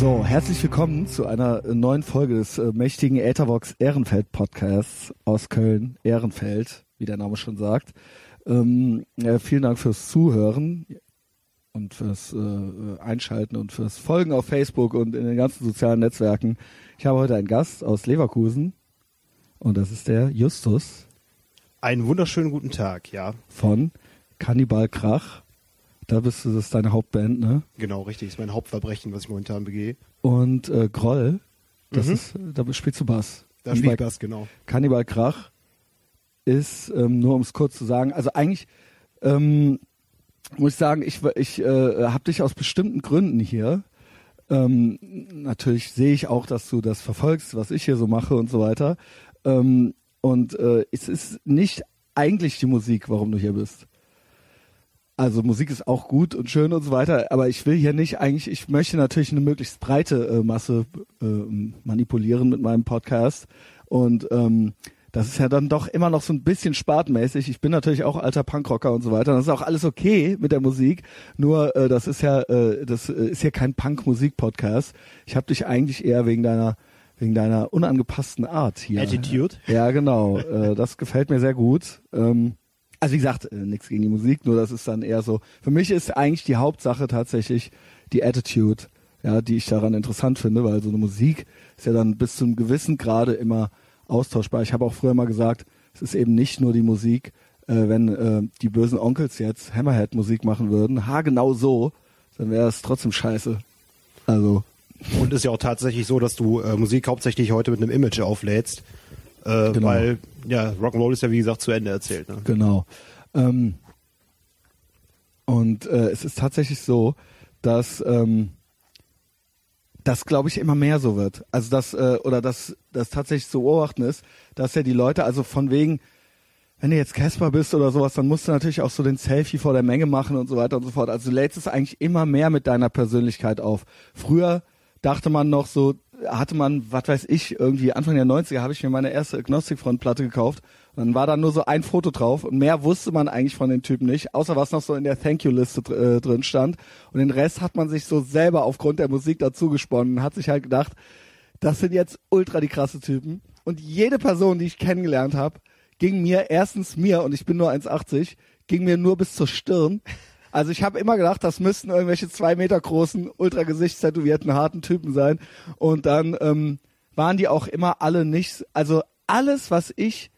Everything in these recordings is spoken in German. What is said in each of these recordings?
So, herzlich willkommen zu einer neuen Folge des äh, mächtigen Äthervox Ehrenfeld Podcasts aus Köln, Ehrenfeld, wie der Name schon sagt. Ähm, ja, vielen Dank fürs Zuhören und fürs äh, Einschalten und fürs Folgen auf Facebook und in den ganzen sozialen Netzwerken. Ich habe heute einen Gast aus Leverkusen und das ist der Justus Einen wunderschönen guten Tag, ja. von Cannibal Krach. Da bist du, das ist deine Hauptband, ne? Genau, richtig. Das ist mein Hauptverbrechen, was ich momentan begehe. Und äh, Groll, das Mhm. ist, da spielst du Bass. Da spielt bei das, genau. Cannibal Krach ist, ähm, nur um es kurz zu sagen, also eigentlich ähm, muss ich sagen, ich, ich äh, habe dich aus bestimmten Gründen hier. Ähm, natürlich sehe ich auch, dass du das verfolgst, was ich hier so mache und so weiter. Ähm, und äh, es ist nicht eigentlich die Musik, warum du hier bist. Also Musik ist auch gut und schön und so weiter, aber ich will hier nicht eigentlich, ich möchte natürlich eine möglichst breite äh, Masse äh, manipulieren mit meinem Podcast und ähm, das ist ja dann doch immer noch so ein bisschen spartmäßig. Ich bin natürlich auch alter Punkrocker und so weiter. Das ist auch alles okay mit der Musik. Nur äh, das ist ja, äh, das äh, ist hier kein Punk-Musik-Podcast. Ich habe dich eigentlich eher wegen deiner wegen deiner unangepassten Art hier. Attitude? Ja, genau. äh, das gefällt mir sehr gut. Ähm, also wie gesagt, äh, nichts gegen die Musik, nur das ist dann eher so. Für mich ist eigentlich die Hauptsache tatsächlich die Attitude, ja, die ich daran interessant finde, weil so eine Musik ist ja dann bis zu einem gewissen Grade immer austauschbar. Ich habe auch früher mal gesagt, es ist eben nicht nur die Musik, äh, wenn äh, die bösen Onkels jetzt Hammerhead-Musik machen würden, haargenau so, dann wäre es trotzdem scheiße. Also, Und ist ja auch tatsächlich so, dass du äh, Musik hauptsächlich heute mit einem Image auflädst. Äh, Genau. Weil, ja, Rock'n'Roll ist ja wie gesagt zu Ende erzählt. Ne? Genau. Ähm, und äh, es ist tatsächlich so, dass ähm, das, glaube ich, immer mehr so wird. Also das, äh, oder dass das tatsächlich zu beobachten ist, dass ja die Leute, also von wegen, wenn du jetzt Casper bist oder sowas, dann musst du natürlich auch so den Selfie vor der Menge machen und so weiter und so fort. Also du lädst es eigentlich immer mehr mit deiner Persönlichkeit auf. Früher dachte man noch so, hatte man, was weiß ich, irgendwie Anfang der 90er habe ich mir meine erste Agnostic-Front-Platte gekauft und dann war da nur so ein Foto drauf und mehr wusste man eigentlich von den Typen nicht, außer was noch so in der Thank-You-Liste dr- äh, drin stand. Und den Rest hat man sich so selber aufgrund der Musik dazu gesponnen und hat sich halt gedacht, das sind jetzt ultra die krasse Typen. Und jede Person, die ich kennengelernt habe, ging mir erstens mir, und ich bin nur 1,80, ging mir nur bis zur Stirn. Also ich habe immer gedacht, das müssten irgendwelche zwei Meter großen, ultra gesichtstätowierten, harten Typen sein. Und dann ähm, waren die auch immer alle nicht, also alles, was ich,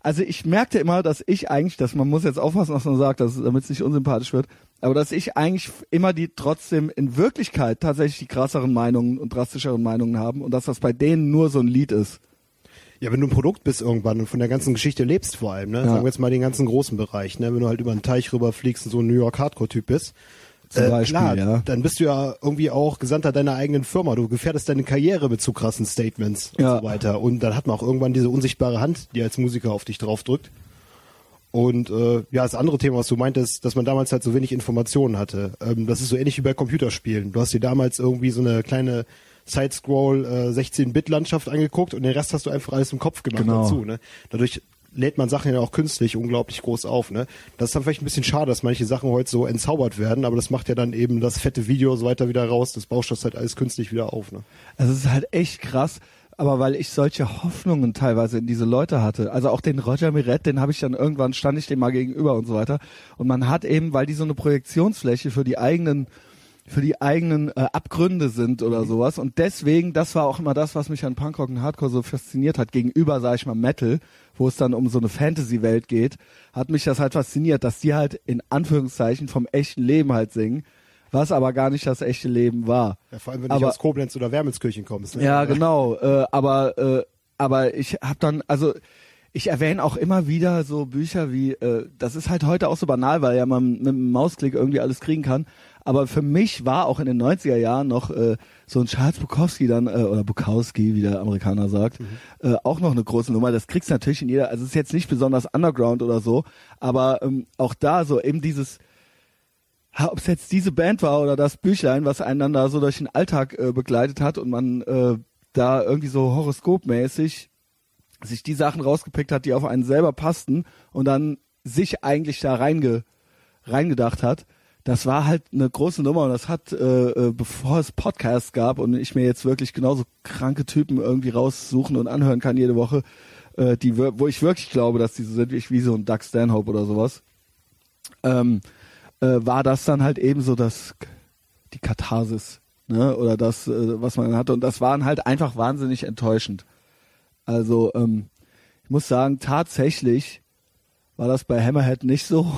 also ich merkte immer, dass ich eigentlich, dass man muss jetzt aufpassen, was man sagt, damit es nicht unsympathisch wird, aber dass ich eigentlich immer die trotzdem in Wirklichkeit tatsächlich die krasseren Meinungen und drastischeren Meinungen haben und dass das bei denen nur so ein Lied ist. Ja, wenn du ein Produkt bist irgendwann und von der ganzen Geschichte lebst vor allem, ne? Ja. sagen wir jetzt mal den ganzen großen Bereich, ne? wenn du halt über einen Teich rüberfliegst und so ein New York Hardcore-Typ bist, Zum Beispiel, klar, ja. dann bist du ja irgendwie auch Gesandter deiner eigenen Firma. Du gefährdest deine Karriere mit zu krassen Statements Ja. und so weiter. Und dann hat man auch irgendwann diese unsichtbare Hand, die als Musiker auf dich draufdrückt. Und äh, ja, das andere Thema, was du meintest, dass man damals halt so wenig Informationen hatte. Ähm, das ist so ähnlich wie bei Computerspielen. Du hast dir damals irgendwie so eine kleine Sidescroll äh, 16-Bit-Landschaft angeguckt und den Rest hast du einfach alles im Kopf gemacht Genau. dazu. Ne? Dadurch lädt man Sachen ja auch künstlich unglaublich groß auf. Ne? Das ist dann vielleicht ein bisschen schade, dass manche Sachen heute so entzaubert werden, aber das macht ja dann eben das fette Video so weiter wieder raus. Das baust das halt alles künstlich wieder auf. Ne? Also es ist halt echt krass, aber weil ich solche Hoffnungen teilweise in diese Leute hatte, also auch den Roger Miret, den habe ich dann irgendwann, stand ich dem mal gegenüber und so weiter. Und man hat eben, weil die so eine Projektionsfläche für die eigenen für die eigenen äh, Abgründe sind oder sowas. Und deswegen, das war auch immer das, was mich an Punkrock und Hardcore so fasziniert hat, gegenüber, sag ich mal, Metal, wo es dann um so eine Fantasy-Welt geht, hat mich das halt fasziniert, dass die halt in Anführungszeichen vom echten Leben halt singen, was aber gar nicht das echte Leben war. Ja, vor allem, wenn du Aber- nicht aus Koblenz oder Wermelskirchen kommst. Ne? Ja, genau. Äh, aber äh, aber ich habe dann also ich erwähne auch immer wieder so Bücher wie äh, das ist halt heute auch so banal, weil ja man mit einem Mausklick irgendwie alles kriegen kann. Aber für mich war auch in den 90er Jahren noch äh, so ein Charles Bukowski dann, äh, oder Bukowski, wie der Amerikaner sagt, äh, auch noch eine große Nummer. Das kriegst du natürlich in jeder, also es ist jetzt nicht besonders Underground oder so, aber ähm, auch da so eben dieses, ob es jetzt diese Band war oder das Büchlein, was da so durch den Alltag äh, begleitet hat und man äh, da irgendwie so horoskopmäßig sich die Sachen rausgepickt hat, die auf einen selber passten und dann sich eigentlich da reinge, reingedacht hat, das war halt eine große Nummer und das hat, äh, äh, bevor es Podcasts gab und ich mir jetzt wirklich genauso kranke Typen irgendwie raussuchen und anhören kann jede Woche, äh, die, wo ich wirklich glaube, dass die so sind wie so ein Doug Stanhope oder sowas, ähm, äh, war das dann halt eben so das, die Katharsis, ne, oder das, äh, was man hatte und das waren halt einfach wahnsinnig enttäuschend. Also, ähm, ich muss sagen, tatsächlich war das bei Hammerhead nicht so,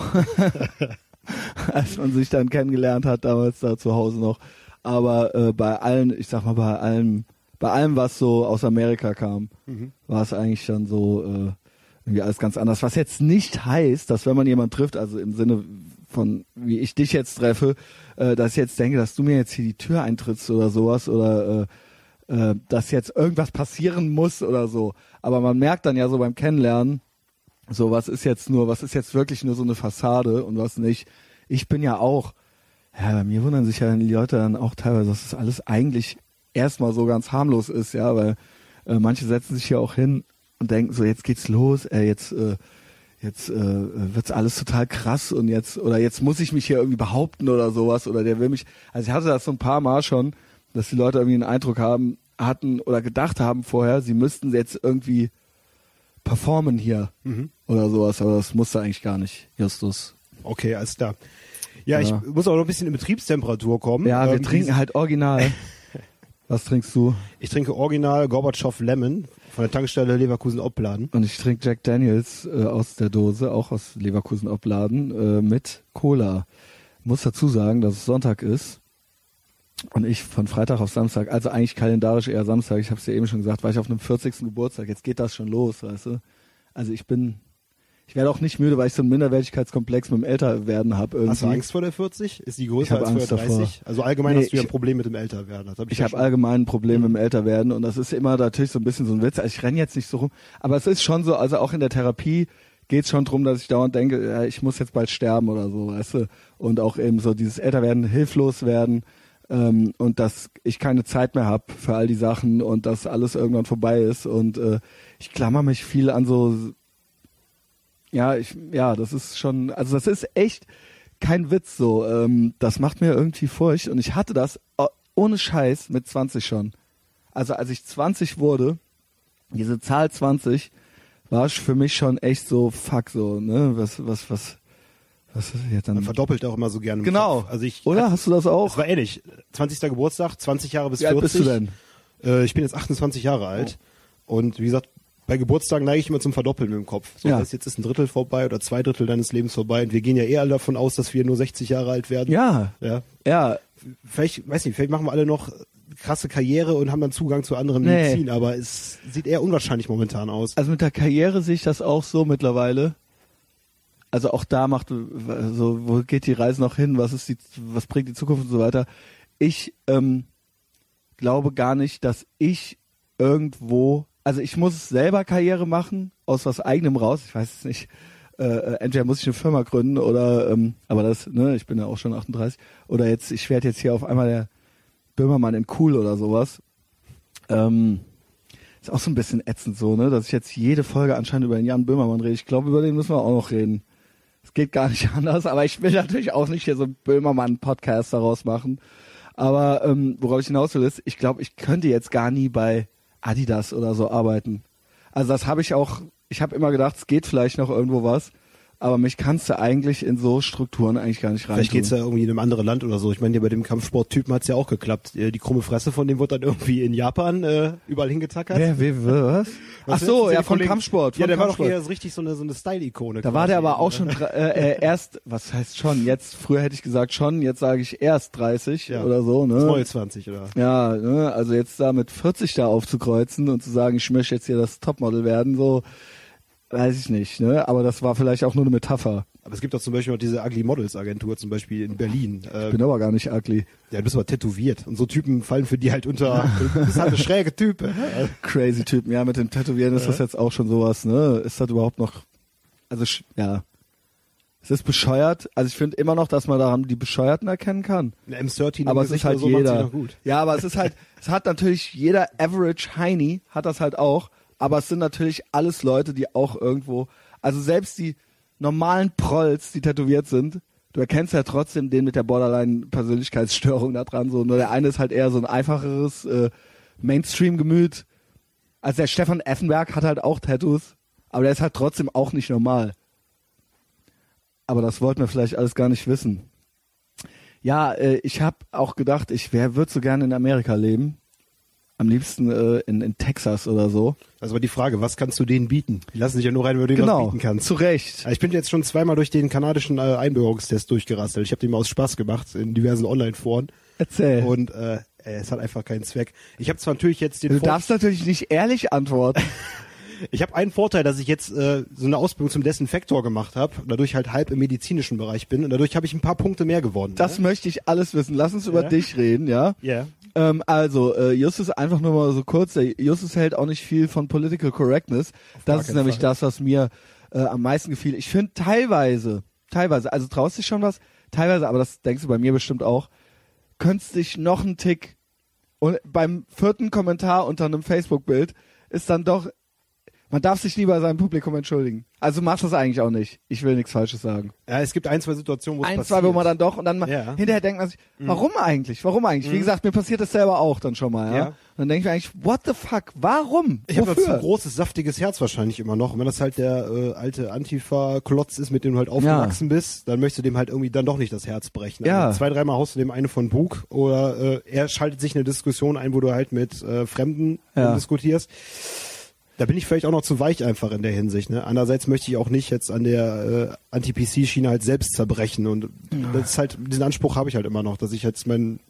als man sich dann kennengelernt hat, damals da zu Hause noch. Aber äh, bei allen, ich sag mal, bei allem, bei allem, was so aus Amerika kam, war es eigentlich dann so äh, irgendwie alles ganz anders. Was jetzt nicht heißt, dass wenn man jemanden trifft, also im Sinne von wie ich dich jetzt treffe, äh, dass ich jetzt denke, dass du mir jetzt hier die Tür eintrittst oder sowas oder äh, äh, dass jetzt irgendwas passieren muss oder so. Aber man merkt dann ja so beim Kennenlernen, so was ist jetzt nur, was ist jetzt wirklich nur so eine Fassade und was nicht. Ich bin ja auch, ja, bei mir wundern sich ja die Leute dann auch teilweise, dass das alles eigentlich erstmal so ganz harmlos ist, ja, weil äh, manche setzen sich ja auch hin und denken so, jetzt geht's los, äh, jetzt äh, jetzt äh, wird's alles total krass und jetzt oder jetzt muss ich mich hier irgendwie behaupten oder sowas oder der will mich. Also ich hatte das so ein paar Mal schon, dass die Leute irgendwie einen Eindruck haben hatten oder gedacht haben vorher, sie müssten jetzt irgendwie performen hier oder sowas, aber das musste eigentlich gar nicht, Justus. Okay, alles klar. Ja, Ja. ich muss auch noch ein bisschen in Betriebstemperatur kommen. Ja, wir Ähm, trinken halt original. Was trinkst du? Ich trinke original Gorbatschow Lemon von der Tankstelle Leverkusen Opladen. Und ich trinke Jack Daniels äh, aus der Dose, auch aus Leverkusen Obladen, äh, mit Cola. Muss dazu sagen, dass es Sonntag ist und ich von Freitag auf Samstag, also eigentlich kalendarisch eher Samstag, ich habe es ja eben schon gesagt, war ich auf einem 40. Geburtstag, jetzt geht das schon los, weißt du. Also ich bin, ich werde auch nicht müde, weil ich so einen Minderwertigkeitskomplex mit dem Älterwerden habe irgendwie. Hast du Angst vor der 40? Ist die Ich größer als vor Angst der davor. 30? Also allgemein Nee, hast du ja ein ich- Problem mit dem Älterwerden. Hab Ich ja habe allgemein ein Problem mit dem Älterwerden und das ist immer natürlich so ein bisschen so ein Witz. Also ich renne jetzt nicht so rum, aber es ist schon so, also auch in der Therapie geht es schon drum, dass ich dauernd denke, ja, ich muss jetzt bald sterben oder so, weißt du. Und auch eben so dieses Älterwerden, hilflos werden ähm, und dass ich keine Zeit mehr habe für all die Sachen und dass alles irgendwann vorbei ist und äh, ich klammer mich viel an so ja, ich, ja, das ist schon, also das ist echt kein Witz so. Ähm, das macht mir irgendwie Furcht und ich hatte das äh, ohne Scheiß mit 20 schon. Also als ich 20 wurde, diese Zahl 20 war für mich schon echt so fuck so, ne? Was, was, was, was ist Man dann? verdoppelt auch immer so gerne. im Genau. Kopf. Also ich, Oder hast du das auch? war ähnlich. 20. Geburtstag, 20 Jahre bis Wie alt 40. bist du denn? Äh, ich bin jetzt 28 Jahre alt. Und wie gesagt, bei Geburtstagen neige ich immer zum Verdoppeln dem Kopf. So, Ja. das jetzt ist ein Drittel vorbei oder zwei Drittel deines Lebens vorbei. Und wir gehen ja eher alle davon aus, dass wir nur 60 Jahre alt werden. Ja, Ja. ja, Vielleicht, weiß nicht, vielleicht machen wir alle noch krasse Karriere und haben dann Zugang zu anderen Nee. Medizin, aber es sieht eher unwahrscheinlich momentan aus. Also mit der Karriere sehe ich das auch so mittlerweile. Also auch da macht so, wo geht die Reise noch hin? Was ist die, was bringt die Zukunft und so weiter? Ich ähm, glaube gar nicht, dass ich irgendwo, also ich muss selber Karriere machen aus was eigenem raus. Ich weiß es nicht. Äh, äh, entweder muss ich eine Firma gründen oder, ähm, aber das, ne, ich bin ja auch schon 38. Oder jetzt, ich werde jetzt hier auf einmal der Böhmermann in cool oder sowas. Ähm, ist auch so ein bisschen ätzend so, ne, dass ich jetzt jede Folge anscheinend über den Jan Böhmermann rede. Ich glaube, über den müssen wir auch noch reden. Geht gar nicht anders, aber ich will natürlich auch nicht hier so einen Böhmermann-Podcast daraus machen. Aber ähm, worauf ich hinaus will, ist, ich glaube, ich könnte jetzt gar nie bei Adidas oder so arbeiten. Also das habe ich auch, ich habe immer gedacht, es geht vielleicht noch irgendwo was, aber mich kannst du eigentlich in so Strukturen eigentlich gar nicht rein. Vielleicht geht's ja irgendwie in einem anderen Land oder so. Ich meine, hier bei dem Kampfsporttypen hat's ja auch geklappt. Äh, Die krumme Fresse von dem wird dann irgendwie in Japan äh, überall hingetackert. Wer, wer, was? Ach so, ja, von Kollegen- Kampfsport. Ja, von der war doch Kampfsport. eher so richtig so eine, so eine Style-Ikone. Da war der aber auch ne? schon äh, äh, erst, was heißt schon, jetzt, früher hätte ich gesagt schon, jetzt sage ich erst 30 Ja. oder so, ne? Das neue 20, oder? Ja, ne, also jetzt da mit 40 da aufzukreuzen und zu sagen, ich möchte jetzt hier das Topmodel werden, so, weiß ich nicht, ne? Aber das war vielleicht auch nur eine Metapher. Aber es gibt doch zum Beispiel noch diese Ugly Models Agentur, zum Beispiel in Berlin. Ich Äh, bin aber gar nicht ugly. ja, du bist aber tätowiert. Und so Typen fallen für die halt unter, du bist halt eine schräge Typ. äh. Crazy Typen. Ja, mit dem Tätowieren ist das jetzt auch schon sowas, ne? Ist das überhaupt noch, also, ja. Es ist bescheuert. Also ich finde immer noch, dass man daran die Bescheuerten erkennen kann. Eine M13 im aber es Gesicht ist halt so jeder. Ja, aber es ist halt, es hat natürlich jeder Average Heini hat das halt auch, aber es sind natürlich alles Leute, die auch irgendwo, also selbst die normalen Prolls, die tätowiert sind, du erkennst ja trotzdem den mit der Borderline-Persönlichkeitsstörung da dran. So. Nur der eine ist halt eher so ein einfacheres äh, Mainstream-Gemüt. Also der Stefan Effenberg hat halt auch Tattoos, aber der ist halt trotzdem auch nicht normal. Aber das wollten wir vielleicht alles gar nicht wissen. Ja, äh, ich habe auch gedacht, ich würde so gerne in Amerika leben. Am liebsten äh, in, in Texas oder so. Das war die Frage, was kannst du denen bieten? Die lassen sich ja nur rein, wenn du denen was Genau, bieten kannst. zu Recht. Also Ich bin jetzt schon zweimal durch den kanadischen äh, Einbürgerungstest durchgerasselt. Ich habe den mal aus Spaß gemacht in diversen Online-Foren. Erzähl. Und äh, es hat einfach keinen Zweck. Ich habe zwar natürlich jetzt den du Vor darfst natürlich nicht ehrlich antworten. ich habe einen Vorteil, dass ich jetzt äh, so eine Ausbildung zum Desinfektor gemacht habe, dadurch halt halb im medizinischen Bereich bin und dadurch habe ich ein paar Punkte mehr gewonnen. Das ne? möchte ich alles wissen. Lass uns über Ja. dich reden, ja? Ja. Ähm, also, äh, Justus einfach nur mal so kurz. Der Justus hält auch nicht viel von Political Correctness. Das ist nämlich Fall. das, was mir äh, am meisten gefiel. Ich finde teilweise, teilweise, also traust dich schon was, teilweise, aber das denkst du bei mir bestimmt auch, könntest dich noch einen Tick und beim vierten Kommentar unter einem Facebook-Bild ist dann doch, man darf sich nie bei seinem Publikum entschuldigen. Also machst das eigentlich auch nicht. Ich will nichts Falsches sagen. ja, es gibt ein, zwei Situationen, wo es Ein, passiert. zwei, wo man dann doch und dann Ja. Mhm. hinterher denkt man sich, warum eigentlich? Warum eigentlich? Wie gesagt, mir passiert das selber auch dann schon mal, ja. Ja. Und dann denke ich mir eigentlich, what the fuck? Warum? Ich habe ein großes, saftiges Herz wahrscheinlich immer noch. Und wenn das halt der äh, alte Antifa-Klotz ist, mit dem du halt aufgewachsen bist, dann möchtest du dem halt irgendwie dann doch nicht das Herz brechen. Ja. Also zwei, dreimal haust du dem eine von Bug oder äh, er schaltet sich eine Diskussion ein, wo du halt mit äh, Fremden Ja. diskutierst. Da bin ich vielleicht auch noch zu weich einfach in der Hinsicht. Ne? Andererseits möchte ich auch nicht jetzt an der äh, Anti-PC-Schiene halt selbst zerbrechen. Und das ist halt, diesen Anspruch habe ich halt immer noch, dass ich jetzt mein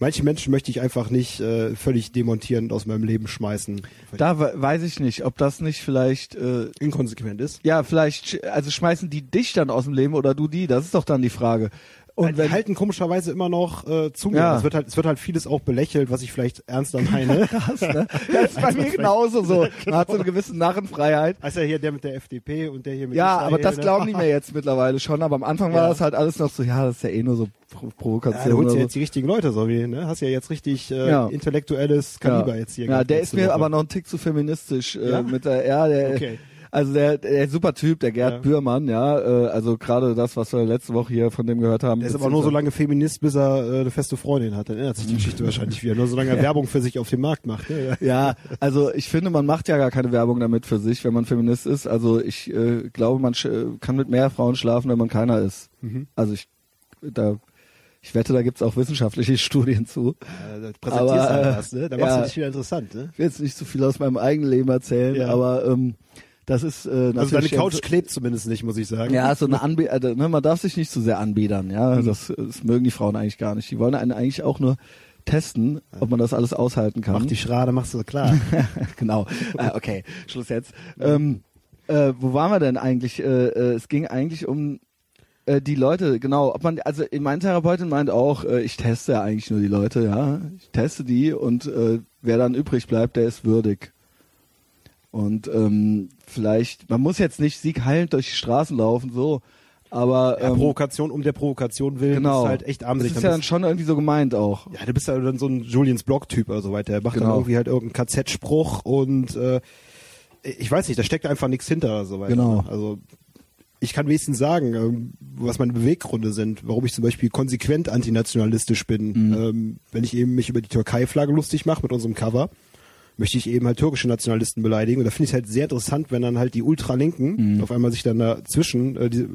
Manche Menschen möchte ich einfach nicht äh, völlig demontierend aus meinem Leben schmeißen. Da we- weiß ich nicht, ob das nicht vielleicht, äh, inkonsequent ist. ja, vielleicht, also schmeißen die dich dann aus dem Leben oder du die? Das ist doch dann die Frage. Und die wenn, halten komischerweise immer noch äh, zu mir. Ja. Es wird halt, es wird halt vieles auch belächelt, was ich vielleicht ernster meine. krass, ne? Das ist bei mir genauso so. Man hat so eine gewisse Narrenfreiheit. also hier der mit der FDP und der hier mit Ja, Israel, aber das ne? glauben die mir jetzt mittlerweile schon. Aber am Anfang war Ja. das halt alles noch so, ja, das ist ja eh nur so Pro Ja, Provokation. du holst ja so. jetzt die richtigen Leute, so wie, ne? Hast ja jetzt richtig äh, Ja. intellektuelles Kaliber jetzt hier. Ja, der ist mir aber noch ein Tick zu feministisch. Äh, mit der, ja, der, Okay. Also der, der super Typ, der Gerd Ja. Bührmann, ja, äh, also gerade das, was wir letzte Woche hier von dem gehört haben. Der ist aber nur so lange Feminist, bis er äh, eine feste Freundin hat. Dann ändert sich die Geschichte wahrscheinlich wieder. Nur solange er Werbung für sich auf dem Markt macht. Ne? Ja, also ich finde, man macht ja gar keine Werbung damit für sich, wenn man Feminist ist. Also ich äh, glaube, man äh, kann mit mehr Frauen schlafen, wenn man keiner ist. Mhm. Also ich, da, ich wette, da gibt's auch wissenschaftliche Studien zu. Ja, da präsentierst Aber, halt was, ne? Da machst ja. du dich wieder interessant, ne? Ich will jetzt nicht so viel aus meinem eigenen Leben erzählen, Ja. aber ähm, das ist äh, natürlich Also deine Couch klebt zumindest nicht, muss ich sagen. Ja, so eine Anbe also, ne, man darf sich nicht zu sehr anbiedern, ja. Mhm. Das, das mögen die Frauen eigentlich gar nicht. Die wollen einen eigentlich auch nur testen, ob man das alles aushalten kann. Mach die Schrade, machst du klar. genau. Äh, okay, Schluss jetzt. Ähm, äh, wo waren wir denn eigentlich? Äh, äh, es ging eigentlich um äh, die Leute, genau. Ob man, also meine Therapeutin meint auch, äh, ich teste ja eigentlich nur die Leute, ja. Ich teste die und äh, wer dann übrig bleibt, der ist würdig. Und ähm, vielleicht, man muss jetzt nicht siegheilend durch die Straßen laufen, so, aber Ja, ähm, Provokation um der Provokation willen genau. ist halt echt das armselig. ist ja dann schon irgendwie so gemeint auch. ja, du bist ja dann so ein Julians Blog-Typ oder so weiter. Der macht dann Genau. irgendwie halt irgendeinen KZ-Spruch und äh, ich weiß nicht, da steckt einfach nichts hinter oder so weiter. Genau. Also ich kann wenigstens sagen, ähm, was meine Beweggründe sind, warum ich zum Beispiel konsequent antinationalistisch bin. Mhm. Ähm, wenn ich eben mich über die Türkei-Flagge lustig mache mit unserem Cover, möchte ich eben halt türkische Nationalisten beleidigen. Und da finde ich es halt sehr interessant, wenn dann halt die Ultralinken Mhm. auf einmal sich dann dazwischen äh, die,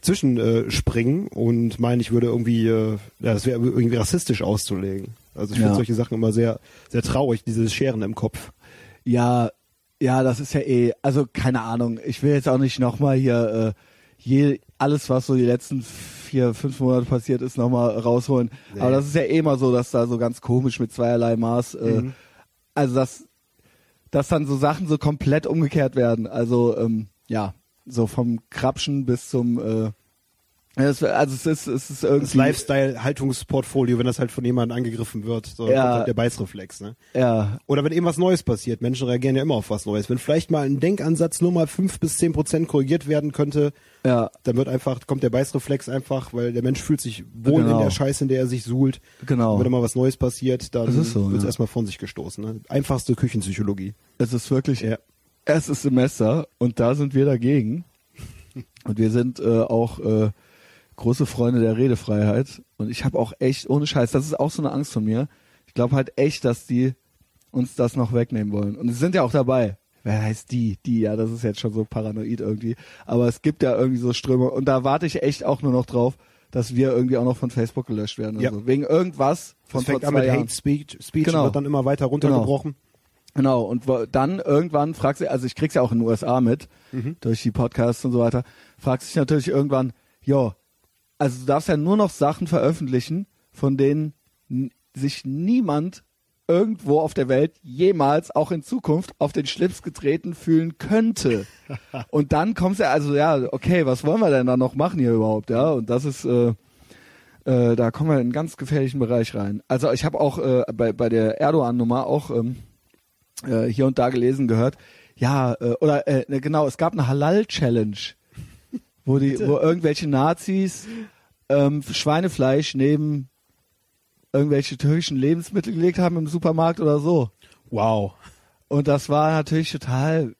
zwischen äh, springen und meinen, ich würde irgendwie, äh, ja, das wäre irgendwie rassistisch auszulegen. Also ich finde Ja. solche Sachen immer sehr, sehr traurig, diese Scheren im Kopf. Ja, ja, das ist ja eh, also keine Ahnung. Ich will jetzt auch nicht nochmal hier äh, je, alles, was so die letzten vier, fünf Monate passiert ist, nochmal rausholen. Nee. Aber das ist ja eh immer so, dass da so ganz komisch mit zweierlei Maß, äh, Mhm. Also dass, dass dann so Sachen so komplett umgekehrt werden. Also ähm, ja, so vom Krapschen bis zum äh, also es ist, es ist irgendwie Das Lifestyle-Haltungsportfolio, wenn das halt von jemandem angegriffen wird, so Ja. halt der Beißreflex, ne? ja, Oder wenn eben was Neues passiert. Menschen reagieren ja immer auf was Neues. Wenn vielleicht mal ein Denkansatz nur mal fünf bis zehn Prozent korrigiert werden könnte, ja, dann wird einfach, kommt der Beißreflex einfach, weil der Mensch fühlt sich wohl Genau. in der Scheiße, in der er sich suhlt. Genau. Wenn da mal was Neues passiert, dann so, wird es ja. erstmal von sich gestoßen. Ne? Einfachste Küchenpsychologie. es ist wirklich Ja. erstes Semester und da sind wir dagegen. Und wir sind äh, auch äh, große Freunde der Redefreiheit. Und ich habe auch echt, ohne Scheiß, das ist auch so eine Angst von mir. Ich glaube halt echt, dass die uns das noch wegnehmen wollen. Und sie sind ja auch dabei. Wer heißt die? Die, ja, das ist jetzt schon so paranoid irgendwie. Aber es gibt ja irgendwie so Ströme. Und da warte ich echt auch nur noch drauf, dass wir irgendwie auch noch von Facebook gelöscht werden. Ja. Also. Wegen irgendwas von Das fängt an mit Jahren. Hate Speech, Speech Genau. und wird dann immer weiter runtergebrochen. Genau, und wo- dann irgendwann fragst du, also ich krieg's ja auch in den USA mit, durch die Podcasts und so weiter, fragst dich natürlich irgendwann, jo, also du darfst ja nur noch Sachen veröffentlichen, von denen sich niemand irgendwo auf der Welt jemals auch in Zukunft auf den Schlips getreten fühlen könnte. und dann kommst du also, ja, okay, was wollen wir denn da noch machen hier überhaupt, ja? Und das ist, äh, äh, da kommen wir in einen ganz gefährlichen Bereich rein. Also ich habe auch äh, bei, bei der Erdogan-Nummer auch ähm, äh, hier und da gelesen gehört, ja, äh, oder äh, ne, genau, es gab eine Halal-Challenge, wo die, wo irgendwelche Nazis ähm, Schweinefleisch neben irgendwelche türkischen Lebensmittel gelegt haben im Supermarkt oder so. Wow. Und das war natürlich total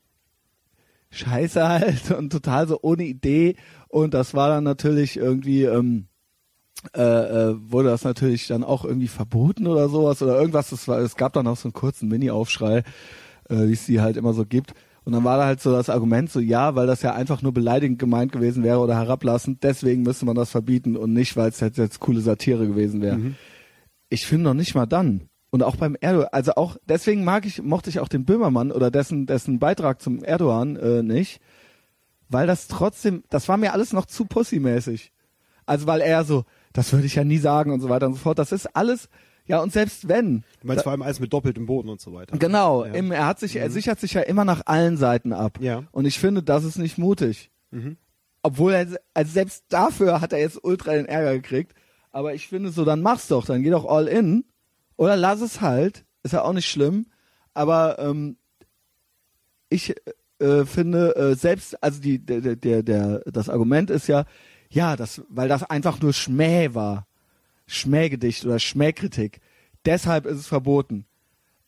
scheiße halt und total so ohne Idee. Und das war dann natürlich irgendwie, ähm, äh, äh, wurde das natürlich dann auch irgendwie verboten oder sowas oder irgendwas. Das war, es gab dann auch so einen kurzen Mini-Aufschrei, äh, wie es die halt immer so gibt. Und dann war da halt so das Argument so, ja, weil das ja einfach nur beleidigend gemeint gewesen wäre oder herablassend, deswegen müsste man das verbieten und nicht, weil es jetzt, jetzt coole Satire gewesen wäre. Ich finde noch nicht mal dann. Und auch beim Erdogan, also auch, deswegen mag ich, mochte ich auch den Böhmermann oder dessen, dessen Beitrag zum Erdogan äh, nicht, weil das trotzdem, das war mir alles noch zu pussymäßig. Also weil er so, das würde ich ja nie sagen und so weiter und so fort. Das ist alles, ja und selbst wenn, Du meinst vor allem alles mit doppeltem Boden und so weiter. Genau, Ja. im, er hat sich, er sichert sich ja immer nach allen Seiten ab. Ja. Und ich finde, das ist nicht mutig. Obwohl er, also selbst dafür hat er jetzt ultra den Ärger gekriegt. Aber ich finde so, dann mach's doch, dann geh doch all in. Oder lass es halt. Ist ja auch nicht schlimm. Aber ähm, ich äh, finde, äh, selbst, also die, der, der, der, das Argument ist ja, ja, das, weil das einfach nur Schmäh war. Schmähgedicht oder Schmähkritik. Deshalb ist es verboten.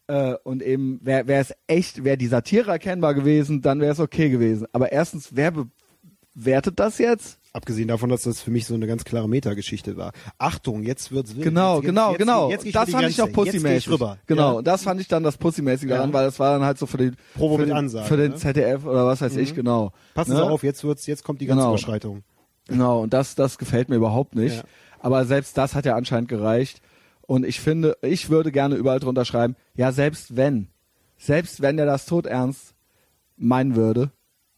Äh, und eben, wäre es echt, wäre die Satire erkennbar gewesen, dann wäre es okay gewesen. Aber erstens, wer bewertet das jetzt? Abgesehen davon, dass das für mich so eine ganz klare Metageschichte war. Achtung, jetzt wird's wild. Genau, jetzt, genau, jetzt, genau. Jetzt, jetzt das fand ich ich pussymäßig. rüber. Genau, Ja. und das fand ich dann das pussymäßige Ja. daran, weil das war dann halt so für den, Probe für den, Ansage, für den ne? ZDF oder was weiß ich, genau. Passen Ne? Sie auf, jetzt wird's, jetzt kommt die Genau. Grenzüberschreitung. Genau, und das, das gefällt mir überhaupt nicht. Ja. Aber selbst das hat ja anscheinend gereicht. Und ich finde, ich würde gerne überall drunter schreiben, ja, selbst wenn, selbst wenn er das tot ernst meinen würde,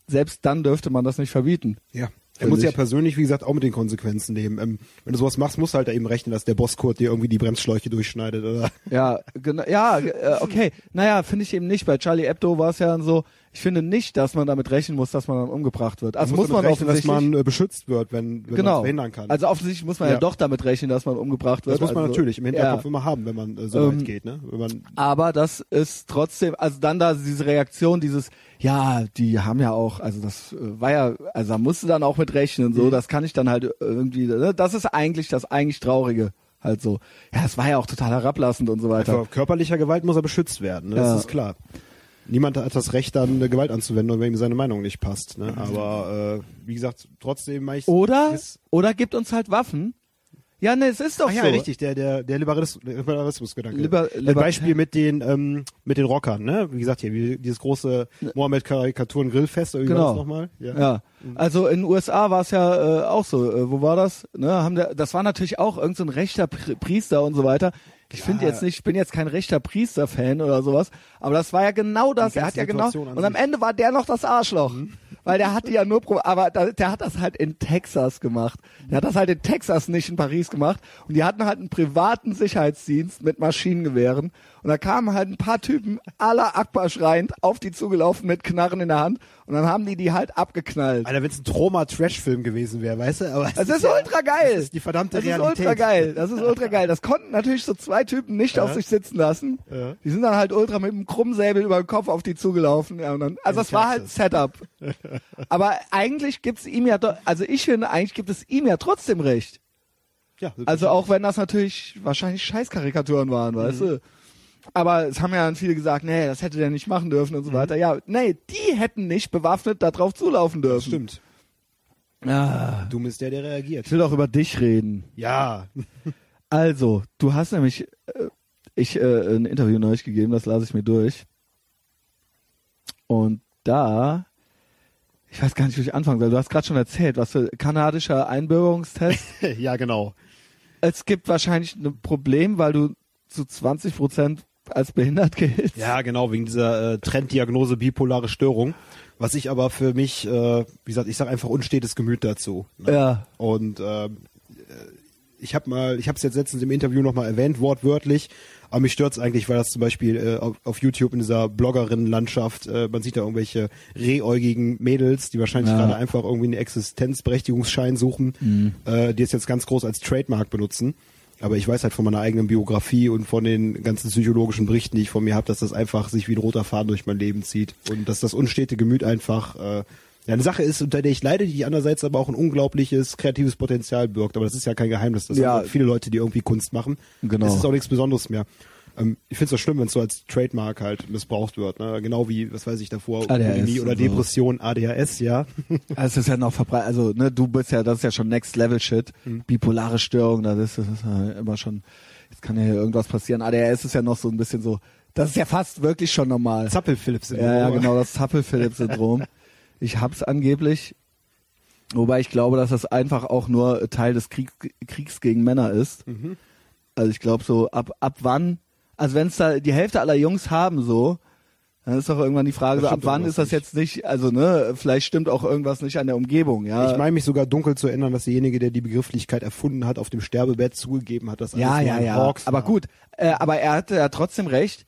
selbst dann dürfte man das nicht verbieten. Ja. Er muss ja ich. persönlich, wie gesagt, auch mit den Konsequenzen leben. Ähm, wenn du sowas machst, musst du halt da eben rechnen, dass der Bosskurt dir irgendwie die Bremsschläuche durchschneidet, oder? Ja, genau, ja, äh, okay. Naja, finde ich eben nicht. Bei Charlie Hebdo war es ja dann so, ich finde nicht, dass man damit rechnen muss, dass man dann umgebracht wird. Also Du muss musst man rechnen, dass man äh, beschützt wird, wenn, wenn man genau. es verhindern kann. Also offensichtlich muss man ja. Ja. doch damit rechnen, dass man umgebracht wird. das muss man also, natürlich im Hinterkopf ja. immer haben, wenn man äh, so Ähm, weit geht, ne? Man, Aber das ist trotzdem, also dann da diese Reaktion, dieses, ja, die haben ja auch, also das äh, war ja, also da musst du dann auch mit rechnen, Mhm. so, das kann ich dann halt irgendwie, ne, das ist eigentlich das eigentlich Traurige, halt so. Ja, es war ja auch total herablassend und so weiter. vor körperlicher Gewalt muss er beschützt werden, ne? Ja. das ist klar. Niemand hat das Recht, dann äh, Gewalt anzuwenden, wenn ihm seine Meinung nicht passt. Ne? Aber äh, wie gesagt, trotzdem meine ich Oder, oder gibt uns halt Waffen. Ja, ne, es ist doch Ach ja, so. richtig, der, der, der Liberalismus, der Liberalismusgedanke. Liber- das Liber- Beispiel mit den, ähm, mit den Rockern, ne? Wie gesagt, hier, wie, dieses große Mohammed-Karikaturen Grillfest, oder wie war Genau. nochmal? Ja. Also in den USA war es ja äh, auch so. Äh, wo war das? Ne, haben der, das war natürlich auch irgendein so ein rechter Pri- Priester und so weiter. Ich finde jetzt nicht, ich bin jetzt kein rechter Priester-Fan oder sowas, aber das war ja genau das. Er hat ja genau. Situation Und am. Ende war der noch das Arschloch. Weil der hatte ja nur, aber da, der hat das halt in Texas gemacht. Der hat das halt in Texas, nicht in Paris gemacht. Und die hatten halt einen privaten Sicherheitsdienst mit Maschinengewehren. Und da kamen halt ein paar Typen aller Akbar schreiend auf die zugelaufen mit Knarren in der Hand. Und dann haben die die halt abgeknallt. Alter, wenn es ein Trauma-Trash-Film gewesen wäre, weißt du? Aber Das ist ultra geil. Das ist die verdammte das Realität. ist ultra geil. Das ist ultra geil. Das konnten natürlich so zwei Typen nicht auf sich sitzen lassen. Ja. Die sind dann halt ultra mit einem Krummsäbel über den Kopf auf die zugelaufen. Ja, und dann, also das war halt. Setup. Aber eigentlich gibt's ihm ja, doch, also ich finde, eigentlich gibt es ihm ja trotzdem recht. Ja, Also auch wenn das natürlich wahrscheinlich Scheißkarikaturen waren, weißt du. Aber es haben ja dann viele gesagt, nee, das hätte der nicht machen dürfen und so weiter. Ja, nee, die hätten nicht bewaffnet da drauf zulaufen dürfen. stimmt. Ah, Dumm ist der, der ich reagiert. will doch über dich reden. Ja. Also, du hast nämlich äh, ich äh, ein Interview neulich gegeben, das lasse ich mir durch. Und da, ich weiß gar nicht, wie ich anfangen soll. Du hast gerade schon erzählt, was für kanadischer Einbürgerungstest. ja, genau. es gibt wahrscheinlich ein Problem, weil du zu 20 Prozent als behindert giltst. Ja, genau, wegen dieser äh, Trenddiagnose bipolare Störung. Was ich aber für mich, äh, wie gesagt, ich sage einfach unstetes Gemüt dazu. Ne? Ja. Und ähm, äh, ich habe mal, ich habe es jetzt letztens im Interview nochmal erwähnt, wortwörtlich, aber mich stört's eigentlich, weil das zum Beispiel äh, auf, auf YouTube in dieser Bloggerinnenlandschaft, äh, man sieht da irgendwelche rehäugigen Mädels, die wahrscheinlich Ja. gerade einfach irgendwie einen Existenzberechtigungsschein suchen, äh, die es jetzt ganz groß als Trademark benutzen. Aber ich weiß halt von meiner eigenen Biografie und von den ganzen psychologischen Berichten, die ich von mir habe, dass das einfach sich wie ein roter Faden durch mein Leben zieht und dass das unstete Gemüt einfach äh, ja, eine Sache ist, unter der ich leide, die andererseits aber auch ein unglaubliches kreatives Potenzial birgt. Aber das ist ja kein Geheimnis. Das Ja. haben viele Leute, die irgendwie Kunst machen. Genau. Das ist auch nichts Besonderes mehr. Ähm, ich finde es auch schlimm, wenn es so als Trademark halt missbraucht wird. Ne? Genau wie, was weiß ich davor, ADHS oder. Depression, ADHS, ja. Also es ist ja noch verbreitet, also ne, du bist ja, das ist ja schon Next Level Shit. Mhm. Bipolare Störung, das ist, das ist ja immer schon, jetzt kann ja hier irgendwas passieren. ADHS ist ja noch so ein bisschen so, das ist ja fast wirklich schon normal. Zappel-Philips. Ja, ja, genau, das Zappel-Philipp-Syndrom. Ich hab's angeblich, wobei ich glaube, dass das einfach auch nur Teil des Krieg, Kriegs gegen Männer ist. Mhm. Also ich glaube so, ab, ab wann, also wenn es da die Hälfte aller Jungs haben so, dann ist doch irgendwann die Frage, so, ab wann ist das nicht. jetzt nicht, also ne, vielleicht stimmt auch irgendwas nicht an der Umgebung, ja. Ich meine mich sogar dunkel zu erinnern, dass derjenige, der die Begrifflichkeit erfunden hat, auf dem Sterbebett zugegeben hat, dass alles ja, nur ja, ein ja. Hawks Aber war. gut, äh, aber er hatte ja trotzdem recht.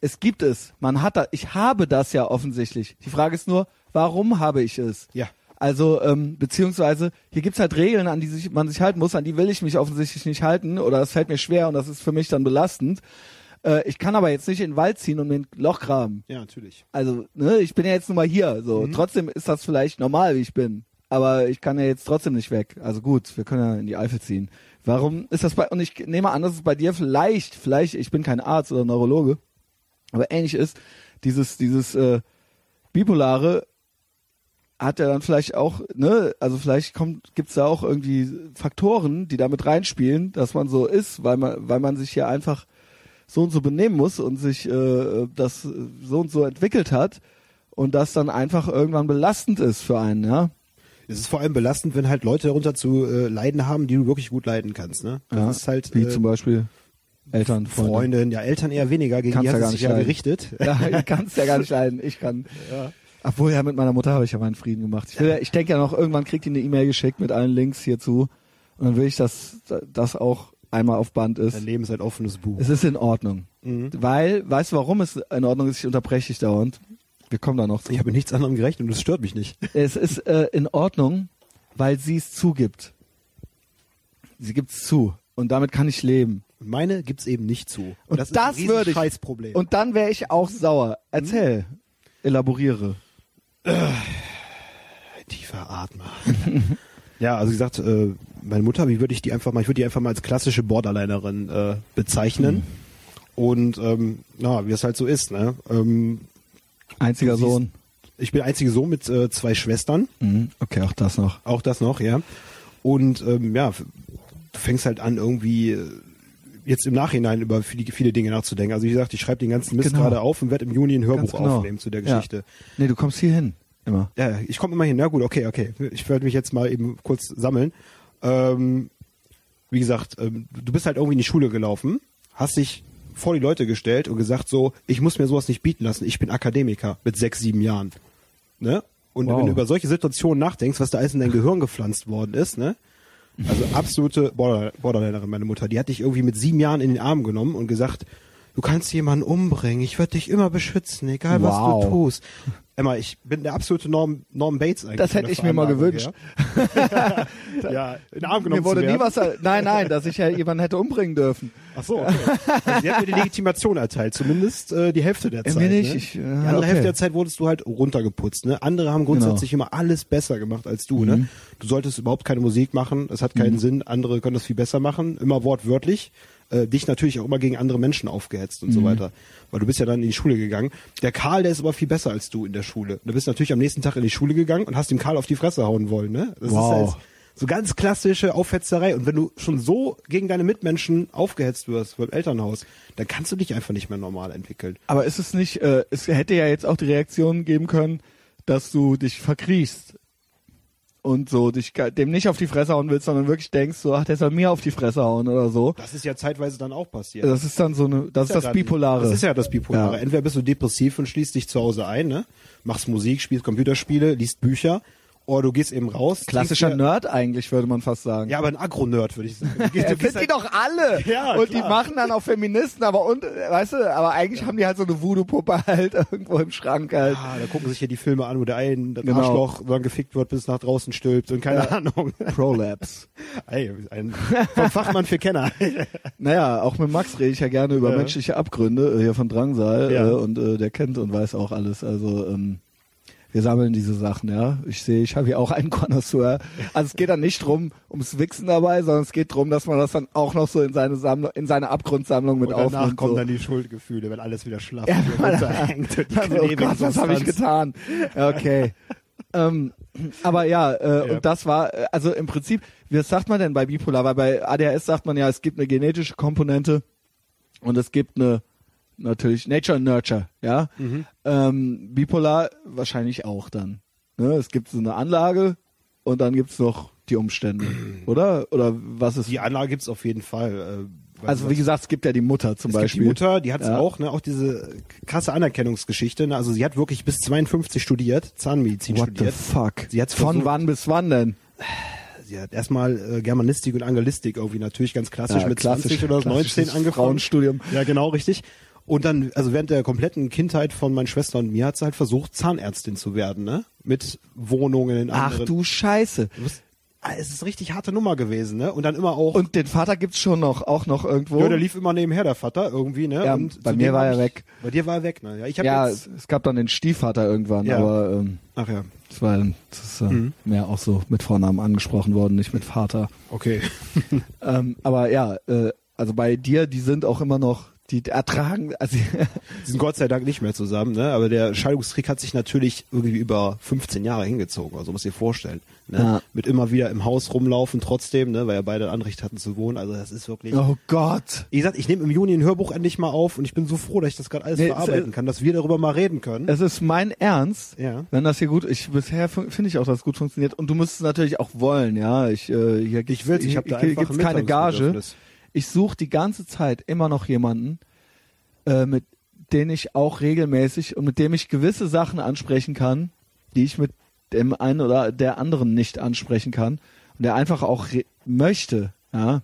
Es gibt es. Man hat da, ich habe das ja offensichtlich. Die Frage ist nur, warum habe ich es? Ja. Also, ähm, beziehungsweise, hier gibt's halt Regeln, an die sich, man sich halten muss, an die will ich mich offensichtlich nicht halten oder es fällt mir schwer und das ist für mich dann belastend. Äh, ich kann aber jetzt nicht in den Wald ziehen und mir ein Loch graben. Ja, natürlich. Also, ne, ich bin ja jetzt nun mal hier, so. Trotzdem ist das vielleicht normal, wie ich bin. Aber ich kann ja jetzt trotzdem nicht weg. Also gut, wir können ja in die Eifel ziehen. Warum ist das bei, und ich nehme an, dass es bei dir vielleicht, vielleicht, ich bin kein Arzt oder Neurologe, aber ähnlich ist, dieses, dieses, äh, Bipolare hat ja dann vielleicht auch, ne, also vielleicht kommt, gibt's da auch irgendwie Faktoren, die damit reinspielen, dass man so ist, weil man, weil man sich hier einfach so und so benehmen muss und sich äh, das so und so entwickelt hat und das dann einfach irgendwann belastend ist für einen, ja. Es ist vor allem belastend, wenn halt Leute darunter zu äh, leiden haben, die du wirklich gut leiden kannst. Ne? Das ja. ist halt wie äh, zum Beispiel Eltern, Freunde. Freundin, ja Eltern eher weniger, gegen Kannst die ja hat sich nicht ja leiden. gerichtet. Ja, ich kann's ja gar nicht leiden. Ich kann. Obwohl ja mit meiner Mutter habe ich ja meinen Frieden gemacht. Ich, will ja, ich denke ja noch, irgendwann kriegt die eine E-Mail geschickt mit allen Links hierzu und dann will ich, dass das auch einmal auf Band ist. Dein Leben ist halt offenes Buch. Es ist in Ordnung. Weil, weißt du, warum es in Ordnung ist? Ich unterbreche dich dauernd. Wir kommen da noch zu. Ich habe nichts anderem gerechnet und das stört mich nicht. Es ist äh, in Ordnung, weil sie es zugibt. Sie gibt es zu. Und damit kann ich leben. Meine gibt's eben nicht zu. Und das, das, ist ein würde ich. Scheißproblem. Und dann wäre ich auch sauer. Erzähl. Elaboriere. Tiefer Atmer. ja, also wie gesagt, äh, meine Mutter, wie würde ich die einfach mal, ich würde die einfach mal als klassische Borderlinerin äh, bezeichnen. Und ähm, na, wie es halt so ist, ne? Ähm, Einziger siehst- Sohn. ich bin einzige Sohn mit äh, zwei Schwestern. Mhm. Okay, auch das noch. Auch das noch, ja. Und ähm, ja, du fängst halt an, irgendwie äh, jetzt im Nachhinein über viele, viele Dinge nachzudenken. Also wie gesagt, ich schreibe den ganzen Mist Genau. gerade auf und werde im Juni ein Hörbuch genau. aufnehmen zu der Geschichte. Ja. Nee, du kommst hier hin. Immer. Ja, ich komme immer hin. Na gut, okay, okay. Ich werde mich jetzt mal eben kurz sammeln. Ähm, wie gesagt, ähm, du bist halt irgendwie in die Schule gelaufen, hast dich vor die Leute gestellt und gesagt so, ich muss mir sowas nicht bieten lassen. Ich bin Akademiker mit sechs, sieben Jahren. Ne? Und Wow. wenn du über solche Situationen nachdenkst, was da alles in dein Gehirn gepflanzt worden ist, ne? Also absolute Border Borderlinerin, meine Mutter. Die hat dich irgendwie mit sieben Jahren in den Arm genommen und gesagt, du kannst jemanden umbringen, ich werde dich immer beschützen, egal was Wow. du tust. Emma, ich bin der absolute Norm, Norm Bates eigentlich. Das hätte ich mir mal gewünscht. ja, in den Arm genommen Mir wurde nie werden. was. Nein, nein, dass ich ja jemanden hätte umbringen dürfen. Ach so, okay. Also sie hat mir die Legitimation erteilt, zumindest äh, die Hälfte der Äh, Zeit. mir nicht, Ne? ich- die ja, andere okay. Hälfte der Zeit wurdest du halt runtergeputzt. Ne? Andere haben grundsätzlich immer alles besser gemacht als du. Mhm. Ne? Du solltest überhaupt keine Musik machen, es hat keinen Sinn. Andere können das viel besser machen, immer wortwörtlich. Äh, dich natürlich auch immer gegen andere Menschen aufgehetzt und so weiter. Weil du bist ja dann in die Schule gegangen. Der Karl, der ist aber viel besser als du in der Schule. Du bist natürlich am nächsten Tag in die Schule gegangen und hast dem Karl auf die Fresse hauen wollen, ne? Das Wow. ist halt so ganz klassische Aufhetzerei. Und wenn du schon so gegen deine Mitmenschen aufgehetzt wirst beim Elternhaus, dann kannst du dich einfach nicht mehr normal entwickeln. Aber ist es nicht, äh, es hätte ja jetzt auch die Reaktion geben können, dass du dich verkriechst und so dich dem nicht auf die Fresse hauen willst, sondern wirklich denkst, so, ach, der soll mir auf die Fresse hauen oder so. Das ist ja zeitweise dann auch passiert. Das ist dann so eine, das ist das ja grad- Bipolare. Das ist ja das Bipolare. Ja. Entweder bist du depressiv und schließt dich zu Hause ein, ne? machst Musik, spielst Computerspiele, liest Bücher, oder du gehst eben raus. Klassischer dir- Nerd eigentlich, würde man fast sagen. Ja, aber ein Agro-Nerd, würde ich sagen. Du gehst- Ja, sind die halt- doch alle. Ja, und die klar. machen dann auch Feministen, aber und, weißt du, aber eigentlich haben die halt so eine Voodoo-Puppe halt irgendwo im Schrank halt. Ah, da gucken sich hier die Filme an, wo der ein das Genau. Arschloch dann gefickt wird, bis es nach draußen stülpt und keine Ahnung. Prolapse. Ey, ein vom Fachmann für Kenner. Naja, auch mit Max rede ich ja gerne über Ja. menschliche Abgründe äh, hier von Drangsal Ja. äh, und äh, der kennt und weiß auch alles. Also ähm, wir sammeln diese Sachen, ja. Ich sehe, ich habe hier auch einen Connoisseur. Also es geht dann nicht drum ums Wichsen dabei, sondern es geht drum, dass man das dann auch noch so in seine Sammlung, in seine Abgrundsammlung mit Und danach aufnimmt. kommen so. dann die Schuldgefühle, wenn alles wieder schlaff Ja, runterhängt und die Also, oh Gott, was habe ich getan? Okay. ähm, aber ja, äh, Ja. und das war, äh, also im Prinzip, wie sagt man denn bei Bipolar? Weil bei ADHS sagt man ja, es gibt eine genetische Komponente und es gibt eine, natürlich, Nature and Nurture, ja. Mhm. Ähm, Bipolar wahrscheinlich auch dann. Ne? Es gibt so eine Anlage und dann gibt's noch die Umstände, oder? Oder was ist? Die Anlage gibt's auf jeden Fall. Äh, also wie gesagt, es gibt ja die Mutter zum es Beispiel. gibt die Mutter, die hat es Ja. auch, ne, auch diese krasse Anerkennungsgeschichte. Ne? Also sie hat wirklich bis 52 studiert, Zahnmedizin What the studiert. fuck? Sie hat's Von versucht- wann bis wann denn? Sie hat erstmal äh, Germanistik und Anglistik irgendwie natürlich ganz klassisch Ja, mit klassisch- 20 oder 19 klassisches angefangen. Frauenstudium. Ja, genau, richtig. Und dann, also während der kompletten Kindheit von meinen Schwestern und mir hat sie halt versucht, Zahnärztin zu werden, ne? Mit Wohnungen in Ach anderen. du Scheiße. Du bist- Ah, Es ist richtig harte Nummer gewesen, ne? Und dann immer auch. Und den Vater gibt's schon noch, auch noch irgendwo. ja, der lief immer nebenher, der Vater, irgendwie, ne? Ja, und bei mir war er weg. Bei dir war er weg, ne? Ja, ich hab ja, jetzt, es, gab dann den Stiefvater irgendwann, Ja. aber ähm, ach ja, das war das ist äh, Mhm. mehr auch so mit Vornamen angesprochen worden, nicht mit Vater. okay. Ähm, aber ja, äh, also bei dir, die sind auch immer noch, die ertragen, also Die sind Gott sei Dank nicht mehr zusammen, ne? Aber der Scheidungskrieg hat sich natürlich irgendwie über 15 Jahre hingezogen, also muss dir vorstellen. Ne? Ja. Mit immer wieder im Haus rumlaufen trotzdem, ne? Weil ja beide Anrecht hatten zu wohnen. Also das ist wirklich. oh Gott. Wie gesagt, ich nehme im Juni ein Hörbuch endlich mal auf und ich bin so froh, dass ich das gerade alles Nee, verarbeiten es- kann, dass wir darüber mal reden können. Es ist mein Ernst, Ja. wenn das hier gut, ich bisher finde ich auch, dass es gut funktioniert und du musst es natürlich auch wollen, ja. Ich äh, hier Ich will's, ich hab da hier einfach gibt's ein keine Gage. Ich suche die ganze Zeit immer noch jemanden, äh, mit den ich auch regelmäßig und mit dem ich gewisse Sachen ansprechen kann, die ich mit dem einen oder der anderen nicht ansprechen kann und der einfach auch möchte, ja.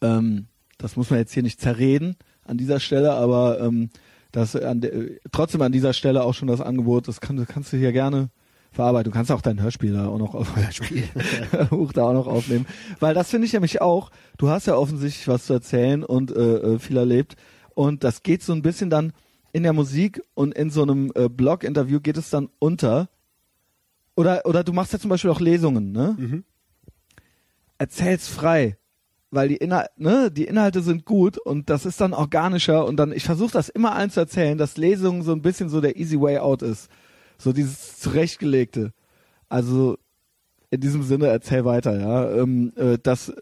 Ähm, das muss man jetzt hier nicht zerreden an dieser Stelle, aber ähm, das an de, trotzdem an dieser Stelle auch schon das Angebot, das kann, kannst du hier gerne verarbeiten. Du kannst auch dein Hörspiel da auch noch auf Hörspiel Huch, da auch noch aufnehmen, weil das finde ich nämlich auch. Du hast ja offensichtlich was zu erzählen und äh, äh, viel erlebt und das geht so ein bisschen dann in der Musik und in so einem äh, Blog-Interview geht es dann unter. Oder oder du machst ja zum Beispiel auch Lesungen, ne? Mhm. Erzähl's frei weil die, Inhal ne, die Inhalte sind gut und das ist dann organischer und dann, ich versuche das immer allen zu erzählen, dass Lesungen so ein bisschen so der easy way out ist. So dieses zurechtgelegte. Also in diesem Sinne erzähl weiter, ja. Ähm, äh, das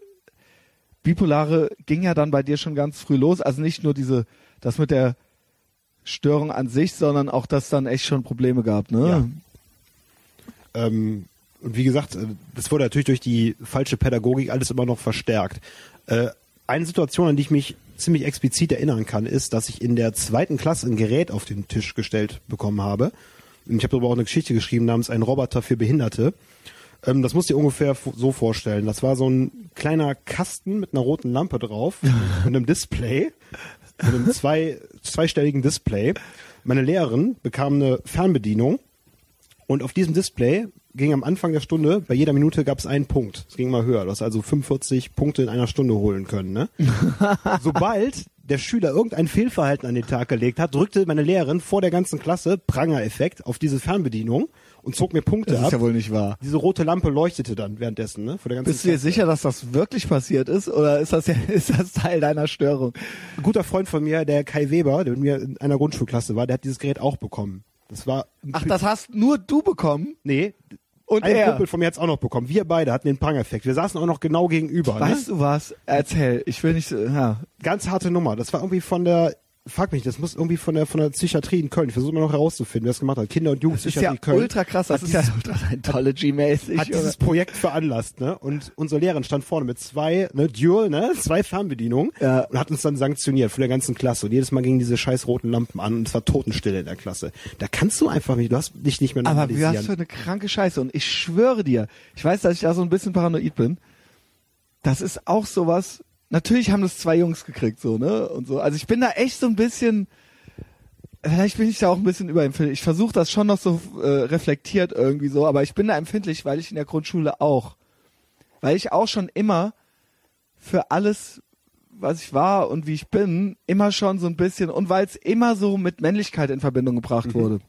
Bipolare ging ja dann bei dir schon ganz früh los, also nicht nur diese, das mit der Störung an sich, sondern auch, dass dann echt schon Probleme gab, ne? Ähm, und wie gesagt, äh, das wurde natürlich durch die falsche Pädagogik alles immer noch verstärkt. Äh, eine Situation, an die ich mich ziemlich explizit erinnern kann, ist, dass ich in der zweiten Klasse ein Gerät auf den Tisch gestellt bekommen habe. Und ich habe darüber auch eine Geschichte geschrieben namens Ein Roboter für Behinderte. Ähm, das musst du dir ungefähr so vorstellen. Das war so ein kleiner Kasten mit einer roten Lampe drauf und einem Display, mit einem zwei, zweistelligen Display. Meine Lehrerin bekam eine Fernbedienung und auf diesem Display ging am Anfang der Stunde, bei jeder Minute gab es einen Punkt. Es ging mal höher. Du hast also 45 Punkte in einer Stunde holen können. Ne? Sobald der Schüler irgendein Fehlverhalten an den Tag gelegt hat, drückte meine Lehrerin vor der ganzen Klasse Pranger-Effekt auf diese Fernbedienung und zog mir Punkte Das ab. ist ja wohl nicht wahr. diese rote Lampe leuchtete dann währenddessen, ne? Vor der ganzen Bist du dir Klasse. sicher, dass das wirklich passiert ist oder ist das ja, ist das Teil deiner Störung? Ein guter Freund von mir, der Kai Weber, der mit mir in einer Grundschulklasse war, der hat dieses Gerät auch bekommen. Das war Ach, das hast nur du bekommen nee, und ein er. Kumpel von mir hat's auch noch bekommen. Wir beide hatten den Pranger-Effekt. Wir saßen auch noch genau gegenüber. Weißt ne? du was? Erzähl. Ich will nicht. so- Ja. Ganz harte Nummer. Das war irgendwie von der Frag mich, das muss irgendwie von der von der Psychiatrie in Köln. Ich versuche immer noch herauszufinden, wer das gemacht hat. Kinder- und Das ist ja Jugendpsychiatrie Köln. ultra krass. Das ist ja Scientology-mäßig. hat dieses Projekt veranlasst, ne? Und unsere Lehrerin stand vorne mit zwei, ne, Dual, ne, zwei Fernbedienungen Ja. und hat uns dann sanktioniert vor der ganzen Klasse. Und jedes Mal gingen diese scheiß roten Lampen an und es war Totenstille in der Klasse. Da kannst du einfach nicht, du hast dich nicht mehr Aber normalisieren. was für eine kranke Scheiße. Und ich schwöre dir, ich weiß, dass ich da so ein bisschen paranoid bin. Das ist auch sowas. Natürlich haben das zwei Jungs gekriegt, so, ne? Und so. Also ich bin da echt so ein bisschen. Vielleicht bin ich da auch ein bisschen überempfindlich. Ich versuche das schon noch so äh, reflektiert irgendwie so, aber ich bin da empfindlich, weil ich in der Grundschule auch. Weil ich auch schon immer für alles, was ich war und wie ich bin, immer schon so ein bisschen und weil es immer so mit Männlichkeit in Verbindung gebracht wurde.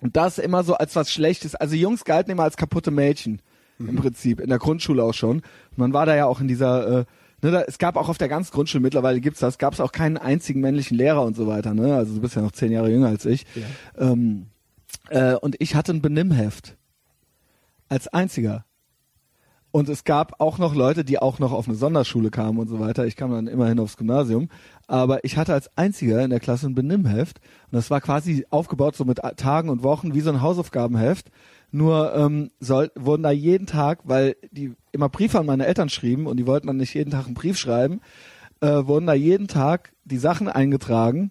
Und das immer so als was Schlechtes. Also Jungs galten immer als kaputte Mädchen im Prinzip, in der Grundschule auch schon. Und man war da ja auch in dieser, äh, ne, da, es gab auch auf der ganzen Grundschule, mittlerweile gibt's das, gab es auch keinen einzigen männlichen Lehrer und so weiter. Ne? Also du bist ja noch zehn Jahre jünger als ich. Ähm, äh, und ich hatte ein Benimmheft. Als einziger. Und es gab auch noch Leute, die auch noch auf eine Sonderschule kamen und so weiter. Ich kam dann immerhin aufs Gymnasium. Aber ich hatte als einziger in der Klasse ein Benimmheft. Und das war quasi aufgebaut so mit Tagen und Wochen wie so ein Hausaufgabenheft. Nur ähm, soll, wurden da jeden Tag, weil die immer Briefe an meine Eltern schrieben und die wollten dann nicht jeden Tag einen Brief schreiben, äh, wurden da jeden Tag die Sachen eingetragen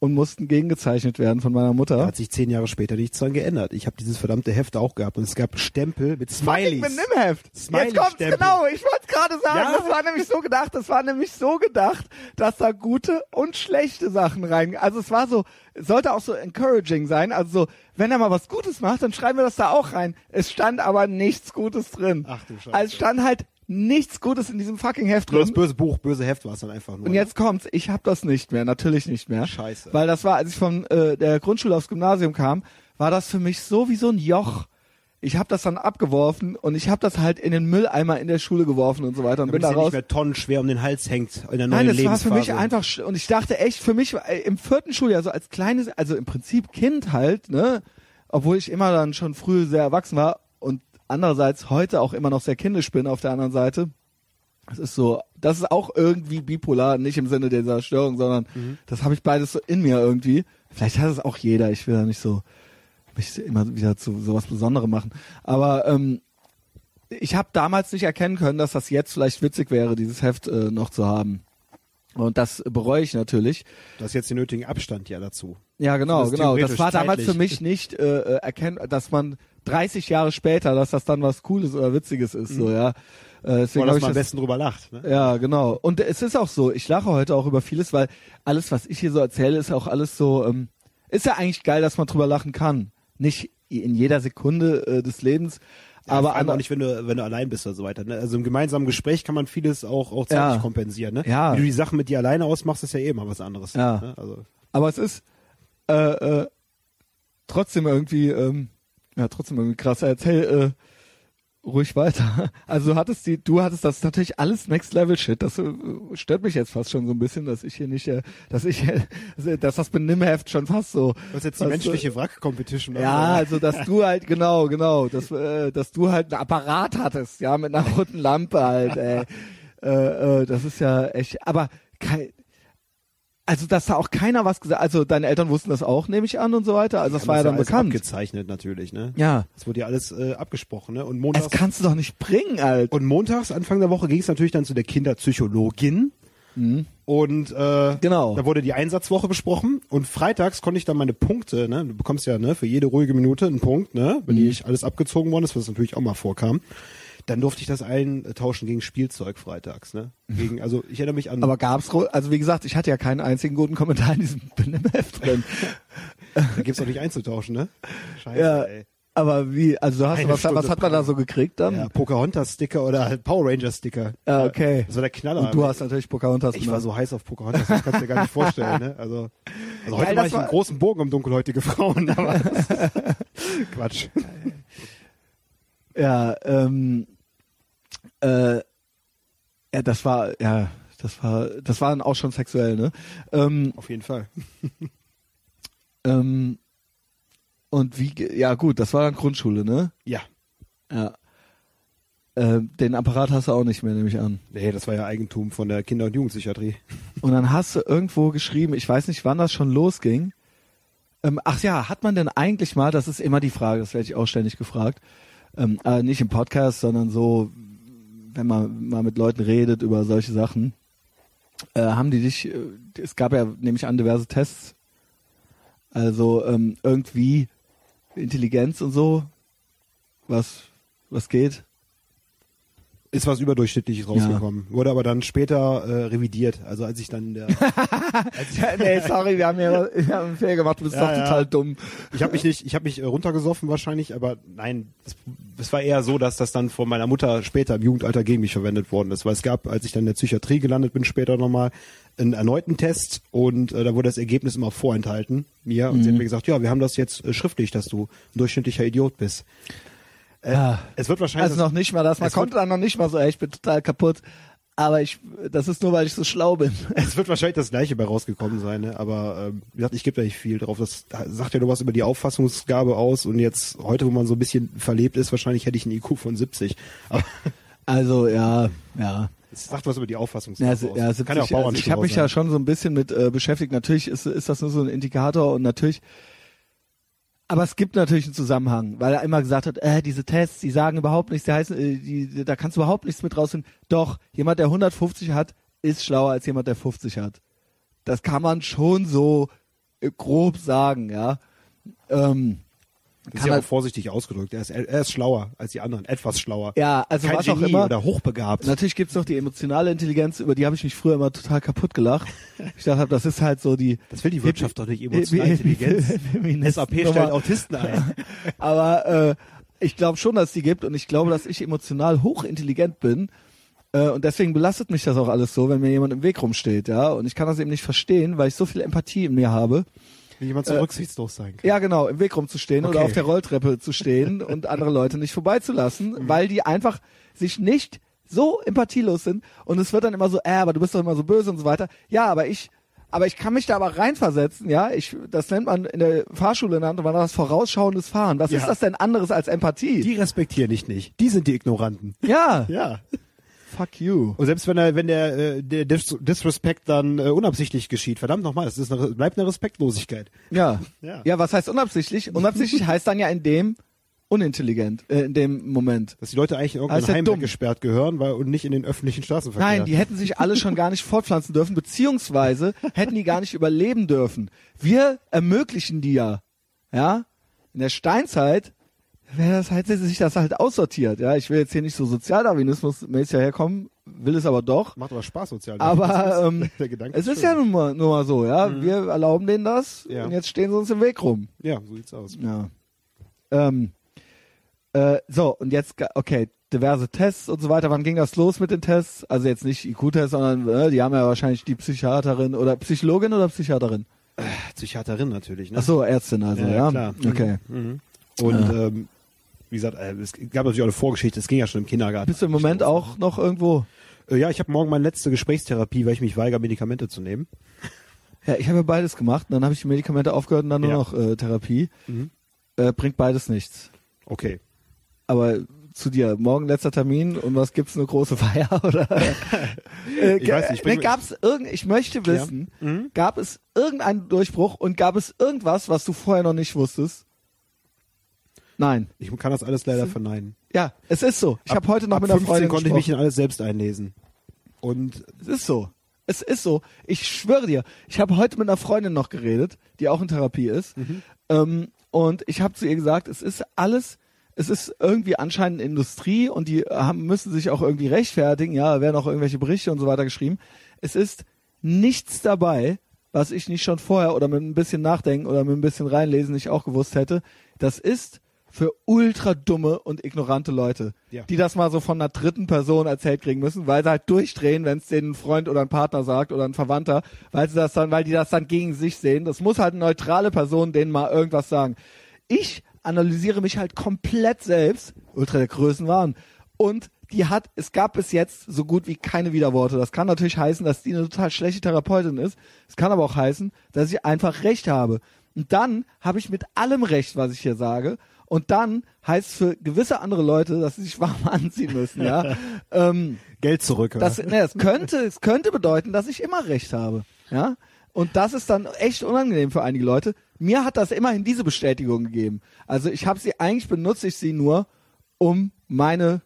und mussten gegengezeichnet werden von meiner Mutter. Da hat sich zehn Jahre später nichts dran geändert. Ich habe dieses verdammte Heft auch gehabt und es gab Stempel mit Smileys. Fucking Benimmheft. Smiley Jetzt kommt's Stempel. genau. Ich wollte gerade sagen. Ja? Das war nämlich so gedacht. Das war nämlich so gedacht, dass da gute und schlechte Sachen rein. Also es war so, sollte auch so encouraging sein. Also so, wenn er mal was Gutes macht, dann schreiben wir das da auch rein. Es stand aber nichts Gutes drin. Ach du Scheiße. Also es stand halt nichts Gutes in diesem fucking Heft Nur das drin. böse Buch, böse Heft war es dann einfach nur. Und jetzt kommt's, ich hab das nicht mehr, natürlich nicht mehr. Scheiße. Weil das war, als ich von äh, der Grundschule aufs Gymnasium kam, war das für mich so wie so ein Joch. Ich habe das dann abgeworfen und ich habe das halt in den Mülleimer in der Schule geworfen und so weiter und bin damit da es dir nicht raus. mehr tonnenschwer um den Hals hängt in der neuen Nein, war Lebensphase. für mich einfach und ich dachte echt, für mich äh, im vierten Schuljahr so als kleines, also im Prinzip Kind halt, ne, obwohl ich immer dann schon früh sehr erwachsen war und andererseits heute auch immer noch sehr kindisch bin auf der anderen Seite. Das ist so, das ist auch irgendwie bipolar, nicht im Sinne dieser Störung, sondern das habe ich beides so in mir irgendwie. Vielleicht hat es auch jeder, ich will da nicht so mich immer wieder zu sowas Besonderem machen. Aber ähm, ich habe damals nicht erkennen können, dass das jetzt vielleicht witzig wäre, dieses Heft äh, noch zu haben. Und das bereue ich natürlich. Du hast jetzt den nötigen Abstand ja dazu. Ja, genau, Zumindest genau. Das war damals zeitlich. für mich nicht äh, äh, erkennen, dass man 30 Jahre später, dass das dann was Cooles oder Witziges ist, so ja. Äh, deswegen Oder dass man am das, besten drüber lacht. Ne? ja, genau. Und es ist auch so, ich lache heute auch über vieles, weil alles, was ich hier so erzähle, ist auch alles so, ähm, ist ja eigentlich geil, dass man drüber lachen kann. Nicht in jeder Sekunde äh, des Lebens, aber allem an, auch nicht, wenn du, wenn du allein bist oder so weiter. Ne? Also im gemeinsamen Gespräch kann man vieles auch, auch zeitlich Ja. kompensieren. Ne? Ja. Wie du die Sachen mit dir alleine ausmachst, ist ja eh immer was anderes. Ja. Ne? Also, Aber es ist äh, äh, trotzdem irgendwie, ähm, ja, trotzdem irgendwie krass. Erzähl äh, ruhig weiter. Also du hattest die, du hattest das natürlich alles Next Level Shit. Das äh, stört mich jetzt fast schon so ein bisschen, dass ich hier nicht, äh, dass ich, dass das Benimmheft schon fast so. was ist jetzt die was, menschliche Wrack-Competition? Ja, also dass du halt genau, genau, dass, äh, dass du halt einen Apparat hattest, ja, mit einer roten Lampe halt. Ey. Äh, äh, das ist ja echt. Aber kein, also dass da auch keiner was gesagt. Also deine Eltern wussten das auch, nehme ich an und so weiter. Also das war ja dann alles bekannt. abgezeichnet natürlich. Ne? Ja, Das wurde ja alles äh, abgesprochen. Ne? Und das montags, kannst du doch nicht bringen, Alter. und montags, Anfang der Woche, ging es natürlich dann zu der Kinderpsychologin. Und äh, Mhm. Genau. da wurde die Einsatzwoche besprochen und freitags konnte ich dann meine Punkte, ne, du bekommst ja ne, für jede ruhige Minute einen Punkt, ne, wenn Mhm. nicht alles abgezogen worden ist, was natürlich auch mal vorkam. Dann durfte ich das eintauschen gegen Spielzeug freitags, ne? Gegen, also ich erinnere mich an. Aber gab's, also wie gesagt, ich hatte ja keinen einzigen guten Kommentar in diesem Benimmheft drin. da gibt's doch nicht einzutauschen, ne? Scheiße, Ja. ey. Aber wie, also du hast, Eine was, Stunde was hat man da so gekriegt dann? Ja, Pocahontas-Sticker oder halt Power Ranger-Sticker. Ah, okay. Das war der Knaller. Und du hast natürlich Pocahontas ich war gemacht. so heiß auf Pocahontas, das kannst du dir gar nicht vorstellen. Ne? Also, also heute Geil, mache ich einen war- großen Bogen um dunkelhäutige Frauen, aber Quatsch. Ja, ähm, äh, ja, das war, ja, das war, das war dann auch schon sexuell, ne? Ähm, Auf jeden Fall. ähm, und wie, ja gut, das war dann Grundschule, ne? Ja. Ja. Ähm, den Apparat hast du auch nicht mehr, nehme ich an. Nee, das war ja Eigentum von der Kinder- und Jugendpsychiatrie. Und dann hast du irgendwo geschrieben, ich weiß nicht, wann das schon losging. Ähm, ach ja, hat man denn eigentlich mal, das ist immer die Frage, das werde ich auch ständig gefragt, ähm, äh, nicht im Podcast, sondern so, wenn man mal mit Leuten redet über solche Sachen, äh, haben die dich, äh, es gab ja, nehme ich an, diverse Tests, also ähm, irgendwie Intelligenz und so, was, was geht. Ist was Überdurchschnittliches rausgekommen. Wurde aber dann später äh, revidiert. Also als ich dann der nee, sorry, wir haben hier wir haben einen Fehler gemacht, du bist Ja, doch ja. total dumm. Ich habe mich nicht, ich habe mich äh, runtergesoffen wahrscheinlich, aber nein, es, war eher so, dass das dann von meiner Mutter später im Jugendalter gegen mich verwendet worden ist, weil es gab, als ich dann in der Psychiatrie gelandet bin, später nochmal einen erneuten Test und äh, da wurde das Ergebnis immer vorenthalten mir und sie hat mir gesagt, ja, wir haben das jetzt äh, schriftlich, dass du ein durchschnittlicher Idiot bist. Äh, Ja. Es wird wahrscheinlich Also noch nicht mal das. Man konnte dann noch nicht mal so, ey, ich bin total kaputt. Aber ich, das ist nur, weil ich so schlau bin. Es wird wahrscheinlich das gleiche bei rausgekommen sein, ne? aber ähm, wie gesagt, ich gebe da nicht viel drauf. Das sagt ja nur was über die Auffassungsgabe aus und jetzt heute, wo man so ein bisschen verlebt ist, wahrscheinlich hätte ich einen IQ von 70. Aber Also, ja, ja. es sagt was über die Auffassungsgabe Ja, aus. ja 70, Kann ja auch also ich habe mich ja schon so ein bisschen mit äh, beschäftigt. Natürlich ist, ist das nur so ein Indikator und natürlich, aber es gibt natürlich einen Zusammenhang, weil er immer gesagt hat, äh, diese Tests, die sagen überhaupt nichts, die heißen, äh, die, da kannst du überhaupt nichts mit rausfinden. Doch, jemand, der 150 hat, ist schlauer als jemand, der 50 hat. Das kann man schon so äh, grob sagen, ja. Ähm, Das ist ja auch vorsichtig ausgedrückt. Er ist, er ist schlauer als die anderen, etwas schlauer. ja, also Kein was auch Genie immer. oder hochbegabt. Natürlich gibt's noch die emotionale Intelligenz, über die habe ich mich früher immer total kaputt gelacht. Ich dachte, das ist halt so die. Das will die Wirtschaft doch nicht, emotionale Intelligenz. SAP stellt. Autisten ein. Aber äh, ich glaube schon, dass die gibt und ich glaube, dass ich emotional hochintelligent bin. Äh, und deswegen belastet mich das auch alles so, wenn mir jemand im Weg rumsteht, ja. Und ich kann das eben nicht verstehen, weil ich so viel Empathie in mir habe. Wie jemand so Äh, rücksichtslos sein kann. Ja, genau, im Weg rumzustehen oder Okay. auf der Rolltreppe zu stehen und andere Leute nicht vorbeizulassen, Mhm. weil die einfach sich nicht so empathielos sind und es wird dann immer so, äh, aber du bist doch immer so böse und so weiter. Ja, aber ich, aber ich kann mich da aber reinversetzen, ja. Ich, das nennt man in der Fahrschule nannte man das vorausschauendes Fahren. Was Ja. ist das denn anderes als Empathie? Die respektieren dich nicht. Die sind die Ignoranten. ja, Ja. Fuck you. Und selbst wenn er, wenn der, äh, der Dis Disrespect dann äh, unabsichtlich geschieht, verdammt nochmal, das ist eine, bleibt eine Respektlosigkeit. Ja. Ja. ja. was heißt unabsichtlich? Unabsichtlich heißt dann ja in dem unintelligent, äh, in dem Moment. Dass die Leute eigentlich in irgendein ja Heim dumm. gesperrt gehören, weil und nicht in den öffentlichen Straßenverkehr. Nein, die hätten sich alle schon gar nicht fortpflanzen dürfen, beziehungsweise hätten die gar nicht überleben dürfen. Wir ermöglichen die ja. Ja? In der Steinzeit wäre das halt, hätte sich das halt aussortiert. Ja, ich will jetzt hier nicht so Sozialdarwinismus-mäßig herkommen, will es aber doch. Macht aber Spaß sozial. Aber ist- ähm, der Gedanke es ist schön. ja nun mal, nun mal so, ja. Wir erlauben denen das Ja. und jetzt stehen sie uns im Weg rum. Ja, so sieht's aus. Ja. Ähm, äh, so, und jetzt, okay, diverse Tests und so weiter. Wann ging das los mit den Tests? Also jetzt nicht IQ-Tests, sondern äh, die haben ja wahrscheinlich die Psychiaterin oder Psychologin oder Psychiaterin? Psychiaterin natürlich, ne? Ach so, Ärztin also, Ja, ja. klar. Okay. Mhm. Und ähm, wie gesagt, äh, es gab natürlich auch eine Vorgeschichte, es ging ja schon im Kindergarten. Bist du im Moment auch noch irgendwo? Äh, ja, ich habe morgen meine letzte Gesprächstherapie, weil ich mich weigere, Medikamente zu nehmen. Ja, ich habe ja beides gemacht. Und dann habe ich die Medikamente aufgehört und dann nur Ja. noch äh, Therapie. Mhm. Äh, bringt beides nichts. Okay. Aber zu dir, morgen letzter Termin und was gibt's eine große Feier oder? äh, Ich weiß nicht, ich gab's irgend, ich möchte wissen, Mhm. gab es irgendeinen Durchbruch und gab es irgendwas, was du vorher noch nicht wusstest? Nein. Ich kann das alles leider verneinen. Ja, es ist so. Ich Ab- habe heute noch ab mit einer 15 Freundin konnte ich mich in alles selbst einlesen. Und Es ist so. Es ist so. Ich schwöre dir. Ich habe heute mit einer Freundin noch geredet, die auch in Therapie ist. Mhm. Ähm, und ich habe zu ihr gesagt, es ist alles, es ist irgendwie anscheinend Industrie und die haben, müssen sich auch irgendwie rechtfertigen. Ja, da werden auch irgendwelche Berichte und so weiter geschrieben. Es ist nichts dabei, was ich nicht schon vorher oder mit ein bisschen Nachdenken oder mit ein bisschen reinlesen nicht auch gewusst hätte. Das ist für ultra dumme und ignorante Leute, Ja. die das mal so von einer dritten Person erzählt kriegen müssen, weil sie halt durchdrehen, wenn es denen ein Freund oder ein Partner sagt oder ein Verwandter, weil sie das dann, weil die das dann gegen sich sehen. Das muss halt eine neutrale Person denen mal irgendwas sagen. Ich analysiere mich halt komplett selbst, ultra der Größenwahn. Und die hat, es gab bis jetzt so gut wie keine Widerworte. Das kann natürlich heißen, dass die eine total schlechte Therapeutin ist. Es kann aber auch heißen, dass ich einfach recht habe. Und dann habe ich mit allem recht, was ich hier sage. Und dann heißt es für gewisse andere Leute, dass sie sich warm anziehen müssen, ja. ähm, Geld zurück. oder? das, ne, es könnte, es könnte bedeuten, dass ich immer recht habe, ja. Und das ist dann echt unangenehm für einige Leute. Mir hat das immerhin diese Bestätigung gegeben. Also ich habe sie, eigentlich benutze ich sie nur, um meine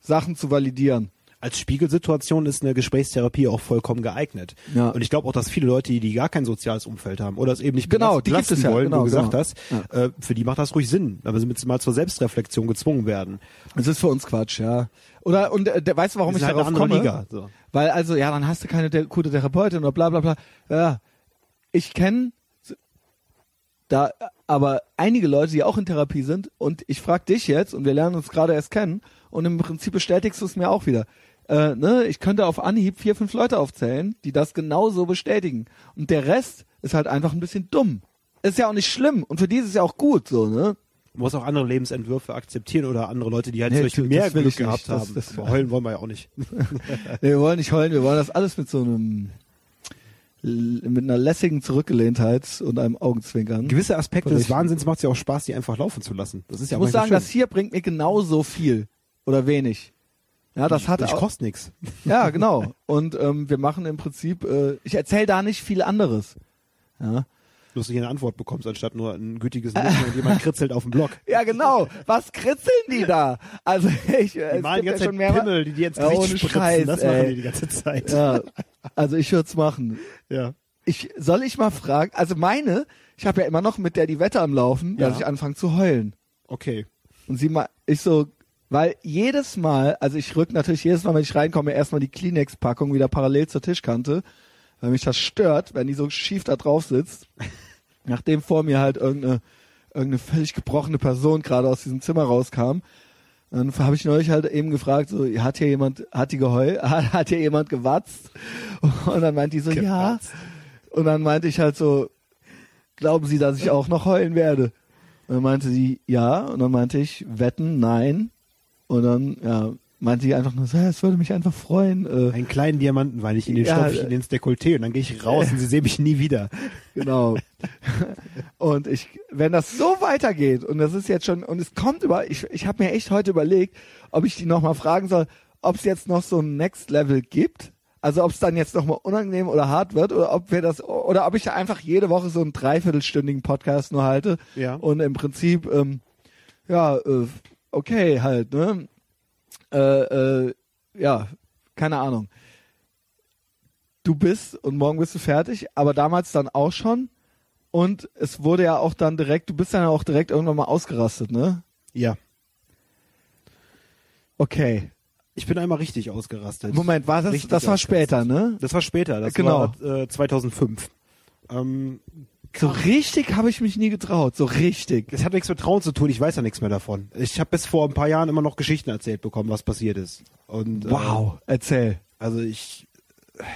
Sachen zu validieren. Als Spiegelsituation ist eine Gesprächstherapie auch vollkommen geeignet. Ja. Und ich glaube auch, dass viele Leute, die, die gar kein soziales Umfeld haben oder es eben nicht Genau, die gibt es ja, wollen, genau, wie du gesagt genau. hast, äh, für die macht das ruhig Sinn, aber sie mal zur Selbstreflexion gezwungen werden. Das ist für uns Quatsch, ja. Oder und äh, der, weißt du, warum ich halt darauf komme? Liga, so. Weil also ja, dann hast du keine der, gute Therapeutin oder bla bla bla. Ja, ich kenne da aber einige Leute, die auch in Therapie sind und ich frage dich jetzt und wir lernen uns gerade erst kennen und im Prinzip bestätigst du es mir auch wieder. Äh, ne, ich könnte auf Anhieb vier, fünf Leute aufzählen, die das genauso bestätigen. Und der Rest ist halt einfach ein bisschen dumm. Ist ja auch nicht schlimm und für die ist es ja auch gut, so, ne? Man muss auch andere Lebensentwürfe akzitieren oder andere Leute, die halt Nee, zum Beispiel das mehr Glück ich nicht. gehabt Das- haben. das- Aber heulen wollen wir ja auch nicht. Nee, wir wollen nicht heulen, wir wollen das alles mit so einem mit einer lässigen Zurückgelehntheit und einem Augenzwinkern. Gewisse Aspekte des. Wahnsinns macht es ja auch Spaß, die einfach laufen zu lassen. Das ist Ich ja muss manchmal sagen, schön. das hier bringt mir genauso viel oder wenig. Ja, das hat ich kostet nichts. ja genau. Und ähm, wir machen im Prinzip, äh, ich erzähle da nicht viel anderes. Ja. Lustig eine Antwort bekommst, anstatt nur ein gütiges Nicken und jemand kritzelt auf dem Blog. ja, genau. Was kritzeln die da? Also ich, Die es malen gibt ja schon mehrmals. Pimmel, die dir ins Ja, Gesicht ohne spritzen. Scheiß, das ey. machen die die ganze Zeit. Ja, also ich würde es machen. ja. Ich soll ich mal fragen, also meine, ich habe ja immer noch mit der die Wette am Laufen, dass Ja. ich anfange zu heulen. Okay. Und sie mal, ich so, weil jedes Mal, also ich rück natürlich jedes Mal, wenn ich reinkomme, erstmal die Kleenex-Packung wieder parallel zur Tischkante, weil mich das stört, wenn die so schief da drauf sitzt. Nachdem vor mir halt irgendeine, irgendeine völlig gebrochene Person gerade aus diesem Zimmer rauskam. Dann habe ich neulich halt eben gefragt, so, hat hier jemand, hat die geheult, hat, hat hier jemand gewatzt? Und dann meint die so, ja. Gewatzt. Und dann meinte ich halt so, glauben Sie, dass ich auch noch heulen werde? Und dann meinte sie, ja. Und dann meinte ich, wetten, nein. Und dann, ja, meinte sie einfach nur, so, es würde mich einfach freuen. Äh, Einen kleinen Diamanten, weil ich in den Ja, stopfe ich äh, ihn ins Dekolleté und dann gehe ich raus und sie sehen mich nie wieder. genau. und ich, wenn das so weitergeht, und das ist jetzt schon, und es kommt über, ich, ich habe mir echt heute überlegt, ob ich die nochmal fragen soll, ob es jetzt noch so ein Next Level gibt. Also ob es dann jetzt nochmal unangenehm oder hart wird oder ob wir das oder ob ich da einfach jede Woche so einen dreiviertelstündigen Podcast nur halte Ja. und im Prinzip ähm, ja äh, okay halt ne äh, äh, ja keine Ahnung du bist und morgen bist du fertig aber damals dann auch schon und es wurde ja auch dann direkt du bist dann auch direkt irgendwann mal ausgerastet ne Ja. okay Ich bin einmal richtig ausgerastet. Moment war das Richtig das war später ne Das war später, das Genau. war äh, 2005. Ähm, so richtig habe ich mich nie getraut so richtig es hat nichts mit Trauen zu tun, ich weiß ja nichts mehr davon. Ich habe bis vor ein paar Jahren immer noch Geschichten erzählt bekommen, was passiert ist. Und, äh, wow erzähl Also ich,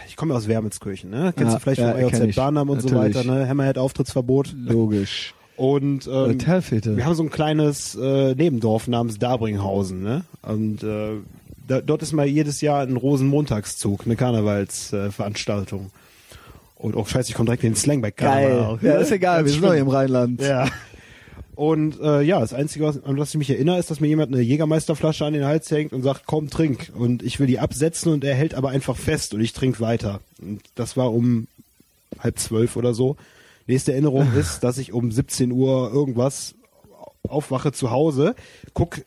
ich komme ja aus Wermelskirchen, ne? Kennst Ja, du vielleicht ja, kenn EOZ ich. Barnum und so Natürlich. weiter, ne? Hammerhead Auftrittsverbot. logisch Und ähm, wir haben so ein kleines äh, Nebendorf namens Dabringhausen, ne? Und äh, da, dort ist mal jedes Jahr ein Rosenmontagszug, eine Karnevalsveranstaltung. Äh. Und oh scheiße, ich komme direkt in den Slang bei geil ja ist egal wir sind doch hier im. Rheinland Ja. Und äh, ja, das Einzige, was- an was ich mich erinnere, ist, dass mir jemand eine Jägermeisterflasche an den Hals hängt und sagt, komm, trink. Und ich will die absetzen und er hält aber einfach fest und ich trinke weiter. Und das war um halb zwölf oder so. Nächste Erinnerung ist, dass ich um 17 Uhr irgendwas aufwache zu Hause, guck,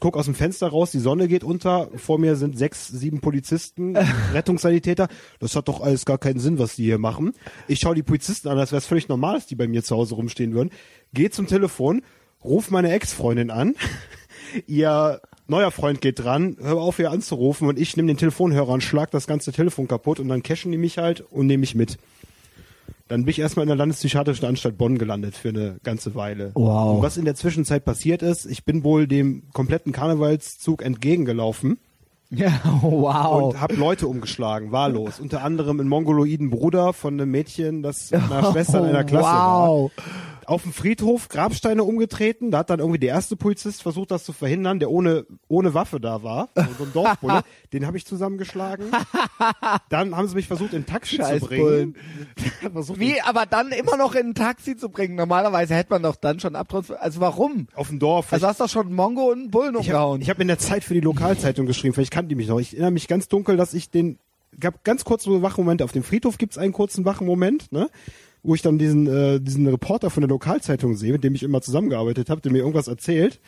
guck aus dem Fenster raus, die Sonne geht unter, vor mir sind sechs, sieben Polizisten, Rettungssanitäter. Das hat doch alles gar keinen Sinn, was die hier machen. Ich schaue die Polizisten an, als wäre es völlig normal, dass die bei mir zu Hause rumstehen würden. Geh zum Telefon, ruf meine Ex-Freundin an. Ihr neuer Freund geht dran, hör auf, ihr anzurufen und ich nehme den Telefonhörer und schlag das ganze Telefon kaputt und dann cashen die mich halt und nehme mich mit. Dann bin ich erstmal in der Landespsychiatrischen Anstalt Bonn gelandet für eine ganze Weile. Wow. Und was in der Zwischenzeit passiert ist, ich bin wohl dem kompletten Karnevalszug entgegengelaufen Ja, wow. und habe Leute umgeschlagen, wahllos. Unter anderem einen mongoloiden Bruder von einem Mädchen, das einer Schwester in einer Klasse war. Auf dem Friedhof Grabsteine umgetreten. Da hat dann irgendwie der erste Polizist versucht, das zu verhindern, der ohne, ohne Waffe da war. So ein Dorfbulle. Den habe ich zusammengeschlagen. Dann haben sie mich versucht, in ein Taxi Scheiß zu bringen. Wie, aber dann immer noch in ein Taxi zu bringen. Normalerweise hätte man doch dann schon abtransportiert. Also warum? auf dem Dorf. Also hast du doch schon einen Mongo und einen Bullen ich habe umgehauen. ich hab in der Zeit für die Lokalzeitung geschrieben, vielleicht kannten die mich noch. Ich erinnere mich ganz dunkel, dass ich den, gab ganz kurze Wachmomente. Auf dem Friedhof gibt's einen kurzen Wachmoment, ne? Wo ich dann diesen, äh, diesen Reporter von der Lokalzeitung sehe, mit dem ich immer zusammengearbeitet habe, der mir irgendwas erzählt.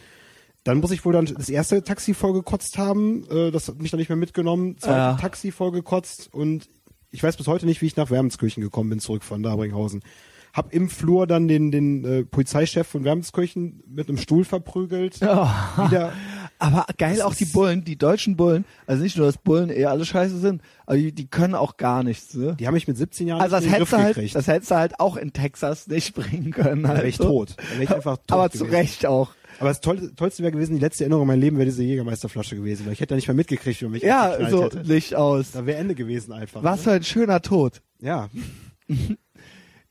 Dann muss ich wohl dann das erste Taxi vollgekotzt haben, äh, das hat mich dann nicht mehr mitgenommen, zweite Ja. Taxi vollgekotzt und ich weiß bis heute nicht, wie ich nach Wermelskirchen gekommen bin, zurück von Dabringhausen. Hab im Flur dann den, den äh, Polizeichef von Wermelskirchen mit einem Stuhl verprügelt. Wieder aber geil auch die Bullen, die deutschen Bullen. Also nicht nur, dass Bullen eher alle scheiße sind, aber die, die können auch gar nichts. Ne? Die haben mich mit 17 Jahren Also das in hättest, Griff du halt, gekriegt. das hättest du halt auch in Texas nicht bringen können. da Halt wäre ich so. tot. Da wäre ich einfach tot Aber gewesen. zu Recht auch. Aber das Toll, Tollste wäre gewesen, die letzte Erinnerung an mein Leben wäre diese Jägermeisterflasche gewesen. Weil ich hätte ja nicht mehr mitgekriegt, wie man mich Ja, so hätte. Licht aus. Da wäre Ende gewesen einfach. Was Ne? für ein schöner Tod. Ja.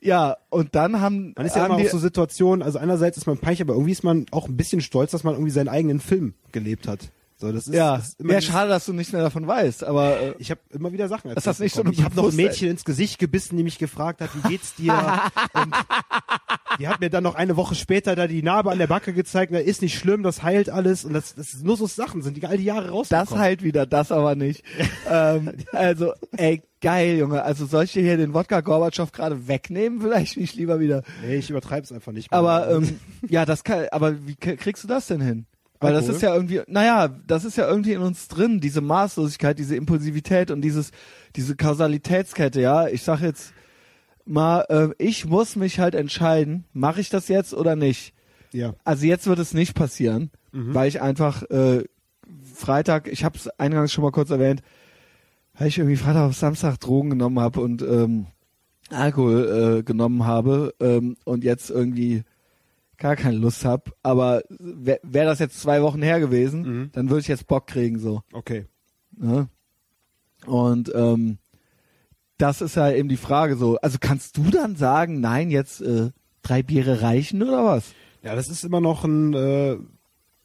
Ja, und dann haben, Man ist ja immer auf so Situationen, also einerseits ist man peinlich, aber irgendwie ist man auch ein bisschen stolz, dass man irgendwie seinen eigenen Film gelebt hat. So, das ist, ja, das ist immer ja, schade, dass du nicht mehr davon weißt, aber äh, Ich habe immer wieder Sachen erzählt. Ist das nicht so Ich habe noch ein Mädchen ins Gesicht gebissen, die mich gefragt hat, wie geht's dir? und die hat mir dann noch eine Woche später da die Narbe an der Backe gezeigt. Na, ist nicht schlimm, das heilt alles. Und das, das ist nur so Sachen sind, die all die Jahre rausgekommen. das halt wieder, das aber nicht. ähm, also, ey, geil, Junge. Also soll ich dir hier den Wodka Gorbatschow gerade wegnehmen? Vielleicht nicht lieber wieder. Nee, ich übertreibe es einfach nicht mehr. Aber ähm, ja, das kann, aber wie kriegst du das denn hin? Weil das Alkohol? ist ja irgendwie, naja, das ist ja irgendwie in uns drin, diese Maßlosigkeit, diese Impulsivität und dieses, diese Kausalitätskette, ja. Ich sag jetzt mal, äh, ich muss mich halt entscheiden, mache ich das jetzt oder nicht? ja. Also jetzt wird es nicht passieren, weil ich einfach äh, Freitag, ich habe es eingangs schon mal kurz erwähnt, weil ich irgendwie Freitag auf Samstag Drogen genommen habe und ähm, Alkohol äh, genommen habe ähm, und jetzt irgendwie gar keine Lust habe. Aber wäre wär das jetzt zwei Wochen her gewesen, Mhm. dann würde ich jetzt Bock kriegen so. Okay. Ne? Und ähm, das ist ja eben die Frage so. Also kannst du dann sagen, nein, jetzt äh, drei Biere reichen oder was? Ja, das ist immer noch ein, äh,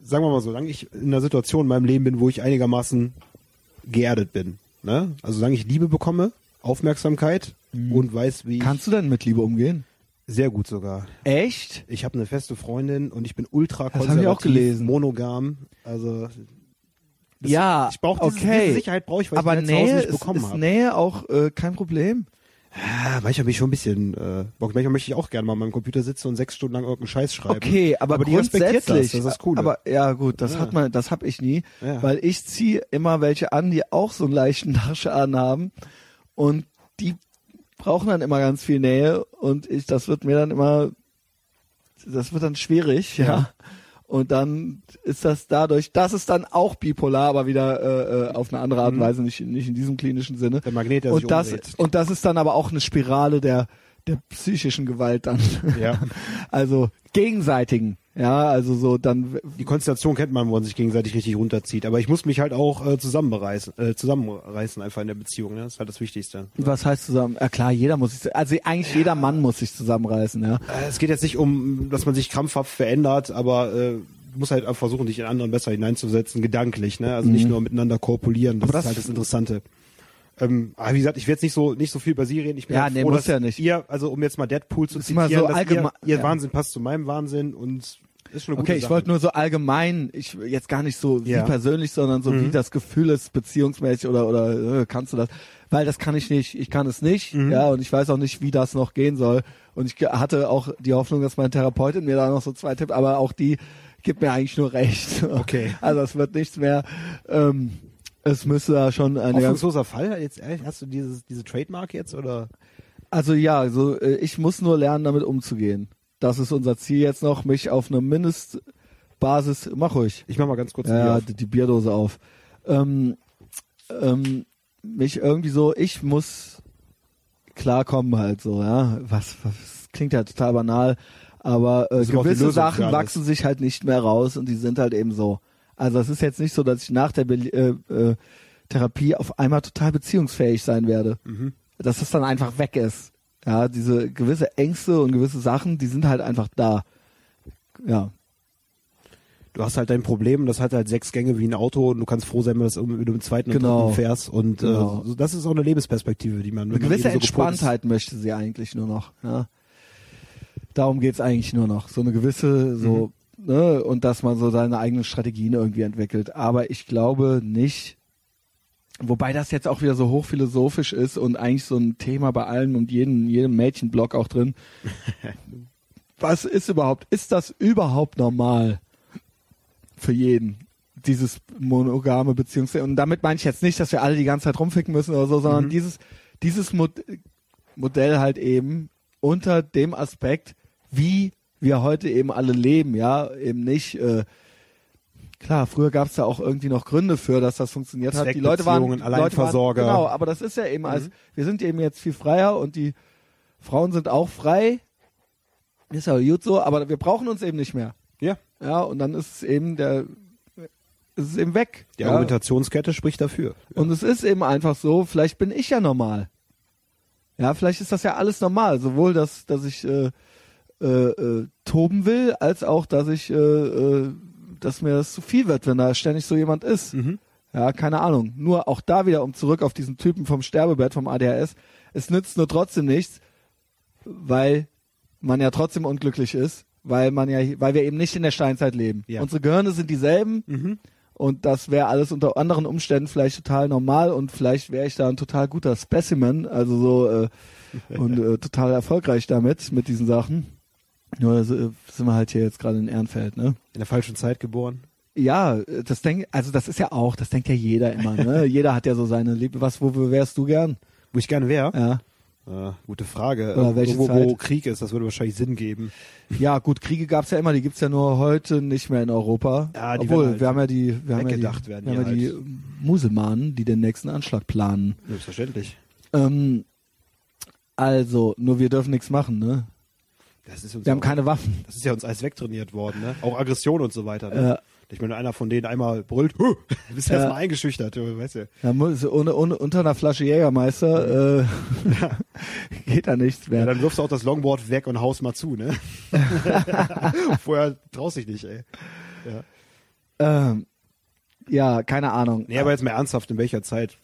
sagen wir mal so, solange ich in einer Situation in meinem Leben bin, wo ich einigermaßen geerdet bin. Ne? Also solange ich Liebe bekomme, Aufmerksamkeit und weiß, wie Kannst du denn mit Liebe umgehen? sehr gut sogar. Echt? Ich habe eine feste Freundin und ich bin ultra Das hab ich konservativ, auch gelesen. monogam. Also das- ja, ich brauche diese, okay. diese Sicherheit brauche ich, weil aber ich Nähe ist, ist habe. Nähe auch äh, kein Problem. Ja, manchmal bin ich schon ein bisschen, äh, Bock. manchmal möchte ich auch gerne mal an meinem Computer sitzen und sechs Stunden lang irgendeinen Scheiß schreiben. Okay, aber, aber die respektiert das, grundsätzlich, das ist das Coole. aber ja gut, das Ja. hat man, das hab ich nie, Ja. weil ich ziehe immer welche an, die auch so einen leichten Nachschaden haben und die brauchen dann immer ganz viel Nähe und ich, das wird mir dann immer, das wird dann schwierig, ja. Ja. Und dann ist das dadurch, das ist dann auch bipolar, aber wieder äh, äh, auf eine andere Art und Weise, nicht, nicht in diesem klinischen Sinne. Mhm. Der Magnet, der sich und das umdreht. und das ist dann aber auch eine Spirale der der psychischen Gewalt dann. Ja. Also gegenseitigen. Ja, also so dann Die Konstellation kennt man, wo man sich gegenseitig richtig runterzieht. Aber ich muss mich halt auch äh, zusammenreißen, äh, zusammenreißen einfach in der Beziehung. Ne? Das ist halt das Wichtigste. was heißt zusammen? Ja klar, jeder muss sich also eigentlich jeder Mann muss sich zusammenreißen, ja. Äh, Es geht jetzt nicht um, dass man sich krampfhaft verändert, aber äh, du musst halt versuchen, dich in anderen besser hineinzusetzen, gedanklich. Ne? Also nicht nur miteinander korpulieren. Das, Mhm. Das- ist halt das Interessante. Ähm, aber wie gesagt, ich werde jetzt nicht so nicht so viel Sie reden. Ich bin Ja, halt nee, froh, muss dass ja nicht. Ihr, also um jetzt mal Deadpool zu Ist zitieren, so dass ihr, ihr ja. Wahnsinn passt zu meinem Wahnsinn und ist schon eine gute Okay, ich wollte nur so allgemein, ich jetzt gar nicht so wie Ja. Mhm. persönlich, sondern so wie das Gefühl ist, beziehungsmäßig oder oder äh, kannst du das? Weil das kann ich nicht, ich kann es nicht, Mhm. ja, und ich weiß auch nicht, wie das noch gehen soll. Und ich hatte auch die Hoffnung, dass meine Therapeutin mir da noch so zwei Tipps, aber auch die gibt mir eigentlich nur recht. Okay. Also es wird nichts mehr. Ähm, es müsste da schon eine ganz Hoffnungsloser Fall? Jetzt ehrlich, hast du dieses, diese Trademark jetzt oder? Also ja, so äh, ich muss nur lernen, damit umzugehen. Das ist unser Ziel jetzt noch, mich auf eine Mindestbasis, mach ruhig. Ich mach mal ganz kurz ein Ja, die, die Bierdose auf. Ähm, ähm, mich irgendwie so, ich muss klarkommen halt so, ja. Was, was klingt ja total banal, aber äh, gewisse Sachen wachsen sich halt nicht mehr raus und die sind halt eben so. Also es ist jetzt nicht so, dass ich nach der Be äh, äh, Therapie auf einmal total beziehungsfähig sein werde. Mhm. Dass das dann einfach weg ist. Ja, diese gewisse Ängste und gewisse Sachen, die sind halt einfach da. Ja, Du hast halt dein Problem, das hat halt sechs Gänge wie ein Auto und du kannst froh sein, wenn du du im zweiten und Genau. dritten fährst. Und Genau. äh, das ist auch eine Lebensperspektive, die man Eine man gewisse so Entspanntheit möchte sie eigentlich nur noch. Ja. Darum geht's eigentlich nur noch. So eine gewisse, so, Mhm. Ne, und dass man so seine eigenen Strategien irgendwie entwickelt. Aber ich glaube nicht, wobei das jetzt auch wieder so hochphilosophisch ist und eigentlich so ein Thema bei allen und jedem, jedem Mädchenblog auch drin. Was ist überhaupt, ist das überhaupt normal für jeden? Dieses monogame Beziehungs und damit meine ich jetzt nicht, dass wir alle die ganze Zeit rumficken müssen oder so, sondern Mhm. dieses dieses Mod Modell halt eben unter dem Aspekt, wie wir heute eben alle leben, ja, eben nicht äh, klar, früher gab es da auch irgendwie noch Gründe für, dass das funktioniert hat. Die Leute waren die Leute Alleinversorger. Waren, genau, aber das ist ja eben als wir sind eben jetzt viel freier und die Frauen sind auch frei. Ist ja gut so, aber wir brauchen uns eben nicht mehr. Ja, Ja, und dann ist es eben der ist es eben weg. die ja. Argumentationskette spricht dafür. Und es ist eben einfach so, vielleicht bin ich ja normal. Ja, vielleicht ist das ja alles normal. Sowohl, dass, dass ich äh, äh, äh, toben will, als auch, dass ich, äh, äh, dass mir das zu viel wird, wenn da ständig so jemand ist. Mhm. Ja, keine Ahnung. Nur auch da wieder, um zurück auf diesen Typen vom Sterbebett, vom ADHS, es nützt nur trotzdem nichts, weil man ja trotzdem unglücklich ist, weil man ja, weil wir eben nicht in der Steinzeit leben. Ja. Unsere Gehirne sind dieselben Mhm. und das wäre alles unter anderen Umständen vielleicht total normal und vielleicht wäre ich da ein total guter Specimen, also so äh, und äh, total erfolgreich damit, mit diesen Sachen. Nur äh, sind wir halt hier jetzt gerade in Ehrenfeld, ne? In der falschen Zeit geboren. Ja, äh, das denk, also das ist ja auch, das denkt ja jeder immer, ne? jeder hat ja so seine Liebe. Was, wo wärst du gern? Wo ich gerne wäre? Ja. Äh, gute Frage. Oder welche wo, wo Zeit? Krieg ist, das würde wahrscheinlich Sinn geben. Ja, gut, Kriege gab's ja immer, die gibt's ja nur heute nicht mehr in Europa. Ja, die Obwohl, halt wir haben ja die, wir haben ja die, werden wir haben ja die halt. Muselmanen, die den nächsten Anschlag planen. Selbstverständlich. Ähm, also, nur wir dürfen nichts machen, ne? Wir haben keine Waffen. Das ist ja uns alles wegtrainiert worden, ne? Auch Aggression und so weiter. Ne? Ja. Ich meine, einer von denen einmal brüllt, huh, du bist Ja. erstmal eingeschüchtert, weißt du. Da muss, ohne, ohne, unter einer Flasche Jägermeister äh, geht da nichts Ja, mehr. dann wirfst du auch das Longboard weg und haust mal zu, ne? Vorher traust dich nicht, ey. ähm, ja, keine Ahnung. Nee, aber jetzt mal ernsthaft, in welcher Zeit?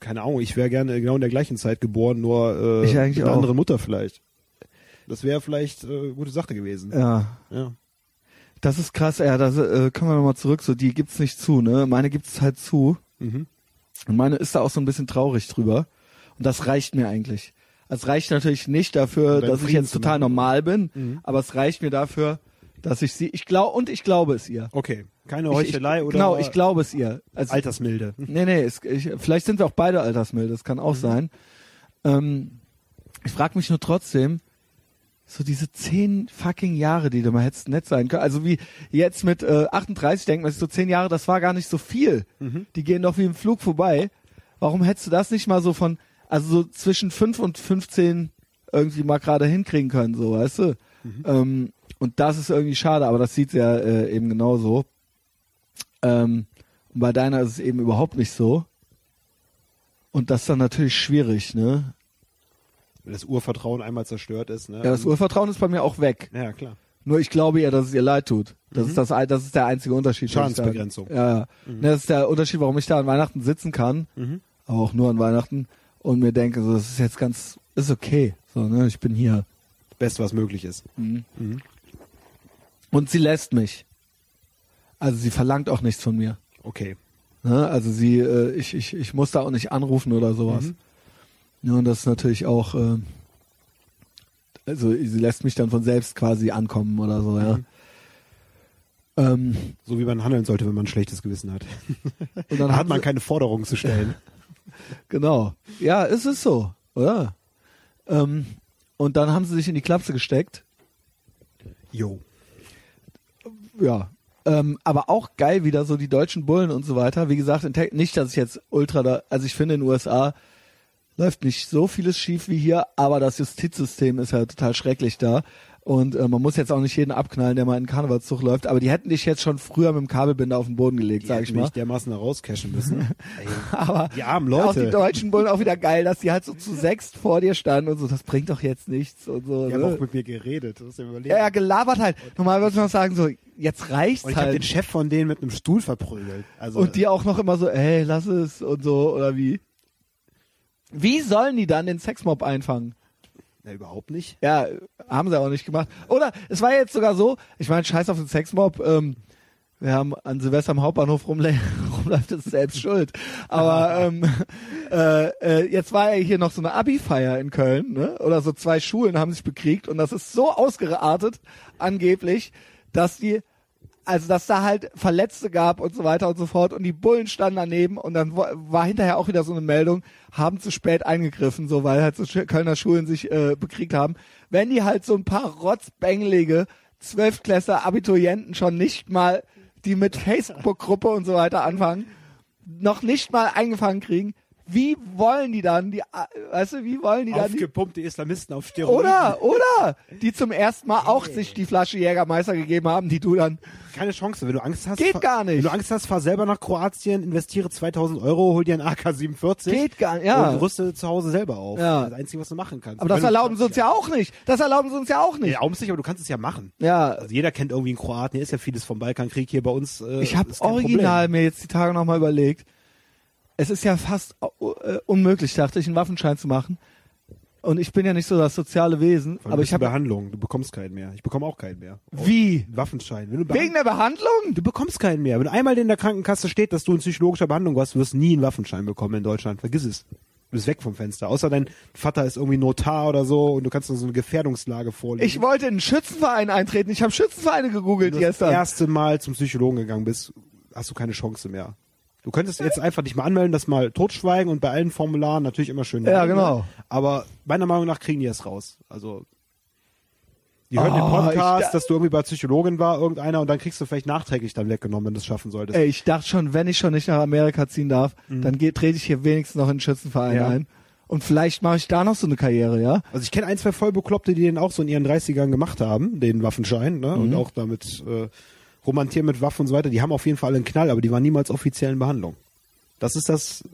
Keine Ahnung, ich wäre gerne genau in der gleichen Zeit geboren, nur äh, Ich mit einer anderen Mutter vielleicht. Das wäre vielleicht äh, eine gute Sache gewesen. ja, Ja. das ist krass. Ja, das äh, kommen wir nochmal zurück. So, die gibt's nicht zu, ne? Meine gibt's halt zu. Mhm. Und meine ist da auch so ein bisschen traurig drüber. Und das reicht mir eigentlich. Es reicht natürlich nicht dafür, dass ich Frieden jetzt zu total normal bin, Mhm. aber es reicht mir dafür, dass ich sie, ich glaube, und ich glaube es ihr. Okay, keine Ich- Heuchelei ich, oder Genau, ich glaube es ihr. Also, Altersmilde. Nee, nee, es, ich, vielleicht sind wir auch beide altersmilde, das kann auch Mhm. sein. Ähm, ich frage mich nur trotzdem, so diese zehn fucking Jahre, die du mal hättest nett sein können. Also wie jetzt mit äh, 38 denkt man sich so zehn Jahre, das war gar nicht so viel. Mhm. Die gehen doch wie im Flug vorbei. Warum hättest du das nicht mal so von, also so zwischen fünf und 15 irgendwie mal gerade hinkriegen können, so, weißt du? Mhm. Ähm, und das ist irgendwie schade, aber das sieht ja äh, eben genauso. Ähm, und bei deiner ist es eben überhaupt nicht so. Und das ist dann natürlich schwierig, ne? Das Urvertrauen einmal zerstört ist, ne? Ja, das Urvertrauen ist bei mir auch weg. Ja, klar. Nur ich glaube ihr, dass es ihr leid tut. Das ist das, das ist der einzige Unterschied. Schadensbegrenzung. Ja, ja. Ne, Das ist der Unterschied, warum ich da an Weihnachten sitzen kann, Mhm. aber auch nur an Weihnachten und mir denke, so, das ist jetzt ganz, ist okay. So, ne, ich bin hier. Beste, was möglich ist. Mhm. Mhm. Und sie lässt mich. Also sie verlangt auch nichts von mir. Okay. Ne? Also sie, äh, ich, ich, ich muss da auch nicht anrufen oder sowas. Ja, und das ist natürlich auch, äh, also sie lässt mich dann von selbst quasi ankommen oder so, ja. Mhm. Ähm, So wie man handeln sollte, wenn man ein schlechtes Gewissen hat. und dann hat man keine Forderungen zu stellen. genau. Ja, es ist so, oder? Ähm, und dann haben sie sich in die Klapse gesteckt. Jo. Ja. Ähm, aber auch geil wieder so die deutschen Bullen und so weiter. Wie gesagt, nicht, dass ich jetzt ultra da, also ich finde in den USA läuft nicht so vieles schief wie hier, aber das Justizsystem ist halt total schrecklich da. Und äh, man muss jetzt auch nicht jeden abknallen, der mal in Karnevalszug läuft, aber die hätten dich jetzt schon früher mit dem Kabelbinder auf den Boden gelegt, Die sag hätten ich mal. mich dermaßen rauscashen müssen. Aber Die armen auch die Leute. deutschen Bullen auch wieder geil, dass die halt so zu sechst vor dir standen und so, das bringt doch jetzt nichts und so. Die haben ne? auch mit mir geredet. Das ist ja. Ja, ja, gelabert halt. Normal würde man sagen, so, jetzt reicht's Und ich habe halt. den Chef von denen mit einem Stuhl verprügelt. Also und die auch noch immer so, ey, lass es und so, oder wie? Wie sollen die dann den Sexmob einfangen? Na, überhaupt nicht. Ja, haben sie auch nicht gemacht. Oder es war jetzt sogar so, ich meine, scheiß auf den Sexmob, ähm, wir haben an Silvester am Hauptbahnhof rumle rumläuft, ist selbst schuld. Aber ähm, äh, äh, jetzt war ja hier noch so eine Abi-Feier in Köln, ne? Oder so zwei Schulen haben sich bekriegt und das ist so ausgeartet, angeblich, dass die also dass da halt Verletzte gab und so weiter und so fort und die Bullen standen daneben und dann wa- war hinterher auch wieder so eine Meldung, haben zu spät eingegriffen, so weil halt so Kölner Schulen sich äh, bekriegt haben. Wenn die halt so ein paar rotzbängelige Zwölftklässler Abiturienten schon nicht mal, die mit Facebook-Gruppe und so weiter anfangen, noch nicht mal eingefangen kriegen, wie wollen die dann, die, äh, weißt du, wie wollen die dann die Aufgepumpte Islamisten auf Steroiden. oder, oder, die zum ersten Mal auch sich die Flasche Jägermeister gegeben haben, die du dann, Keine Chance. Wenn du Angst hast, Geht fahr- gar nicht. Wenn du Angst hast, fahr selber nach Kroatien, investiere 2000 Euro, hol dir einen AK-47. geht gar nicht, ja. Und rüste zu Hause selber auf. Ja. Das Einzige, was du machen kannst. Aber das erlauben sie uns ja auch nicht. Das erlauben sie uns ja auch nicht. Ja, nicht, aber du kannst es ja machen. Ja, Also jeder kennt irgendwie einen Kroaten, hier ist ja vieles vom Balkankrieg hier bei uns. Äh, ich habe original Problem. mir jetzt die Tage nochmal überlegt. Es ist ja fast äh, unmöglich, dachte ich, einen Waffenschein zu machen. Und ich bin ja nicht so das soziale Wesen, aber ich du habe Behandlung, du bekommst keinen mehr. Ich bekomme auch keinen mehr. wie Waffenschein. Du wegen der Behandlung? Du bekommst keinen mehr. Wenn einmal in der Krankenkasse steht, dass du in psychologischer Behandlung warst, du wirst nie einen Waffenschein bekommen in Deutschland. Vergiss es. Du bist weg vom Fenster. Außer dein Vater ist irgendwie Notar oder so und du kannst nur so eine Gefährdungslage vorlegen. Ich wollte in einen Schützenverein eintreten. Ich habe Schützenvereine gegoogelt Wenn du das gestern. erste Mal zum Psychologen gegangen bist, hast du keine Chance mehr. Du könntest jetzt einfach dich mal anmelden, das mal totschweigen und bei allen Formularen natürlich immer schön. Ja, genau. Aber meiner Meinung nach kriegen die es raus. Also die hören den Oh, Podcast, ich- dass du irgendwie bei Psychologin war, irgendeiner, und dann kriegst du vielleicht nachträglich dann weggenommen, wenn du es schaffen solltest. Ey, ich dachte schon, wenn ich schon nicht nach Amerika ziehen darf, dann geht, trete ich hier wenigstens noch in einen Schützenverein Mhm. Ja. ein. Und vielleicht mache ich da noch so eine Karriere, ja? Also ich kenne ein, zwei Vollbekloppte, die den auch so in ihren 30ern gemacht haben, den Waffenschein, ne? Mhm. Und auch damit äh, romantieren mit Waffen und so weiter. Die haben auf jeden Fall einen Knall, aber die waren niemals offiziell in Behandlung. Das ist das,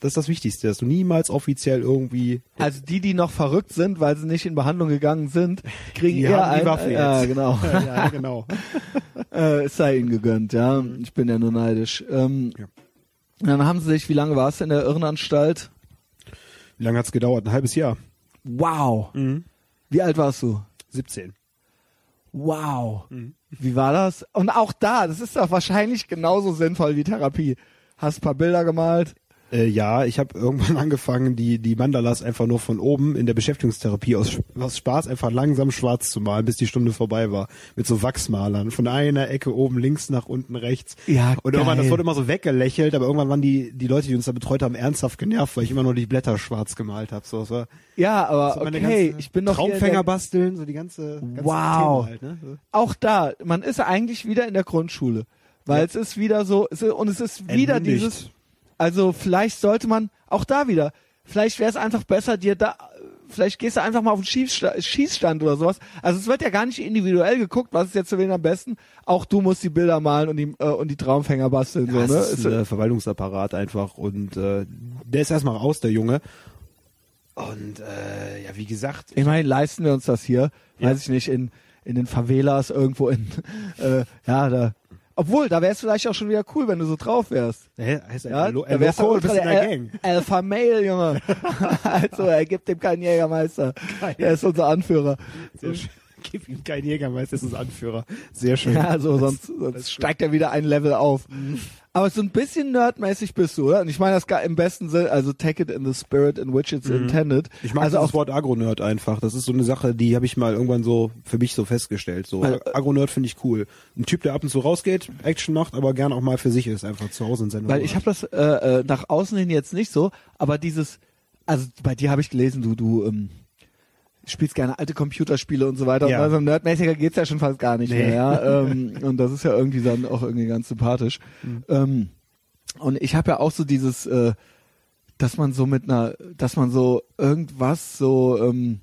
das ist das Wichtigste, dass du niemals offiziell irgendwie. Also die, die noch verrückt sind, weil sie nicht in Behandlung gegangen sind, kriegen Die eher die Waffe Ja, jetzt. genau. ja, genau. äh, es sei ihnen gegönnt, ja. Ich bin ja nur neidisch. Ähm, Ja. Dann haben sie sich, wie lange warst du in der Irrenanstalt? Wie lange hat's gedauert? Ein halbes Jahr. Wow. Wie alt warst du? 17. Wow. Wie war das? Und auch da, das ist doch wahrscheinlich genauso sinnvoll wie Therapie. Hast paar Bilder gemalt. Äh, ja, ich habe irgendwann angefangen, die, die Mandalas einfach nur von oben in der Beschäftigungstherapie aus, aus Spaß einfach langsam schwarz zu malen, bis die Stunde vorbei war. Mit so Wachsmalern. Von einer Ecke oben links nach unten rechts. Ja, Und irgendwann, das geil. wurde immer so weggelächelt, aber irgendwann waren die, die Leute, die uns da betreut haben, ernsthaft genervt, weil ich immer nur die Blätter schwarz gemalt habe. So, war Ja, aber so okay, ich bin in Traumfänger basteln, so die ganze, ganze Wow. Halt, ne? So. auch da, man ist eigentlich wieder in der Grundschule, weil Ja. es ist wieder so es ist, und es ist wieder Entmündigt. dieses also vielleicht sollte man auch da wieder, vielleicht wäre es einfach besser dir da vielleicht gehst du einfach mal auf den Schießstand, Schießstand oder sowas. Also es wird ja gar nicht individuell geguckt, was ist jetzt für wen am besten. Auch du musst die Bilder malen und die äh, und die Traumfänger basteln Ja, so, ne? ist ein äh, Verwaltungsapparat einfach und äh, der ist erstmal raus, der Junge. Und äh, ja, wie gesagt, Ich meine, leisten wir uns das hier, Ja. weiß ich nicht, in, in den Favelas irgendwo in, äh, ja, da. Obwohl, da wäre es vielleicht auch schon wieder cool, wenn du so drauf wärst. Hä? heißt Ja, er, Lo- da El wärst Loco, ultra bist in der der Gang. Al Alpha Male, Junge. also, er gibt ihm keinen Jägermeister. Er ist unser Anführer. Sehr schön. Gib ihm keinen Jägermeister, das ist Anführer. Sehr schön. Ja, so, sonst, sonst steigt er wieder ein Level auf. Aber so ein bisschen nerdmäßig bist du, oder? Und ich meine das gar im besten Sinne, also take it in the spirit in which it's intended. Ich mag also das auch Wort Agronerd einfach. Das ist so eine Sache, die habe ich mal irgendwann so für mich so festgestellt. So Weil- Agronerd finde ich cool. Ein Typ, der ab und zu rausgeht, Action macht, aber gern auch mal für sich ist, einfach zu Hause in seiner Weil Ruhe ich habe das äh, äh, nach außen hin jetzt nicht so, aber dieses, also bei dir habe ich gelesen, du, du ähm, spielst gerne alte Computerspiele und so weiter. Ja. Und bei so einem Nerdmäßiger geht's ja schon fast gar nicht Nee. mehr. Ja? ähm, und das ist ja irgendwie dann auch irgendwie ganz sympathisch. Mhm. Ähm, und ich habe ja auch so dieses, äh, dass man so mit einer, dass man so irgendwas so ähm,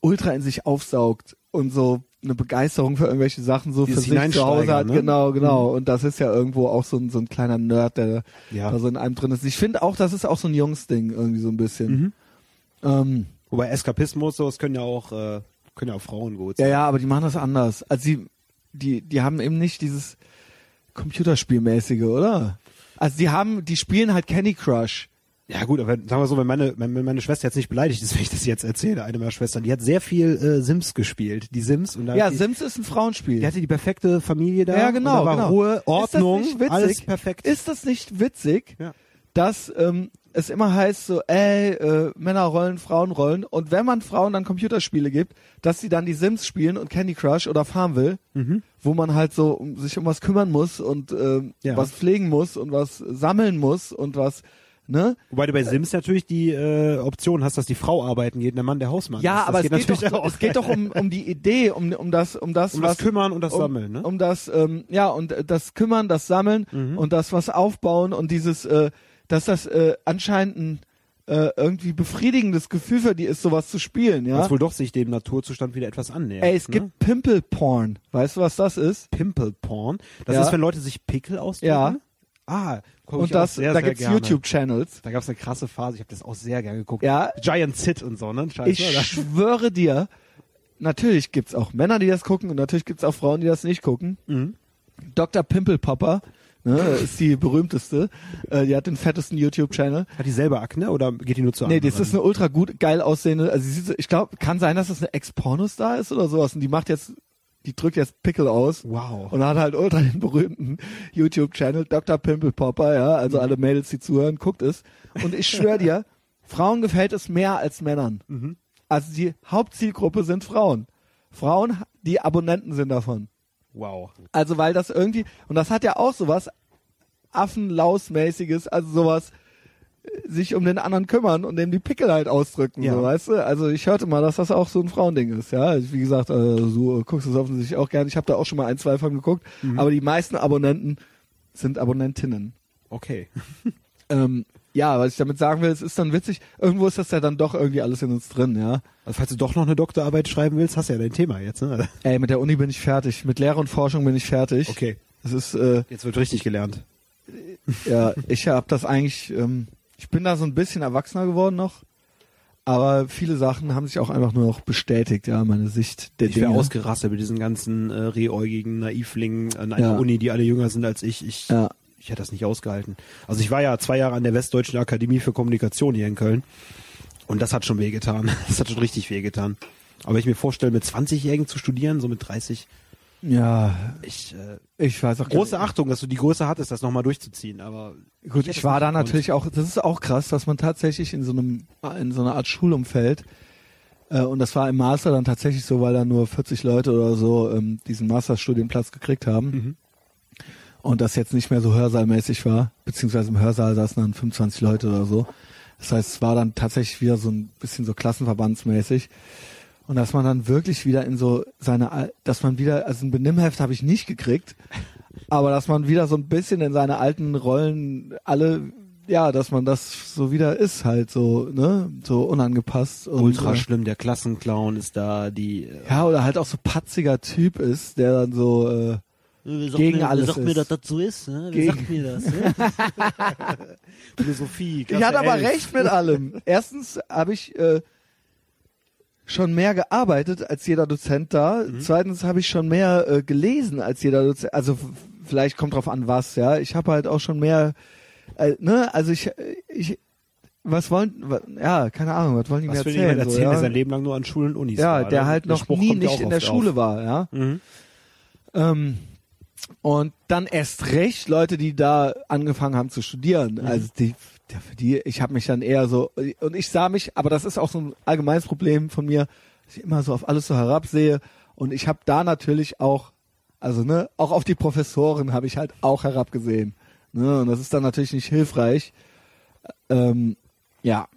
ultra in sich aufsaugt und so eine Begeisterung für irgendwelche Sachen so Dieses für sich zu Hause hat. Ne? Genau, genau. Und das ist ja irgendwo auch so ein, so ein kleiner Nerd, der Ja. da so in einem drin ist. Ich finde auch, das ist auch so ein Jungsding irgendwie so ein bisschen. Ähm, Wobei Eskapismus, so, das können ja auch, äh, können ja auch Frauen gut ja, sein. ja, aber die machen das anders. Also sie, die, die haben eben nicht dieses Computerspielmäßige, oder? Also die haben, die spielen halt Candy Crush. Ja gut, aber sagen wir so, wenn meine, wenn meine Schwester jetzt nicht beleidigt ist, wenn ich das jetzt erzähle, eine meiner Schwestern, die hat sehr viel äh, Sims gespielt, die Sims und Ja, die, Sims ist ein Frauenspiel. die hatte die perfekte Familie da. Ja, genau, Und da war genau. Ruhe, Ist das Ordnung, nicht witzig? alles perfekt. Ist das nicht witzig, Ja. dass ähm, es immer heißt so, ey, äh, Männerrollen, Frauenrollen und wenn man Frauen dann Computerspiele gibt, dass sie dann die Sims spielen und Candy Crush oder Farmville, wo man halt so um, sich um was kümmern muss und ähm, Ja. was pflegen muss und was sammeln muss und was, ne? Wobei du bei Sims natürlich die äh, Option hast, dass die Frau arbeiten geht und der Mann der Hausmann Ja, ist. Das aber es geht, doch, es geht doch um, um die Idee, um, um das, um das, Um was, das Kümmern und das um, Sammeln, ne? Um das, ähm, ja, und äh, das Kümmern, das Sammeln Mhm. und das was aufbauen und dieses, äh, dass das äh, anscheinend ein äh, irgendwie befriedigendes Gefühl für die ist, sowas zu spielen, ja. Was wohl doch sich dem Naturzustand wieder etwas annähert. Ey, es ne? gibt Pimple Porn. Weißt du, was das ist? Pimple Porn. Das Ja. ist, wenn Leute sich Pickel ausdrücken. Ja. Ah, guck Und das, sehr, da sehr gibt's gerne. YouTube-Channels. Da gab's eine krasse Phase. Ich habe das auch sehr gerne geguckt. Ja. Giant Zit und so, ne? Scheiße, Ich oder? schwöre dir, natürlich gibt's auch Männer, die das gucken und natürlich gibt's auch Frauen, die das nicht gucken. Mhm. Dr. Pimple Popper ne, ist die berühmteste. Äh, die hat den fettesten YouTube-Channel. Hat die selber Akne oder geht die nur zu Nee, anderen? das ist eine ultra gut, geil aussehende, also sie sieht, so- ich glaube, kann sein, dass das eine Ex-Pornostar ist oder sowas und die macht jetzt, die drückt jetzt Pickel aus. Wow. Und hat halt ultra den berühmten YouTube-Channel Dr. Pimple Popper, ja, also alle Mädels, die zuhören, guckt es. Und ich schwöre dir, Frauen gefällt es mehr als Männern. Also die Hauptzielgruppe sind Frauen. Frauen, die Abonnenten sind davon. Wow. Also weil das irgendwie, und das hat ja auch sowas Affenlausmäßiges, also sowas äh, sich um den anderen kümmern und dem die Pickel halt ausdrücken, Ja. so, weißt du? Also ich hörte mal, dass das auch so ein Frauending ist, ja. Wie gesagt, äh, du guckst es offensichtlich auch gerne. Ich habe da auch schon mal ein, zwei von geguckt, Mhm. aber die meisten Abonnenten sind Abonnentinnen. Okay. Ähm, ja, was ich damit sagen will, es ist dann witzig, irgendwo ist das ja dann doch irgendwie alles in uns drin, ja. Also falls du doch noch eine Doktorarbeit schreiben willst, hast du ja dein Thema jetzt, ne? Ey, mit der Uni bin ich fertig, mit Lehre und Forschung bin ich fertig. Okay. Es ist, äh, Jetzt wird richtig gelernt. Ja, ich habe das eigentlich, ähm, ich bin da so ein bisschen erwachsener geworden noch, aber viele Sachen haben sich auch einfach nur noch bestätigt, ja, meine Sicht der Ich wäre Dinge. ausgerastet mit diesen ganzen äh, rehäugigen Naivlingen an einer Ja. Uni, die alle jünger sind als ich. Ich, Ja. Ich hätte das nicht ausgehalten. Also ich war ja zwei Jahre an der Westdeutschen Akademie für Kommunikation hier in Köln und das hat schon wehgetan. Das hat schon richtig wehgetan. Aber wenn ich mir vorstelle, mit 20-Jährigen zu studieren, so mit 30, ja, ich äh, ich weiß auch große Achtung, dass du die Größe hattest, das nochmal durchzuziehen. Aber Gut, ich es war da natürlich auch, das ist auch krass, dass man tatsächlich in so einem, in so einer Art Schulumfeld, äh, und das war im Master dann tatsächlich so, weil da nur 40 Leute oder so ähm, diesen Masterstudienplatz gekriegt haben. Mhm. Und das jetzt nicht mehr so hörsaalmäßig war, beziehungsweise im Hörsaal saßen dann 25 Leute oder so. Das heißt, es war dann tatsächlich wieder so ein bisschen so klassenverbandsmäßig. Und dass man dann wirklich wieder in so seine, dass man wieder, also ein Benimmheft habe ich nicht gekriegt, aber dass man wieder so ein bisschen in seine alten Rollen alle, ja, dass man das so wieder ist halt so, ne, so unangepasst und ultra äh, schlimm, der Klassenclown ist da, die äh, ja oder halt auch so patziger Typ ist, der dann so äh, Wer sagt Gegen mir, alles Wer sagt ist. mir, dass das so ist? Ne? Wer Gegen- sagt mir das? Ne? Philosophie. Ich Klasse hatte aber 11. recht mit allem. Erstens habe ich äh, schon mehr gearbeitet als jeder Dozent da. Zweitens habe ich schon mehr äh, gelesen als jeder Dozent. Also vielleicht kommt drauf an was, ja. Ich habe halt auch schon mehr, äh, ne, also ich, äh, ich, was wollen, ja, keine Ahnung, was wollen die Was mir erzählen? jemand erzählen, so, der ja? sein Leben lang nur an Schulen und Unis ja, war? der ne? halt noch Spruch nie kommt ja nicht auch in der Schule auf. war, ja. Mhm. Ähm, und dann erst recht Leute, die da angefangen haben zu studieren. Mhm. Also die, die, ich habe mich dann eher so und ich sah mich, aber das ist auch so ein allgemeines Problem von mir, dass ich immer so auf alles so herabsehe und ich habe da natürlich auch, also ne, auch auf die Professoren habe ich halt auch herabgesehen. Ne, und das ist dann natürlich nicht hilfreich. Ähm, ja,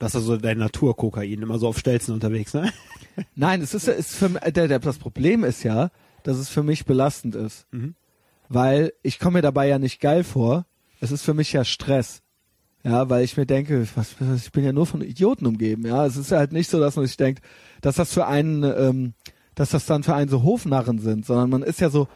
Das ist also dein Naturkokain, immer so auf Stelzen unterwegs, ne? Nein, es ist, ist für der, der, das Problem ist ja, dass es für mich belastend ist. Mhm. Weil ich komme mir dabei ja nicht geil vor. Es ist für mich ja Stress. Ja, weil ich mir denke, was, was, ich bin ja nur von Idioten umgeben. Ja, es ist halt nicht so, dass man sich denkt, dass das für einen, ähm, dass das dann für einen so Hofnarren sind, sondern man ist ja so,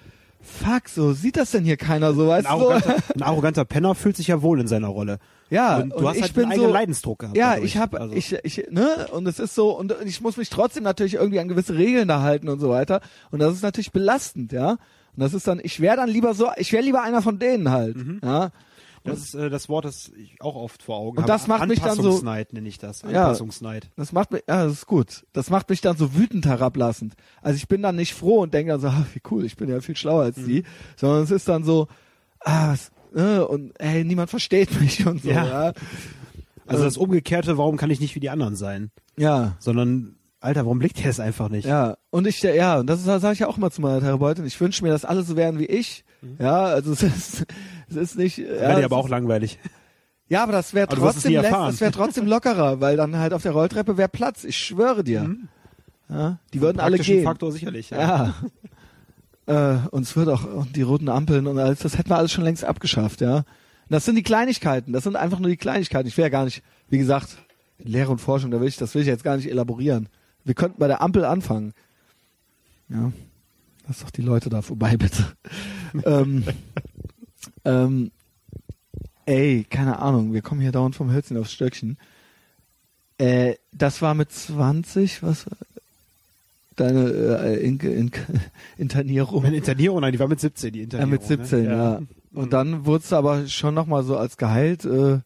fuck, so sieht das denn hier keiner so, weißt Ein du? arroganter, ein arroganter Penner fühlt sich ja wohl in seiner Rolle. Ja, und du hast ich halt bin einen so, Leidensdruck gehabt. Ja, dadurch. ich habe, Also- ich, ich, ne, und es ist so, und ich muss mich trotzdem natürlich irgendwie an gewisse Regeln da halten und so weiter. Und das ist natürlich belastend, ja. Und das ist dann, ich wäre dann lieber so, ich wäre lieber einer von denen halt, Mhm. ja. Das ist äh, das Wort, das ich auch oft vor Augen Und habe. das macht mich dann so- Anpassungsneid nenne ich das. Ja. Anpassungsneid. Das macht mich, ja, das ist gut. Das macht mich dann so wütend herablassend. Also ich bin dann nicht froh und denke dann so, ah, wie cool, ich bin ja viel schlauer als Mhm. die, sondern es ist dann so, ah, äh, und hey, niemand versteht mich und so, Ja. ja. Also das Umgekehrte, warum kann ich nicht wie die anderen sein? Ja. Sondern, Alter, warum blickt ihr es einfach nicht? Ja, und ich, ja, und das sage ich ja auch immer zu meiner Therapeutin. Ich wünsche mir, dass alle so wären wie ich. Ja, also es ist, es ist nicht. Ja, Mhm. Wäre dir aber auch langweilig. ja, aber das wäre es trotzdem, das wäre trotzdem lockerer, weil dann halt auf der Rolltreppe wäre Platz. Ich schwöre dir. Ja, die würden alle gehen. Faktor sicherlich. Ja. Ja. äh, und es wird auch und die roten Ampeln und alles, das hätten wir alles schon längst abgeschafft, ja. Und das sind die Kleinigkeiten, das sind einfach nur die Kleinigkeiten. Ich will ja gar nicht, wie gesagt, Lehre und Forschung, da will ich, das will ich jetzt gar nicht elaborieren. Wir könnten bei der Ampel anfangen. Ja. Lass doch die Leute da vorbei, bitte. ähm, ähm, ey, keine Ahnung, wir kommen hier dauernd vom Hölzchen aufs Stöckchen. Äh, das war mit 20, was? Deine äh, in, in, Internierung. Meine Internierung, nein, die war mit 17, die Ja, Internierung. mit 17, ne? ja. Und dann wurdest du aber schon nochmal so als Gehalt. Äh,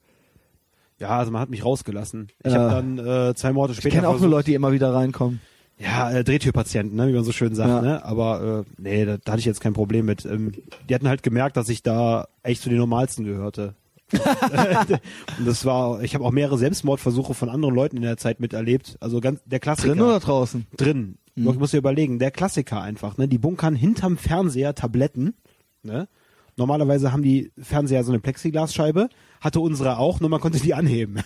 Ja, also man hat mich rausgelassen. Ich Ja. habe dann äh, zwei Monate ich später kenne auch nur Leute, die immer wieder reinkommen. Ja, äh, Drehtürpatienten, ne, wie man so schön sagt, Ja. ne? Aber äh, nee, da, da hatte ich jetzt kein Problem mit. Ähm, die hatten halt gemerkt, dass ich da echt zu den normalsten gehörte. und das war, ich habe auch mehrere Selbstmordversuche von anderen Leuten in der Zeit miterlebt. Also ganz der Klassiker. Drin oder draußen? Drin. Mhm. Du musst dir überlegen, der Klassiker einfach, ne? Die bunkern hinterm Fernseher Tabletten, ne? Normalerweise haben die Fernseher so eine Plexiglasscheibe, hatte unsere auch, nur man konnte die anheben.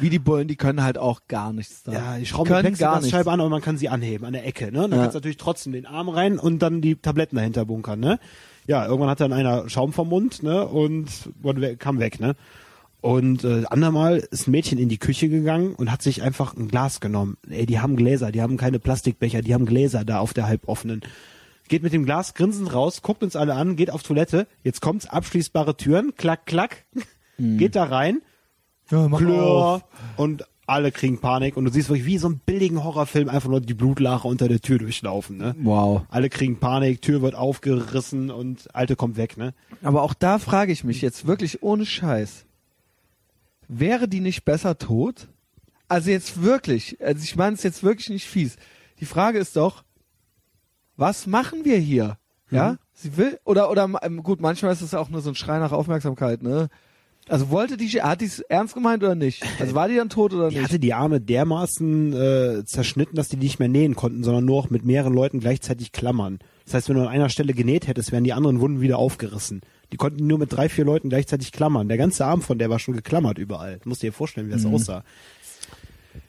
Wie die Bullen, die können halt auch gar nichts da. Ja, die ich schraube nichts. Plexiglasscheibe an, aber man kann sie anheben an der Ecke, ne? Dann Ja. kannst du natürlich trotzdem den Arm rein und dann die Tabletten dahinter bunkern, ne? Ja, irgendwann hat dann einer Schaum vom Mund, ne? Und kam weg, ne? Und äh, andermal ist ein Mädchen in die Küche gegangen und hat sich einfach ein Glas genommen. Ey, die haben Gläser, die haben keine Plastikbecher, die haben Gläser da auf der halboffenen. Geht mit dem Glas grinsend raus, guckt uns alle an, geht auf Toilette. Jetzt kommt's, abschließbare Türen, klack, klack. Geht da rein, Ja, mach auf. und alle kriegen Panik und du siehst wirklich wie so einen billigen Horrorfilm einfach nur die Blutlache unter der Tür durchlaufen, ne? Wow. Alle kriegen Panik, Tür wird aufgerissen und Alte kommt weg, ne? Aber auch da frage ich mich jetzt wirklich ohne Scheiß. Wäre die nicht besser tot? Also jetzt wirklich, also ich meine es jetzt wirklich nicht fies. Die Frage ist doch, was machen wir hier? Ja? Sie will, oder, oder, ähm, gut, manchmal ist es auch nur so ein Schrei nach Aufmerksamkeit, ne? Also wollte die, hat die es ernst gemeint oder nicht? Also war die dann tot oder Die nicht? hatte die Arme dermaßen äh, zerschnitten, dass die nicht mehr nähen konnten, sondern nur noch mit mehreren Leuten gleichzeitig klammern. Das heißt, wenn du an einer Stelle genäht hättest, wären die anderen Wunden wieder aufgerissen. Die konnten nur mit drei, vier Leuten gleichzeitig klammern. Der ganze Arm von der war schon geklammert überall. Du musst dir vorstellen, wie das Mhm. aussah.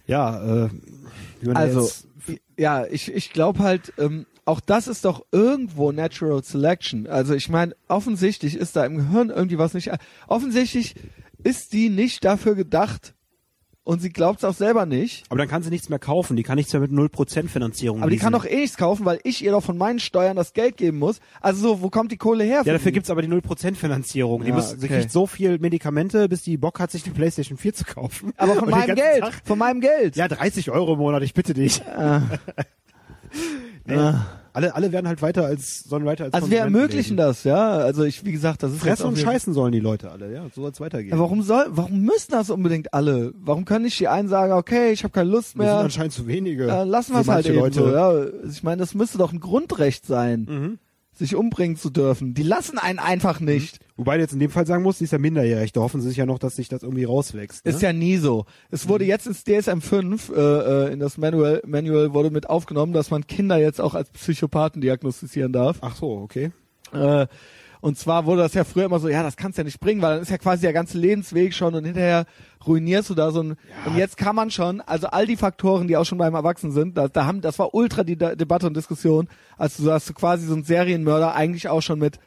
Ja, äh, Also, ja, ich, ich glaube halt, ähm, auch das ist doch irgendwo Natural Selection. Also ich meine, offensichtlich ist da im Gehirn irgendwie was nicht. Offensichtlich ist die nicht dafür gedacht und sie glaubt es auch selber nicht. aber dann kann sie nichts mehr kaufen. Die kann nichts mehr mit 0% Finanzierung Aber die kann doch eh nichts kaufen, weil ich ihr doch von meinen Steuern das Geld geben muss. Also so, wo kommt die Kohle her? Ja, für dafür die? gibt's aber die 0% Finanzierung. Die Ja, muss, sie okay. kriegt so viel Medikamente, bis die Bock hat, sich die Playstation 4 zu kaufen. aber von Und meinem Geld, Tag- von meinem Geld. Ja, 30 Euro im Monat, ich bitte dich. nee, alle, alle werden halt weiter als, sollen weiter als also wir ermöglichen leben. das, ja. Also ich, wie gesagt, das ist Fressen und scheißen sollen die Leute alle, ja. So soll's weitergehen. Ja, warum soll, warum müssen das unbedingt alle? Warum können nicht die einen sagen, okay, ich habe keine Lust Wir sind mehr, anscheinend zu wenige. äh, lassen wir es halt eben Leute. so. Ja, ich meine, das müsste doch ein Grundrecht sein, Mhm. Sich umbringen zu dürfen. Die lassen einen einfach nicht. Wobei du jetzt in dem Fall sagen musst, die ist ja minderjährig. Da hoffen sie sich ja noch, dass sich das irgendwie rauswächst. Ne? Ist ja nie so. Es wurde jetzt ins DSM 5, äh, äh, in das Manual, Manual wurde mit aufgenommen, dass man Kinder jetzt auch als Psychopathen diagnostizieren darf. Ach so, okay. Äh, und zwar wurde das ja früher immer so, ja, das kannst du ja nicht bringen, weil dann ist ja quasi der ganze Lebensweg schon und hinterher ruinierst du da so ein, und jetzt kann man schon, also all die Faktoren, die auch schon beim Erwachsenen sind, da, da haben, das war ultra die De Debatte und Diskussion, als du sagst, du quasi so ein Serienmörder eigentlich auch schon mit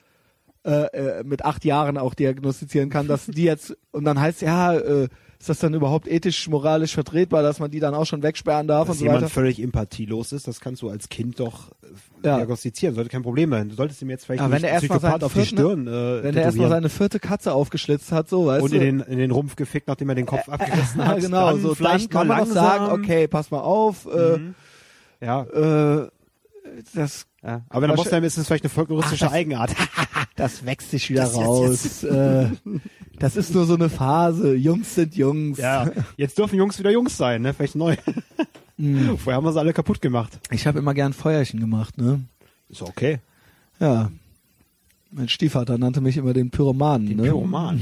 äh, äh, mit acht Jahren auch diagnostizieren kann, dass die jetzt und dann heißt ja, äh, ist das dann überhaupt ethisch, moralisch vertretbar, dass man die dann auch schon wegsperren darf Dass und so jemand weiter? völlig empathielos ist, das kannst du als Kind doch äh, Ja. diagnostizieren. Sollte kein Problem sein. Du solltest ihm jetzt vielleicht Ja, wenn nicht Psychopath auf die vierten- Stirn äh, Wenn er erstmal seine vierte Katze aufgeschlitzt hat, so, weißt und du? in den, in den Rumpf gefickt, nachdem er den Kopf abgerissen ja, hat. genau, dann so dann vielleicht kann mal man auch langsam. sagen, okay, pass mal auf, Ja, äh, äh, das ja. Aber er Wahrscheinlich- Moslem ist, es vielleicht eine folkloristische Ach, das- Eigenart. das wächst sich wieder Das jetzt- raus. Äh, das ist nur so eine Phase. Jungs sind Jungs. ja, jetzt dürfen Jungs wieder Jungs sein, ne? Vielleicht neu. Hm. Vorher haben wir sie alle kaputt gemacht. Ich habe immer gern Feuerchen gemacht, ne? Ist okay. Ja. Mein Stiefvater nannte mich immer den Pyromanen, ne? Pyroman.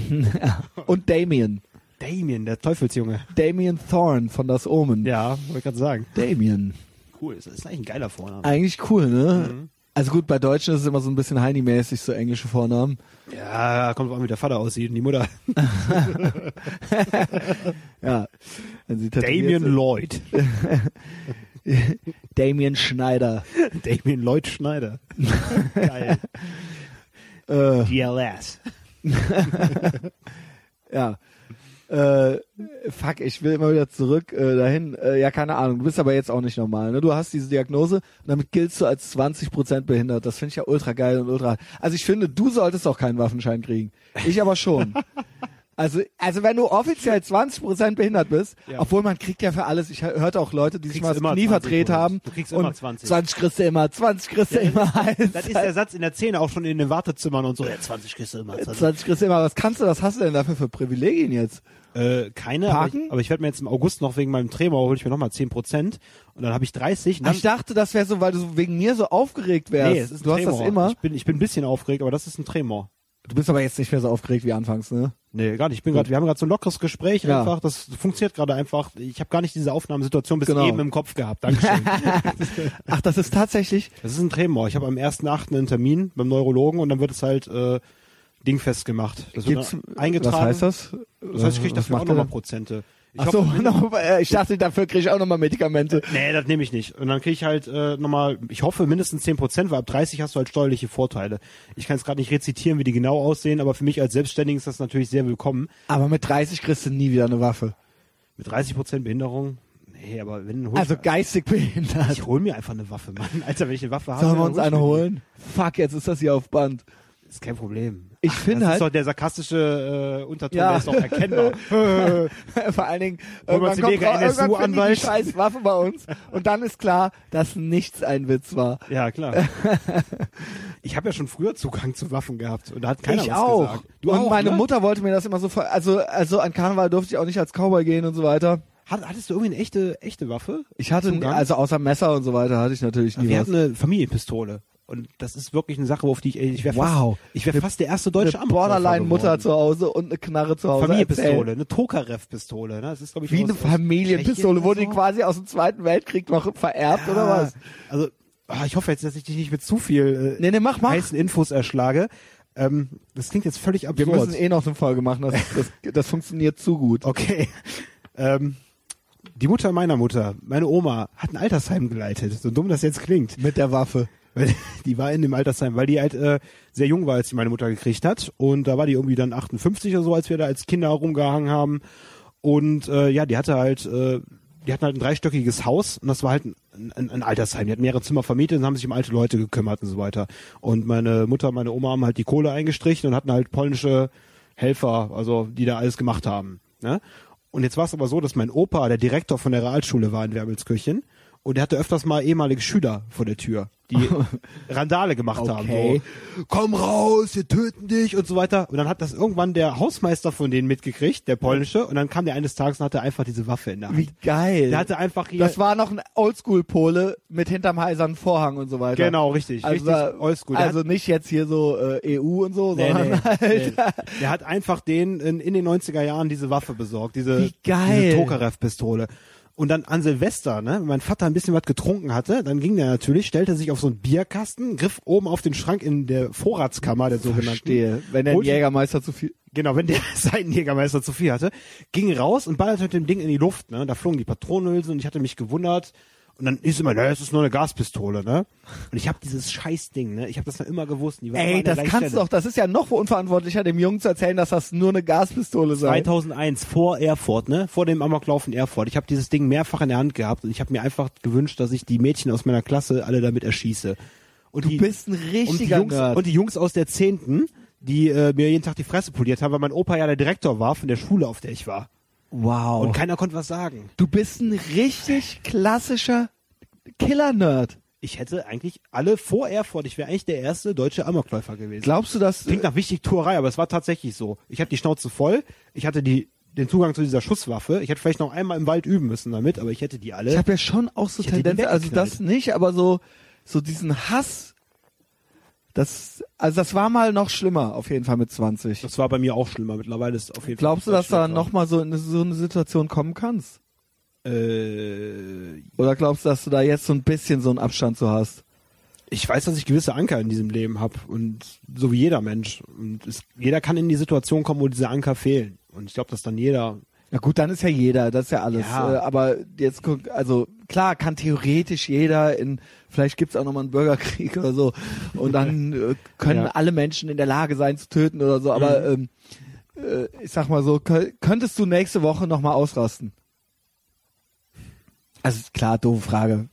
Und Damien. Damien, der Teufelsjunge. Damien Thorne von Das Omen. Ja, wollte ich gerade sagen. Damien. Cool, das ist eigentlich ein geiler Vorname. Eigentlich cool, ne? Mhm. Also gut, bei Deutschen ist es immer so ein bisschen Heini-mäßig, so englische Vornamen. Ja, kommt drauf an, wie der Vater aussieht und die Mutter. Ja. Tätowiert Damien. Lloyd. Damien Schneider. Damien Lloyd Schneider. Geil. Äh, GLS. ja. Äh, fuck, ich will immer wieder zurück äh, dahin. Äh, ja, keine Ahnung. Du bist aber jetzt auch nicht normal. Ne? Du hast diese Diagnose und damit giltst du als 20% behindert. Das finde ich ja ultra geil und ultra. Also ich finde, du solltest auch keinen Waffenschein kriegen. Ich aber schon. Also, also wenn du offiziell 20% behindert bist, Ja. obwohl man kriegt ja für alles, ich hörte auch Leute, die sich mal das Knie 20 verdreht haben. Du kriegst immer 20. 20 kriegst du immer, 20 kriegst du immer. Das ist der Satz in der Szene auch schon in den Wartezimmern und so. Ja, 20 kriegst du immer. 20. 20 kriegst du immer. Was kannst du, was hast du denn dafür für Privilegien jetzt? Äh, keine, aber Parken? ich, aber ich werde mir jetzt im August noch wegen meinem Tremor, hole ich mir nochmal 10% und dann habe ich 30. Und dann, Ich dachte, das wäre so, weil du wegen mir so aufgeregt wärst. nee, es ist ein du hast Tremor. das immer. Ich bin, ich bin ein bisschen aufgeregt, aber das ist ein Tremor. Du bist aber jetzt nicht mehr so aufgeregt wie anfangs, ne? Nee, gar nicht. Ich bin gerade, wir haben gerade so ein lockeres Gespräch Ja. einfach. Das funktioniert gerade einfach. Ich habe gar nicht diese Aufnahmesituation bis Genau. eben im Kopf gehabt. Dankeschön. Ach, das ist tatsächlich. das ist ein Tremor. Ich habe am 1.8. einen Termin beim Neurologen und dann wird es halt äh, dingfest gemacht. Das wird Gibt's, eingetragen. Was heißt das? Das heißt, ich krieg Was dafür auch nochmal? Prozente. Ich Ach so, hoffe, noch- äh, ich dachte, dafür kriege ich auch nochmal Medikamente. Nee, das nehme ich nicht. Und dann kriege ich halt äh, nochmal, ich hoffe mindestens 10%, weil ab 30 hast du halt steuerliche Vorteile. Ich kann es gerade nicht rezitieren, wie die genau aussehen, aber für mich als Selbstständigen ist das natürlich sehr willkommen. Aber mit 30 kriegst du nie wieder eine Waffe. Mit 30% Behinderung, nee, aber wenn Also geistig behindert. ich hol mir einfach eine Waffe, Mann. Alter, wenn ich eine Waffe habe, Sollen wir uns eine holen? Fuck, jetzt ist das hier auf Band. Ist kein Problem. Ich finde halt- ist doch der sarkastische äh, Unterton, Ja. der ist doch erkennbar. Vor allen Dingen, irgendwann kommt ra- irgendwann die scheiß Waffe bei uns und dann ist klar, dass nichts ein Witz war. ja, klar. ich habe ja schon früher Zugang zu Waffen gehabt und da hat keiner ich was auch. gesagt. Du und auch, meine ne? Mutter wollte mir das immer so, ver also, also an Karneval durfte ich auch nicht als Cowboy gehen und so weiter. Hat, hattest du irgendwie eine echte, echte Waffe? Ich hatte, also außer Messer und so weiter hatte ich natürlich nie Wir was. hatten eine Familienpistole. Und das ist wirklich eine Sache, auf die ich, ich wäre Wow. fast, ich wäre fast der erste deutsche eine Borderline-Mutter zu Hause und eine Knarre zu Hause. Familienpistole, eine Tokarev-Pistole. Ne? Das ist, glaube ich, Wie eine Familienpistole, wurde die oder quasi aus dem Zweiten Weltkrieg noch vererbt oder Ja, was? Also, ah, ich hoffe jetzt, dass ich dich nicht mit zu viel äh, Nee, nee, mach, mach. heißen Infos erschlage. Ähm, das klingt jetzt völlig Wir absurd. müssen eh noch eine Folge machen, das, das, das funktioniert zu gut. Okay. Ähm, die Mutter meiner Mutter, meine Oma, hat ein Altersheim geleitet. So dumm das jetzt klingt. Mit der Waffe. Weil die war in dem Altersheim, weil die halt äh, sehr jung war, als die meine Mutter gekriegt hat. Und da war die irgendwie dann 58 oder so, als wir da als Kinder rumgehangen haben. Und äh, ja, die hatte halt, äh, die hatten halt ein dreistöckiges Haus und das war halt ein, ein, ein Altersheim. Die hatten mehrere Zimmer vermietet und haben sich um alte Leute gekümmert und so weiter. Und meine Mutter, und meine Oma haben halt die Kohle eingestrichen und hatten halt polnische Helfer, also die da alles gemacht haben. Ne? Und jetzt war es aber so, dass mein Opa, der Direktor von der Realschule war in Wermelskirchen, und der hatte öfters mal ehemalige Schüler vor der Tür, die Randale gemacht haben. Okay. So, komm raus, wir töten dich und so weiter. Und dann hat das irgendwann der Hausmeister von denen mitgekriegt, der polnische, und dann kam der eines Tages und hatte einfach diese Waffe in der Hand. Wie geil. Der hatte einfach hier. das war noch ein Oldschool-Pole mit hinterm heisernen Vorhang und so weiter. genau richtig, Also, richtig oldschool. Der also nicht jetzt hier so äh, EU und so, Nee, sondern nee, halt. nee. Der hat einfach den in, in den 90er Jahren diese Waffe besorgt, diese, Wie geil. diese Tokarev-Pistole. Und dann an Silvester, ne, wenn mein Vater ein bisschen was getrunken hatte, dann ging der natürlich, stellte sich auf so einen Bierkasten, griff oben auf den Schrank in der Vorratskammer der sogenannten. Verstehe. Wenn der Jägermeister zu viel. Genau, wenn der Seitenjägermeister zu viel hatte, ging raus und ballerte mit dem Ding in die Luft. Ne? Da flogen die Patronenhülsen und ich hatte mich gewundert, Und dann ist immer, ne, es ist nur eine Gaspistole, ne? Und ich habe dieses Scheißding, ne? Ich habe das noch immer gewusst. Ey, das kannst du doch, das ist ja noch unverantwortlicher, dem Jungen zu erzählen, dass das nur eine Gaspistole sei. 2001 vor Erfurt, ne? Vor dem Amoklauf in Erfurt. Ich habe dieses Ding mehrfach in der Hand gehabt und ich habe mir einfach gewünscht, dass ich die Mädchen aus meiner Klasse alle damit erschieße. Und Du die, bist ein und die richtiger Jungs, und die Jungs aus der Zehnten, die äh, mir jeden Tag die Fresse poliert haben, weil mein Opa ja der Direktor war von der Schule, auf der ich war. Wow. Und keiner konnte was sagen. du bist ein richtig klassischer Killer-Nerd. Ich hätte eigentlich alle vor Erfurt, ich wäre eigentlich der erste deutsche Amokläufer gewesen. Glaubst du, dass Klingt nach Wichtigtuerei, aber es war tatsächlich so. Ich hatte die Schnauze voll, ich hatte die den Zugang zu dieser Schusswaffe. Ich hätte vielleicht noch einmal im Wald üben müssen damit, aber ich hätte die alle. Ich habe ja schon auch so Tendenzen, also das nicht, aber so so diesen Hass. Das also das war mal noch schlimmer auf jeden Fall mit 20. das war bei mir auch schlimmer. Mittlerweile ist es auf jeden Glaubst du, Fall. dass du da noch mal so in so eine Situation kommen kannst? Äh, Oder glaubst du, dass du da jetzt so ein bisschen so einen Abstand zu hast? ich weiß, dass ich gewisse Anker in diesem Leben habe und so wie jeder Mensch. Und es, jeder kann in die Situation kommen, wo diese Anker fehlen. Und ich glaube, dass dann jeder. Na gut, dann ist ja jeder, das ist ja alles. Ja. Äh, aber jetzt guck, also klar, kann theoretisch jeder in, vielleicht gibt's auch nochmal einen Bürgerkrieg oder so und dann äh, können Ja. alle Menschen in der Lage sein zu töten oder so, aber ähm, äh, ich sag mal so, kö- könntest du nächste Woche nochmal ausrasten? Also klar, doofe Frage.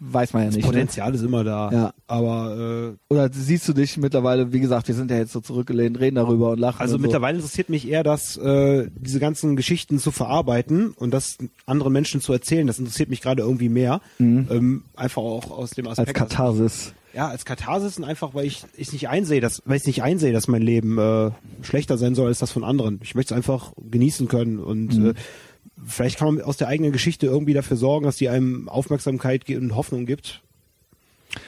Weiß man ja Das nicht. Ne? Potenzial ist immer da. Ja. Aber äh, Oder siehst du dich mittlerweile, wie gesagt, wir sind ja jetzt so zurückgelehnt, reden darüber und lachen. Also und so. mittlerweile interessiert mich eher, dass äh, diese ganzen Geschichten zu verarbeiten und das anderen Menschen zu erzählen. Das interessiert mich gerade irgendwie mehr. Ähm, einfach auch aus dem Mhm. als Aspekt. Katharsis. ja, als Katharsis und einfach, weil ich ich nicht einsehe, dass weil ich nicht einsehe, dass mein Leben äh, schlechter sein soll als das von anderen. Ich möchte es einfach genießen können und Mhm. äh, vielleicht kann man aus der eigenen Geschichte irgendwie dafür sorgen, dass die einem Aufmerksamkeit und Hoffnung gibt.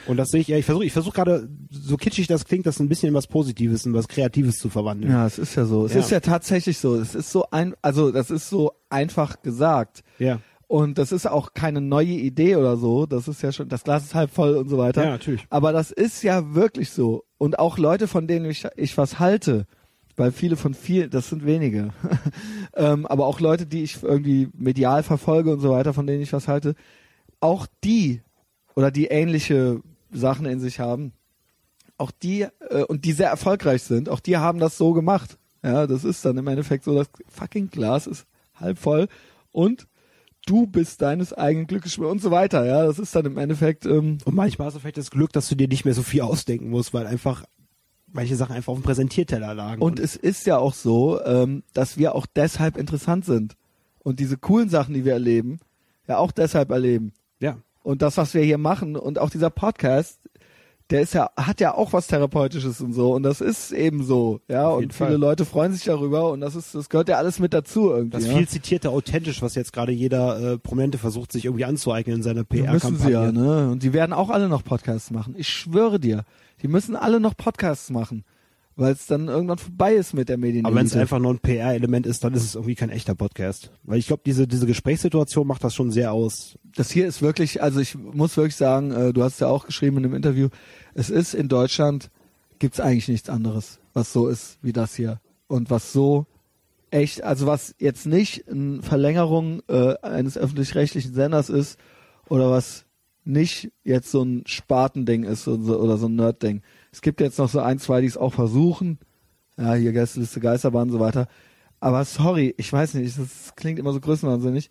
Und das sehe ich, ja, ich versuche, ich versuche gerade, so kitschig das klingt, das ein bisschen in was Positives und was Kreatives zu verwandeln. Ja, es ist ja so. Es Ja. ist ja tatsächlich so. Es ist so ein, also das ist so einfach gesagt. Ja. Und das ist auch keine neue Idee oder so. Das ist ja schon, das Glas ist halb voll und so weiter. Ja, natürlich. Aber das ist ja wirklich so. Und auch Leute, von denen ich, ich was halte, weil viele von viel, das sind wenige. ähm, aber auch Leute, die ich irgendwie medial verfolge und so weiter, von denen ich was halte, auch die oder die ähnliche Sachen in sich haben, auch die äh, und die sehr erfolgreich sind, auch die haben das so gemacht. Ja, das ist dann im Endeffekt so, das fucking Glas ist halb voll und du bist deines eigenen Glückes und so weiter. Ja, das ist dann im Endeffekt ähm, Und manchmal hast du vielleicht das Glück, dass du dir nicht mehr so viel ausdenken musst, weil einfach manche Sachen einfach auf dem Präsentierteller lagen. Und es ist ja auch so, ähm, dass wir auch deshalb interessant sind. Und diese coolen Sachen, die wir erleben, ja auch deshalb erleben. ja. Und das, was wir hier machen und auch dieser Podcast, der ist ja, hat ja auch was Therapeutisches und so. Und das ist eben so, ja. Und viele Fall. Leute freuen sich darüber und das ist, das gehört ja alles mit dazu irgendwie. Das ja. viel zitierte authentisch, was jetzt gerade jeder äh, Prominente versucht, sich irgendwie anzueignen in seiner Ja, müssen sie ja, PR-Kampagne. ne? Und die werden auch alle noch Podcasts machen. Ich schwöre dir, die müssen alle noch Podcasts machen, weil es dann irgendwann vorbei ist mit der Medien. Aber wenn es einfach nur ein PR-Element ist, dann ist es irgendwie kein echter Podcast. Weil ich glaube, diese, diese Gesprächssituation macht das schon sehr aus. das hier ist wirklich, also ich muss wirklich sagen, äh, du hast ja auch geschrieben in dem Interview, es ist in Deutschland gibt's eigentlich nichts anderes, was so ist wie das hier und was so echt, also was jetzt nicht eine Verlängerung äh, eines öffentlich-rechtlichen Senders ist oder was nicht jetzt so ein Spartending ist oder so ein Nerdding. Es gibt jetzt noch so ein, zwei, die es auch versuchen. Ja, hier Gästeliste Geisterbahn und so weiter. Aber sorry, ich weiß nicht, das klingt immer so größenwahnsinnig.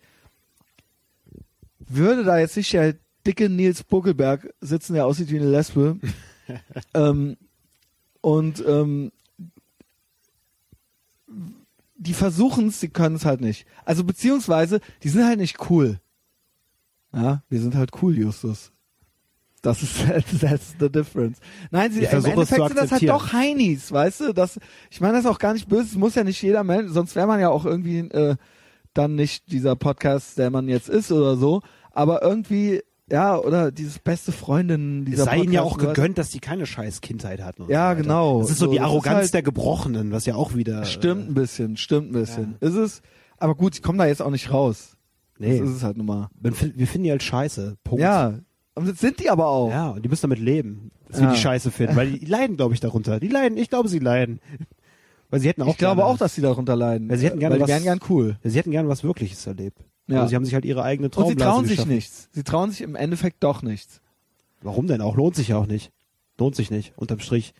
Würde da jetzt nicht der dicke Nils Buckelberg sitzen, der aussieht wie eine Lesbe, ähm, und ähm, die versuchen es, sie können es halt nicht. Also beziehungsweise, die sind halt nicht cool. Ja, wir sind halt cool, Justus. Das ist that's the difference. Nein, sie Ich im es Endeffekt sind das halt doch Heinis, weißt du? Das, ich meine das ist auch gar nicht böse, es muss ja nicht jeder Mensch, sonst wäre man ja auch irgendwie äh, dann nicht dieser Podcast, der man jetzt ist oder so. Aber irgendwie, ja, oder dieses beste Freundin, Es dieser sei ihnen ja auch gegönnt, dass die keine scheiß Kindheit hatten. Ja, so genau. Das ist so, So, die Arroganz halt- der Gebrochenen, was ja auch wieder. Stimmt ein bisschen, stimmt ein bisschen. Ist es, aber gut, ich komme da jetzt auch nicht raus. Nee. Das ist es halt nun mal. Wir finden die halt scheiße. Punkt. Ja, und das sind die aber auch. Ja, und die müssen damit leben, dass Ja. wir die scheiße finden. Weil die, leiden, glaube ich, darunter. Die leiden, ich glaube, sie leiden. Weil sie hätten auch ich glaube auch, dass die darunter leiden. Ja, sie hätten gerne weil die was- wären gern cool. Sie hätten gerne was Wirkliches erlebt. Ja. Also sie haben sich halt ihre eigene Und sie Traumblase trauen sich geschaffen. nichts. Sie trauen sich im Endeffekt doch nichts. Warum denn auch? Lohnt sich ja auch nicht. Lohnt sich nicht, unterm Strich.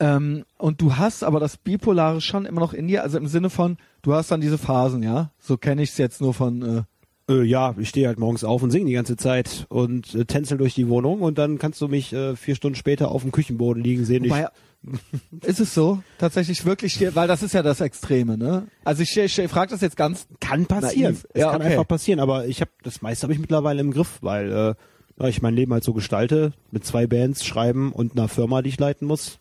Ähm, und du hast aber das Bipolare schon immer noch in dir, also im Sinne von, du hast dann diese Phasen, ja? So kenne ich es jetzt nur von, äh, Äh, ja, ich stehe halt morgens auf und singe die ganze Zeit und äh, tänzel durch die Wohnung und dann kannst du mich äh, vier Stunden später auf dem Küchenboden liegen sehen. Wobei, ist es so? Tatsächlich wirklich, hier- weil das ist ja das Extreme, ne? Also ich, ich, ich frage das jetzt ganz, kann passieren. Naiv. Es Ja, kann okay. einfach passieren, aber ich habe das meiste habe ich mittlerweile im Griff, weil äh, ja, ich mein Leben halt so gestalte, mit zwei Bands schreiben und einer Firma, die ich leiten muss,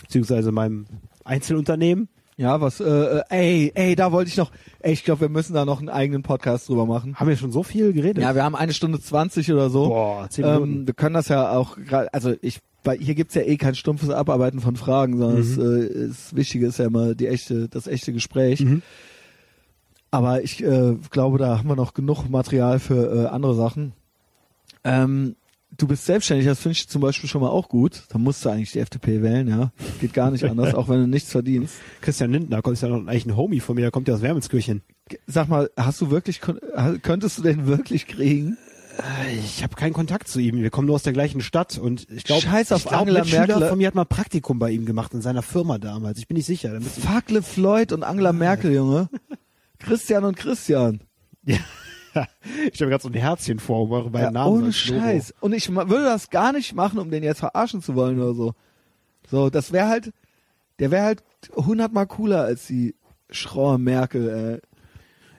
beziehungsweise meinem Einzelunternehmen. Ja, was, äh, äh, ey, ey, da wollte ich noch, ey, ich glaube, wir müssen da noch einen eigenen Podcast drüber machen. Haben wir schon so viel geredet? Ja, wir haben eine Stunde zwanzig oder so. Boah, zehn Minuten. Ähm, wir können das ja auch, also ich, bei, hier gibt's ja eh kein stumpfes Abarbeiten von Fragen, sondern Mhm. das, äh, das Wichtige ist ja immer die echte, das echte Gespräch. Mhm. Aber ich äh, glaube, da haben wir noch genug Material für äh, andere Sachen. Ähm, du bist selbstständig, das finde ich zum Beispiel schon mal auch gut. Da musst du eigentlich die FDP wählen, ja. Geht gar nicht anders, auch wenn du nichts verdienst. Christian Lindner, ist ja noch eigentlich ein Homie von mir, der kommt ja aus Wermelskirchen. Sag mal, hast du wirklich, könntest du den wirklich kriegen? Ich habe keinen Kontakt zu ihm. Wir kommen nur aus der gleichen Stadt und ich glaube, Scheiß auf ich glaub, Angela Merkel. von mir hat mal Praktikum bei ihm gemacht in seiner Firma damals. Ich bin nicht sicher. Fuck Floyd und Angela Merkel, Junge. Christian und Christian. Ja. Ich habe gerade so ein Herzchen vor, um eure beiden Ja, Namen ohne als Logo. Scheiß. Und ich würde das gar nicht machen, um den jetzt verarschen zu wollen oder so. So, das wäre halt, der wäre halt hundertmal cooler als die schrauer Merkel, ey.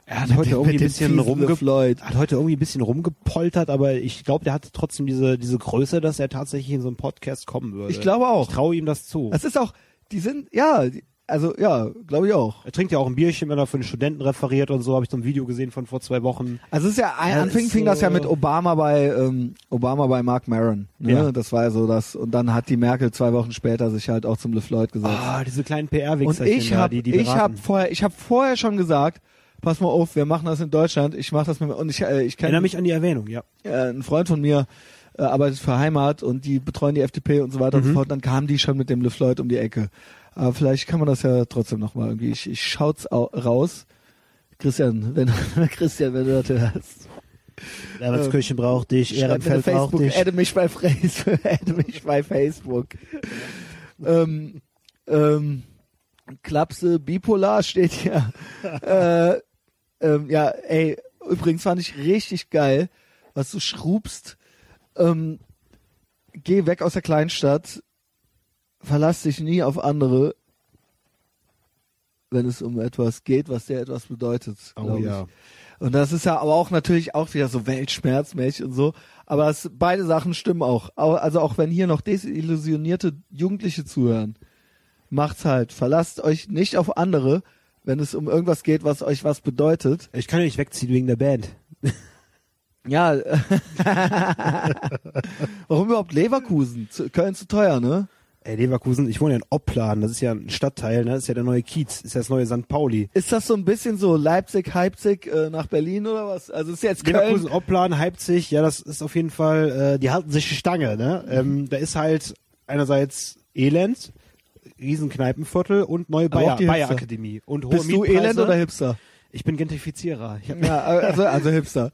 Er hat heute irgendwie ein bisschen fiesen rumge LeFloid. hat heute irgendwie ein bisschen rumgepoltert, aber ich glaube, der hat trotzdem diese diese Größe, dass er tatsächlich in so einen Podcast kommen würde. Ich glaube auch. Ich traue ihm das zu. Das ist auch, die sind, ja, die, also ja, glaube ich auch. Er trinkt ja auch ein Bierchen, wenn er für den Studenten referiert und so. Habe ich so ein Video gesehen von vor zwei Wochen. Also es ist ja, ein, Ja, anfing fing das ja so- mit Obama bei ähm, Obama bei Mark Maron. Ne? Ja. Das war ja so das. Und dann hat die Merkel zwei Wochen später sich halt auch zum LeFloid gesetzt. Ah, diese kleinen Und PR-Wichser. ich da, habe die, die ich habe vorher ich habe vorher schon gesagt, pass mal auf, wir machen das in Deutschland. Ich mache das mit und ich äh, ich Erinnere kenne mich an die Erwähnung, ja. äh, ein Freund von mir äh, arbeitet für Heimat und die betreuen die FDP und so weiter und so Mhm. fort. Dann kamen die schon mit dem LeFloid um die Ecke. Aber vielleicht kann man das ja trotzdem noch mal irgendwie. Ich, ich schaut's au raus. Christian, wenn Christian, wenn du das hörst. Wermelskirchen braucht dich, Ehrenfeld braucht Facebook, dich. adde mich bei Facebook, adde mich bei Facebook. ähm, ähm, Klapse bipolar steht hier. äh, ähm, ja, ey, übrigens fand ich richtig geil, was du schrubst. Ähm, geh weg aus der Kleinstadt, verlass dich nie auf andere, wenn es um etwas geht, was dir etwas bedeutet. Oh glaub ich. ja. Und das ist ja aber auch natürlich auch wieder so weltschmerzmäßig und so. Aber es, beide Sachen stimmen auch. Au- Also auch wenn hier noch desillusionierte Jugendliche zuhören, macht's halt. Verlasst euch nicht auf andere, wenn es um irgendwas geht, was euch was bedeutet. Ich kann ja nicht wegziehen wegen der Band. Ja. Warum überhaupt Leverkusen? Köln zu teuer, ne? Ey, Leverkusen, ich wohne ja in Opladen, das ist ja ein Stadtteil, ne? das ist ja der neue Kiez, ist ja das neue St. Pauli. Ist das so ein bisschen so Leipzig, Leipzig äh, nach Berlin oder was? Also ist jetzt Köln. Leverkusen, Opladen, Leipzig, ja, das ist auf jeden Fall, äh, die halten sich die Stange, ne? Ähm, da ist halt einerseits Elend, Riesenkneipenviertel und neue Bayer, die Bayer. Akademie. Und hohe Bist du. Elend oder Hipster? Ich bin Gentrifizierer. Ich Ja, also, also Hipster.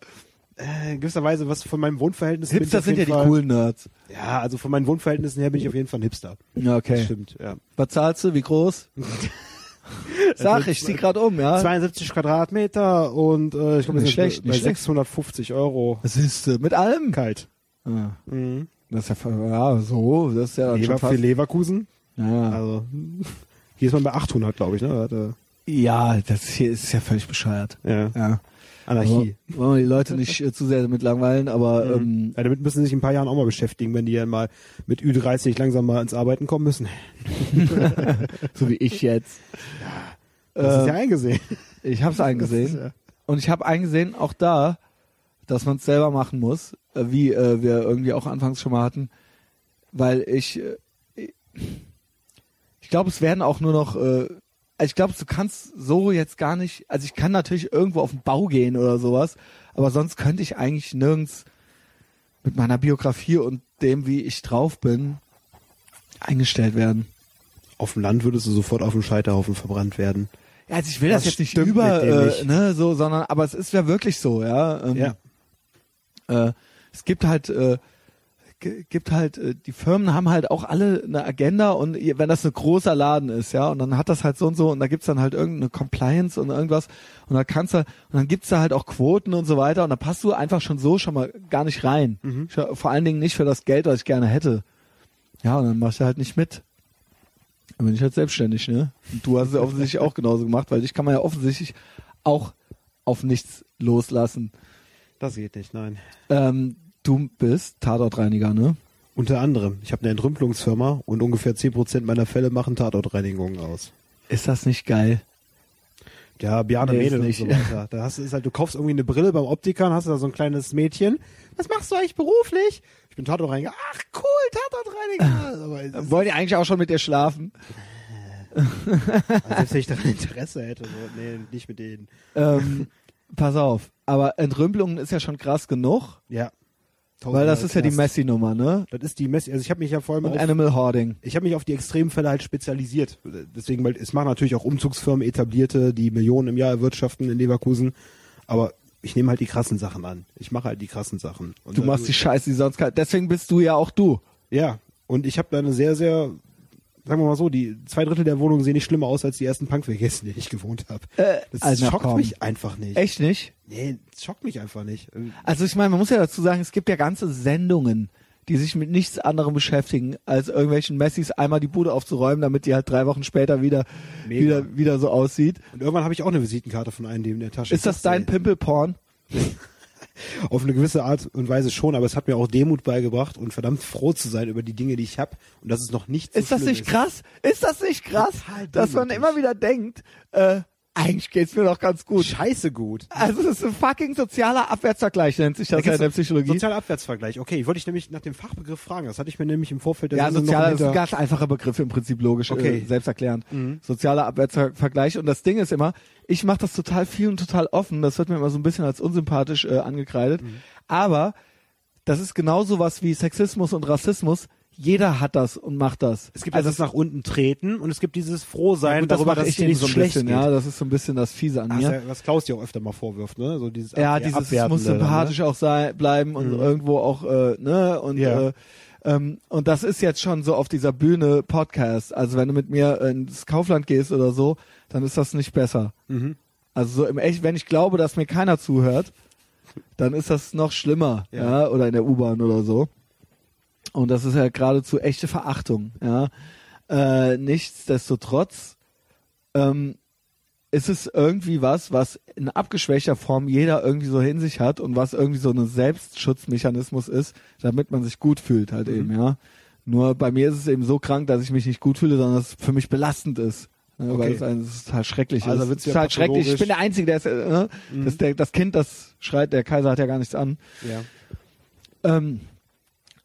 Äh, in gewisser Weise was von meinem Wohnverhältnis Hipster sind ja jeden die Fall, coolen Nerds. Ja, also von meinen Wohnverhältnissen her bin ich auf jeden Fall ein Hipster. Ja, Das okay. stimmt, ja. Was zahlst du? Wie groß? Sag, ich zieh grad um, ja. 72 Quadratmeter und äh, ich glaube, Nicht das schlecht, bei nicht schlecht. 650 Euro. Was ist äh, mit allem? Kalt. Ah, Mhm. das ist ja, ja so, das ist ja Lever schon für fast. Leverkusen. Ja. Also hier ist man bei 800, glaube ich, ne? Äh, ja, das hier ist ja völlig bescheuert. ja. Ja. Anarchie. Aber wollen wir die Leute nicht äh, zu sehr damit langweilen, aber ähm, Ja, damit müssen sie sich in ein paar Jahren auch mal beschäftigen, wenn die dann mal mit Ü30 langsam mal ins Arbeiten kommen müssen. so wie ich jetzt. Das ist Ähm, ja eingesehen. Ich habe es eingesehen. Ist, ja- Und ich habe eingesehen, auch da, dass man es selber machen muss, äh, wie äh, wir irgendwie auch anfangs schon mal hatten, weil ich, äh, ich glaube, es werden auch nur noch, äh, also ich glaube, du kannst so jetzt gar nicht, also ich kann natürlich irgendwo auf den Bau gehen oder sowas, aber sonst könnte ich eigentlich nirgends mit meiner Biografie und dem, wie ich drauf bin, eingestellt werden. Auf dem Land würdest du sofort auf dem Scheiterhaufen verbrannt werden. Ja, also ich will das Was jetzt nicht über, äh, nicht? ne, so, sondern, aber es ist ja wirklich so, ja. Ähm, Ja. äh, es gibt halt, äh, gibt halt, äh, die Firmen haben halt auch alle eine Agenda und wenn das ein großer Laden ist, ja, und dann hat das halt so und so und da gibt's dann halt irgendeine Compliance und irgendwas und da kannst du, und dann gibt's da halt auch Quoten und so weiter und da passt du einfach schon so schon mal gar nicht rein. Schon- Vor allen Dingen nicht für das Geld, was ich gerne hätte. Ja, und dann machst du halt nicht mit. Dann bin ich halt selbstständig, ne? Und du hast es offensichtlich auch genauso gemacht, weil dich kann man ja offensichtlich auch auf nichts loslassen. Das geht nicht, nein. Ähm, du bist Tatortreiniger, ne? Unter anderem. Ich habe eine Entrümpelungsfirma und ungefähr 10% meiner Fälle machen Tatortreinigungen aus. Ist das nicht geil? Ja, Bjarne Nee, Mädel und so weiter. Da hast du, ist halt, du kaufst irgendwie eine Brille beim Optiker und hast da so ein kleines Mädchen. Was machst du eigentlich beruflich? Ich bin Tatortreiniger. Ach cool, Tatortreiniger. Wollen die eigentlich auch schon mit dir schlafen? selbst wenn ich daran Interesse hätte, so, nee, nicht mit denen. Ähm, pass auf. Aber Entrümpelungen ist ja schon krass genug, Ja. Weil das ist ja die. Messi-Nummer, ne? Das ist die Messi. Also ich habe mich ja vor allem Und auf, Animal Hoarding. ich habe mich auf die Extremfälle halt spezialisiert. Deswegen, weil es machen natürlich auch Umzugsfirmen etablierte, die Millionen im Jahr erwirtschaften in Leverkusen. Aber ich nehme halt die krassen Sachen an. Ich mache halt die krassen Sachen. Und Du machst die Scheiße, die sonst kein... Deswegen bist du ja auch du. Ja, und ich habe da eine sehr, sehr, sagen wir mal so, die zwei Drittel der Wohnungen sehen nicht schlimmer aus als die ersten Punkvergessen, in denen ich gewohnt habe. Äh, das also, schockt komm. mich einfach nicht. Echt nicht? Nee, das schockt mich einfach nicht. Also ich meine, man muss ja dazu sagen, es gibt ja ganze Sendungen, die sich mit nichts anderem beschäftigen, als irgendwelchen Messis einmal die Bude aufzuräumen, damit die halt drei Wochen später wieder, Mega. wieder, wieder so aussieht. Und irgendwann habe ich auch eine Visitenkarte von einem, dem in der Tasche Ist das dein Pimple-Porn? Auf eine gewisse Art und Weise schon, aber es hat mir auch Demut beigebracht und verdammt froh zu sein über die Dinge, die ich habe und dass es noch nicht so Ist das schlimm nicht krass? Ist das nicht krass, dass man immer wieder denkt, äh, eigentlich geht's mir doch ganz gut. Scheiße gut. Also das ist ein fucking sozialer Abwärtsvergleich, nennt sich das ja in der Psychologie. Sozialer Abwärtsvergleich. Okay, wollte ich nämlich nach dem Fachbegriff fragen. Das hatte ich mir nämlich im Vorfeld der Ja, Sendung sozialer ist ein ganz einfacher Begriff im Prinzip logisch, Okay. äh, selbsterklärend. Sozialer Abwärtsvergleich. Und das Ding ist immer, ich mache das total viel und total offen. Das wird mir immer so ein bisschen als unsympathisch äh, angekreidet. Aber das ist genauso was wie Sexismus und Rassismus. Jeder hat das und macht das. Es gibt also das nach unten treten und es gibt dieses Frohsein gut, das darüber, dass ich es dir nicht so ein schlecht bisschen, geht. ja. Das ist so ein bisschen das Fiese an Ach, mir. ja, was Klaus dir auch öfter mal vorwirft, ne? So dieses Ja, Ab- dieses es muss dann, sympathisch auch sein, bleiben und irgendwo auch, äh, ne, und Ja. äh, ähm, und das ist jetzt schon so auf dieser Bühne Podcast. Also wenn du mit mir ins Kaufland gehst oder so, dann ist das nicht besser. Mhm. Also so im echt, wenn ich glaube, dass mir keiner zuhört, dann ist das noch schlimmer, ja, Ja. oder in der U-Bahn oder so. Und das ist ja geradezu echte Verachtung, ja. Äh, nichtsdestotrotz ähm, ist es irgendwie was, was in abgeschwächter Form jeder irgendwie so in sich hat und was irgendwie so ein Selbstschutzmechanismus ist, damit man sich gut fühlt halt eben, ja. Nur bei mir ist es eben so krank, dass ich mich nicht gut fühle, sondern dass es für mich belastend ist. Ne, Weil Okay. es, ein, es ist total schrecklich Also ist. wird's Es ist ja halt schrecklich. Ich bin der Einzige, der ist, äh, ne? das, der, das Kind, das schreit, der Kaiser hat ja gar nichts an. Ja. Ähm,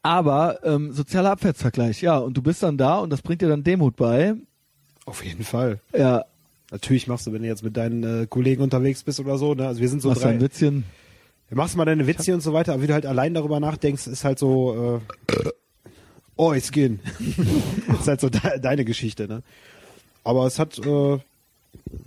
aber ähm, sozialer Abwärtsvergleich, ja, und du bist dann da und das bringt dir dann Demut bei. Auf jeden Fall. Ja, Natürlich machst du, wenn du jetzt mit deinen äh, Kollegen unterwegs bist oder so, ne? Also wir sind so machst drei. ein Witzchen. Du machst mal deine Witze und so weiter, aber wie du halt allein darüber nachdenkst, ist halt so, äh, oh, ich skin. ist halt so de deine Geschichte, ne? Aber es hat, äh,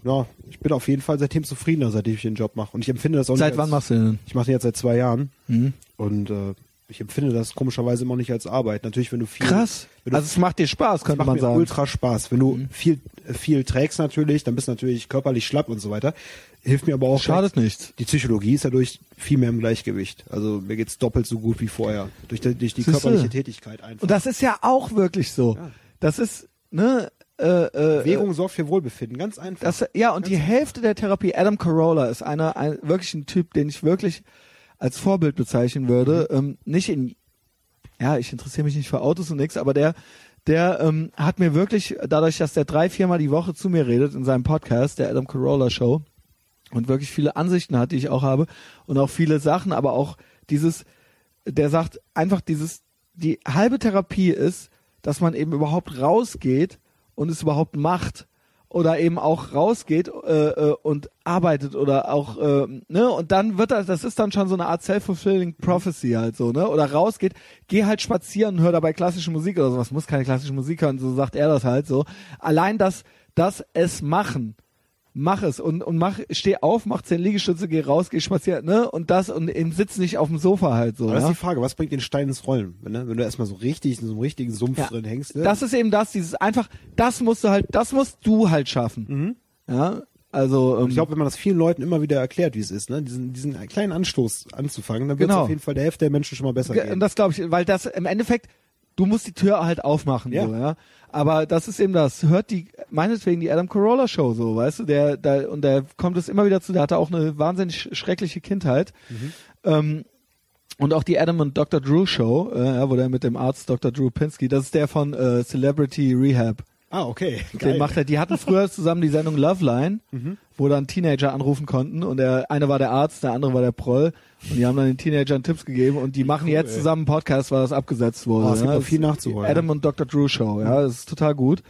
ja, ich bin auf jeden Fall seitdem zufriedener, seitdem ich den Job mache. Und ich empfinde das auch Seit nicht wann als, machst du den? Ich mache den jetzt seit zwei Jahren Hm? und äh, ich empfinde das komischerweise immer nicht als Arbeit. Natürlich, wenn du viel, Krass. du Also es macht dir Spaß, könnte man sagen. ultra Spaß. Wenn du viel, viel trägst natürlich, dann bist du natürlich körperlich schlapp und so weiter. Hilft mir aber auch. Schadet nichts. Die Psychologie ist dadurch viel mehr im Gleichgewicht. Also mir geht's doppelt so gut wie vorher. Durch die, durch die Siehste? körperliche Tätigkeit einfach. Und das ist ja auch wirklich so. Ja. Das ist, ne, äh, äh, Bewegung sorgt für Wohlbefinden. Ganz einfach. Das, ja, und die Hälfte der Therapie, Adam Carolla ist einer, ein, wirklich ein Typ, den ich wirklich als Vorbild bezeichnen würde. Ähm, nicht in, ja, ich interessiere mich nicht für Autos und nix, aber der, der ähm, hat mir wirklich, dadurch, dass der drei, viermal die Woche zu mir redet in seinem Podcast, der Adam Carolla Show, und wirklich viele Ansichten hat, die ich auch habe, und auch viele Sachen, aber auch dieses, der sagt einfach dieses, die halbe Therapie ist, dass man eben überhaupt rausgeht und es überhaupt macht oder eben auch rausgeht äh, äh, und arbeitet oder auch äh, ne und dann wird das das ist dann schon so eine Art self-fulfilling prophecy halt so ne oder rausgeht geh halt spazieren hör dabei klassische Musik oder sowas muss keine klassische Musik hören so sagt er das halt so. Allein das das es machen mach es und, und mach, steh auf, mach zehn Liegestütze, geh raus, geh spazieren, ne? Und das und eben sitz nicht auf dem Sofa halt so. Aber das ja? ist die Frage, was bringt den Stein ins Rollen? Wenn, ne? wenn du erstmal so richtig in so einem richtigen Sumpf Ja. drin hängst. Ne? Das ist eben das, dieses einfach, das musst du halt, das musst du halt schaffen. Ja, also ähm, ich glaube, wenn man das vielen Leuten immer wieder erklärt, wie es ist, ne? diesen, diesen kleinen Anstoß anzufangen, dann wird es Genau. auf jeden Fall der Hälfte der Menschen schon mal besser Ge- gehen. Das glaube ich, weil das im Endeffekt, du musst die Tür halt aufmachen, Ja. so, ja. Aber das ist eben das. Hört die, meinetwegen die Adam Carolla Show so, weißt du, der, da und der kommt es immer wieder zu, der hatte auch eine wahnsinnig sch- schreckliche Kindheit. Mhm. Ähm, und auch die Adam und Dr. Drew Show, äh, wo der mit dem Arzt Dr. Drew Pinsky, das ist der von äh, Celebrity Rehab. ah, okay. Den macht er, die hatten früher zusammen die Sendung Loveline, Mhm. wo dann Teenager anrufen konnten und der eine war der Arzt, der andere war der Proll und die haben dann den Teenagern Tipps gegeben und die machen jetzt ey. zusammen einen Podcast, weil das abgesetzt wurde. Oh, es gibt ja. viel nachzuholen, Adam und Dr. Drew Show, ja, das ist total gut.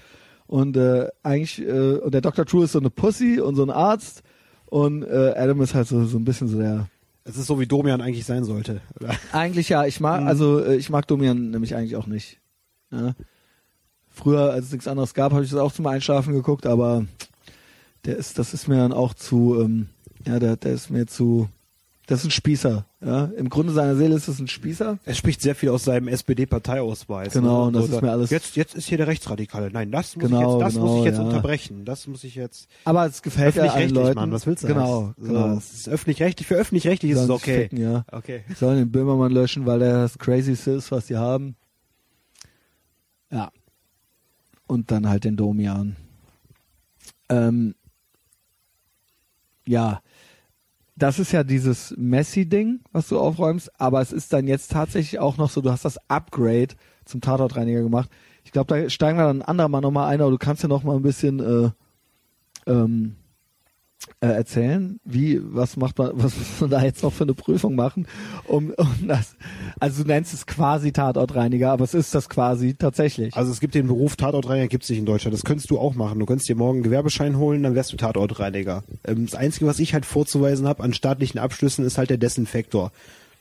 Und äh, eigentlich, äh, und der Dr. Drew ist so eine Pussy und so ein Arzt und äh, Adam ist halt so, so ein bisschen so der Es ist so, wie Domian eigentlich sein sollte. oder? eigentlich ja, ich Mhm. mag, also äh, ich mag Domian nämlich eigentlich auch nicht. Ja. Früher, als es nichts anderes gab, habe ich das auch zum Einschlafen geguckt, aber der ist, das ist mir dann auch zu, ähm, ja, der, der ist mir zu, das ist ein Spießer. Ja. Im Grunde seiner Seele ist es ein Spießer. Er spricht sehr viel aus seinem SPD-Parteiausweis. Genau, ne? und das so ist mir alles- Jetzt, jetzt ist hier der Rechtsradikale. Nein, das muss Genau, ich jetzt, das genau, muss ich jetzt ja. unterbrechen. Das muss ich jetzt. Aber es gefällt ja allen Leuten. Mann, was willst du? Genau, So, genau. Es ist öffentlich-rechtlich. Für öffentlich-rechtlich ist es okay. Ficken, ja. Okay. Sollen den Böhmermann löschen, weil der das Crazyste ist, was die haben. Ja. Und dann halt den Domian. Ähm, ja. Das ist ja dieses Messi-Ding, was du aufräumst, aber es ist dann jetzt tatsächlich auch noch so, du hast das Upgrade zum Tatortreiniger gemacht. Ich glaube, da steigen wir dann ein andermal nochmal ein, aber du kannst ja noch mal ein bisschen äh, ähm, äh, erzählen, wie, was macht man, was muss man da jetzt noch für eine Prüfung machen, um, um das, also du nennst es quasi Tatortreiniger, aber es ist das quasi tatsächlich. Also es gibt den Beruf Tatortreiniger, gibt's nicht in Deutschland. Das könntest du auch machen. Du könntest dir morgen einen Gewerbeschein holen, dann wärst du Tatortreiniger. Ähm, das Einzige, was ich halt vorzuweisen habe an staatlichen Abschlüssen, ist halt der Desinfektor.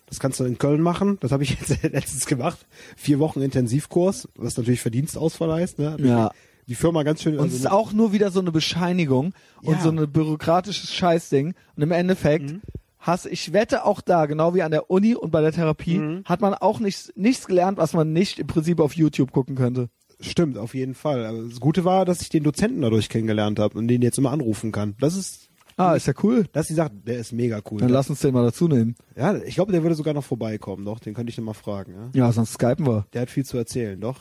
Das kannst du in Köln machen. Das habe ich jetzt letztens gemacht. Vier Wochen Intensivkurs, was natürlich Verdienstausfall heißt. Ne? Ja. Die Firma ganz schön. und es ist auch nur wieder so eine Bescheinigung und Ja. so ein bürokratisches Scheißding. Und im Endeffekt hast, ich wette auch da, genau wie an der Uni und bei der Therapie, hat man auch nichts, nichts gelernt, was man nicht im Prinzip auf YouTube gucken könnte. Stimmt, auf jeden Fall. Aber das Gute war, dass ich den Dozenten dadurch kennengelernt habe und den jetzt immer anrufen kann. Das ist, Ah, ist ja cool. das ist die Sache. Der ist mega cool. Dann lass uns den mal dazu nehmen. ja, ich glaube, der würde sogar noch vorbeikommen. Doch, den könnte ich noch mal fragen. Ja? Ja, sonst skypen wir. Der hat viel zu erzählen, doch.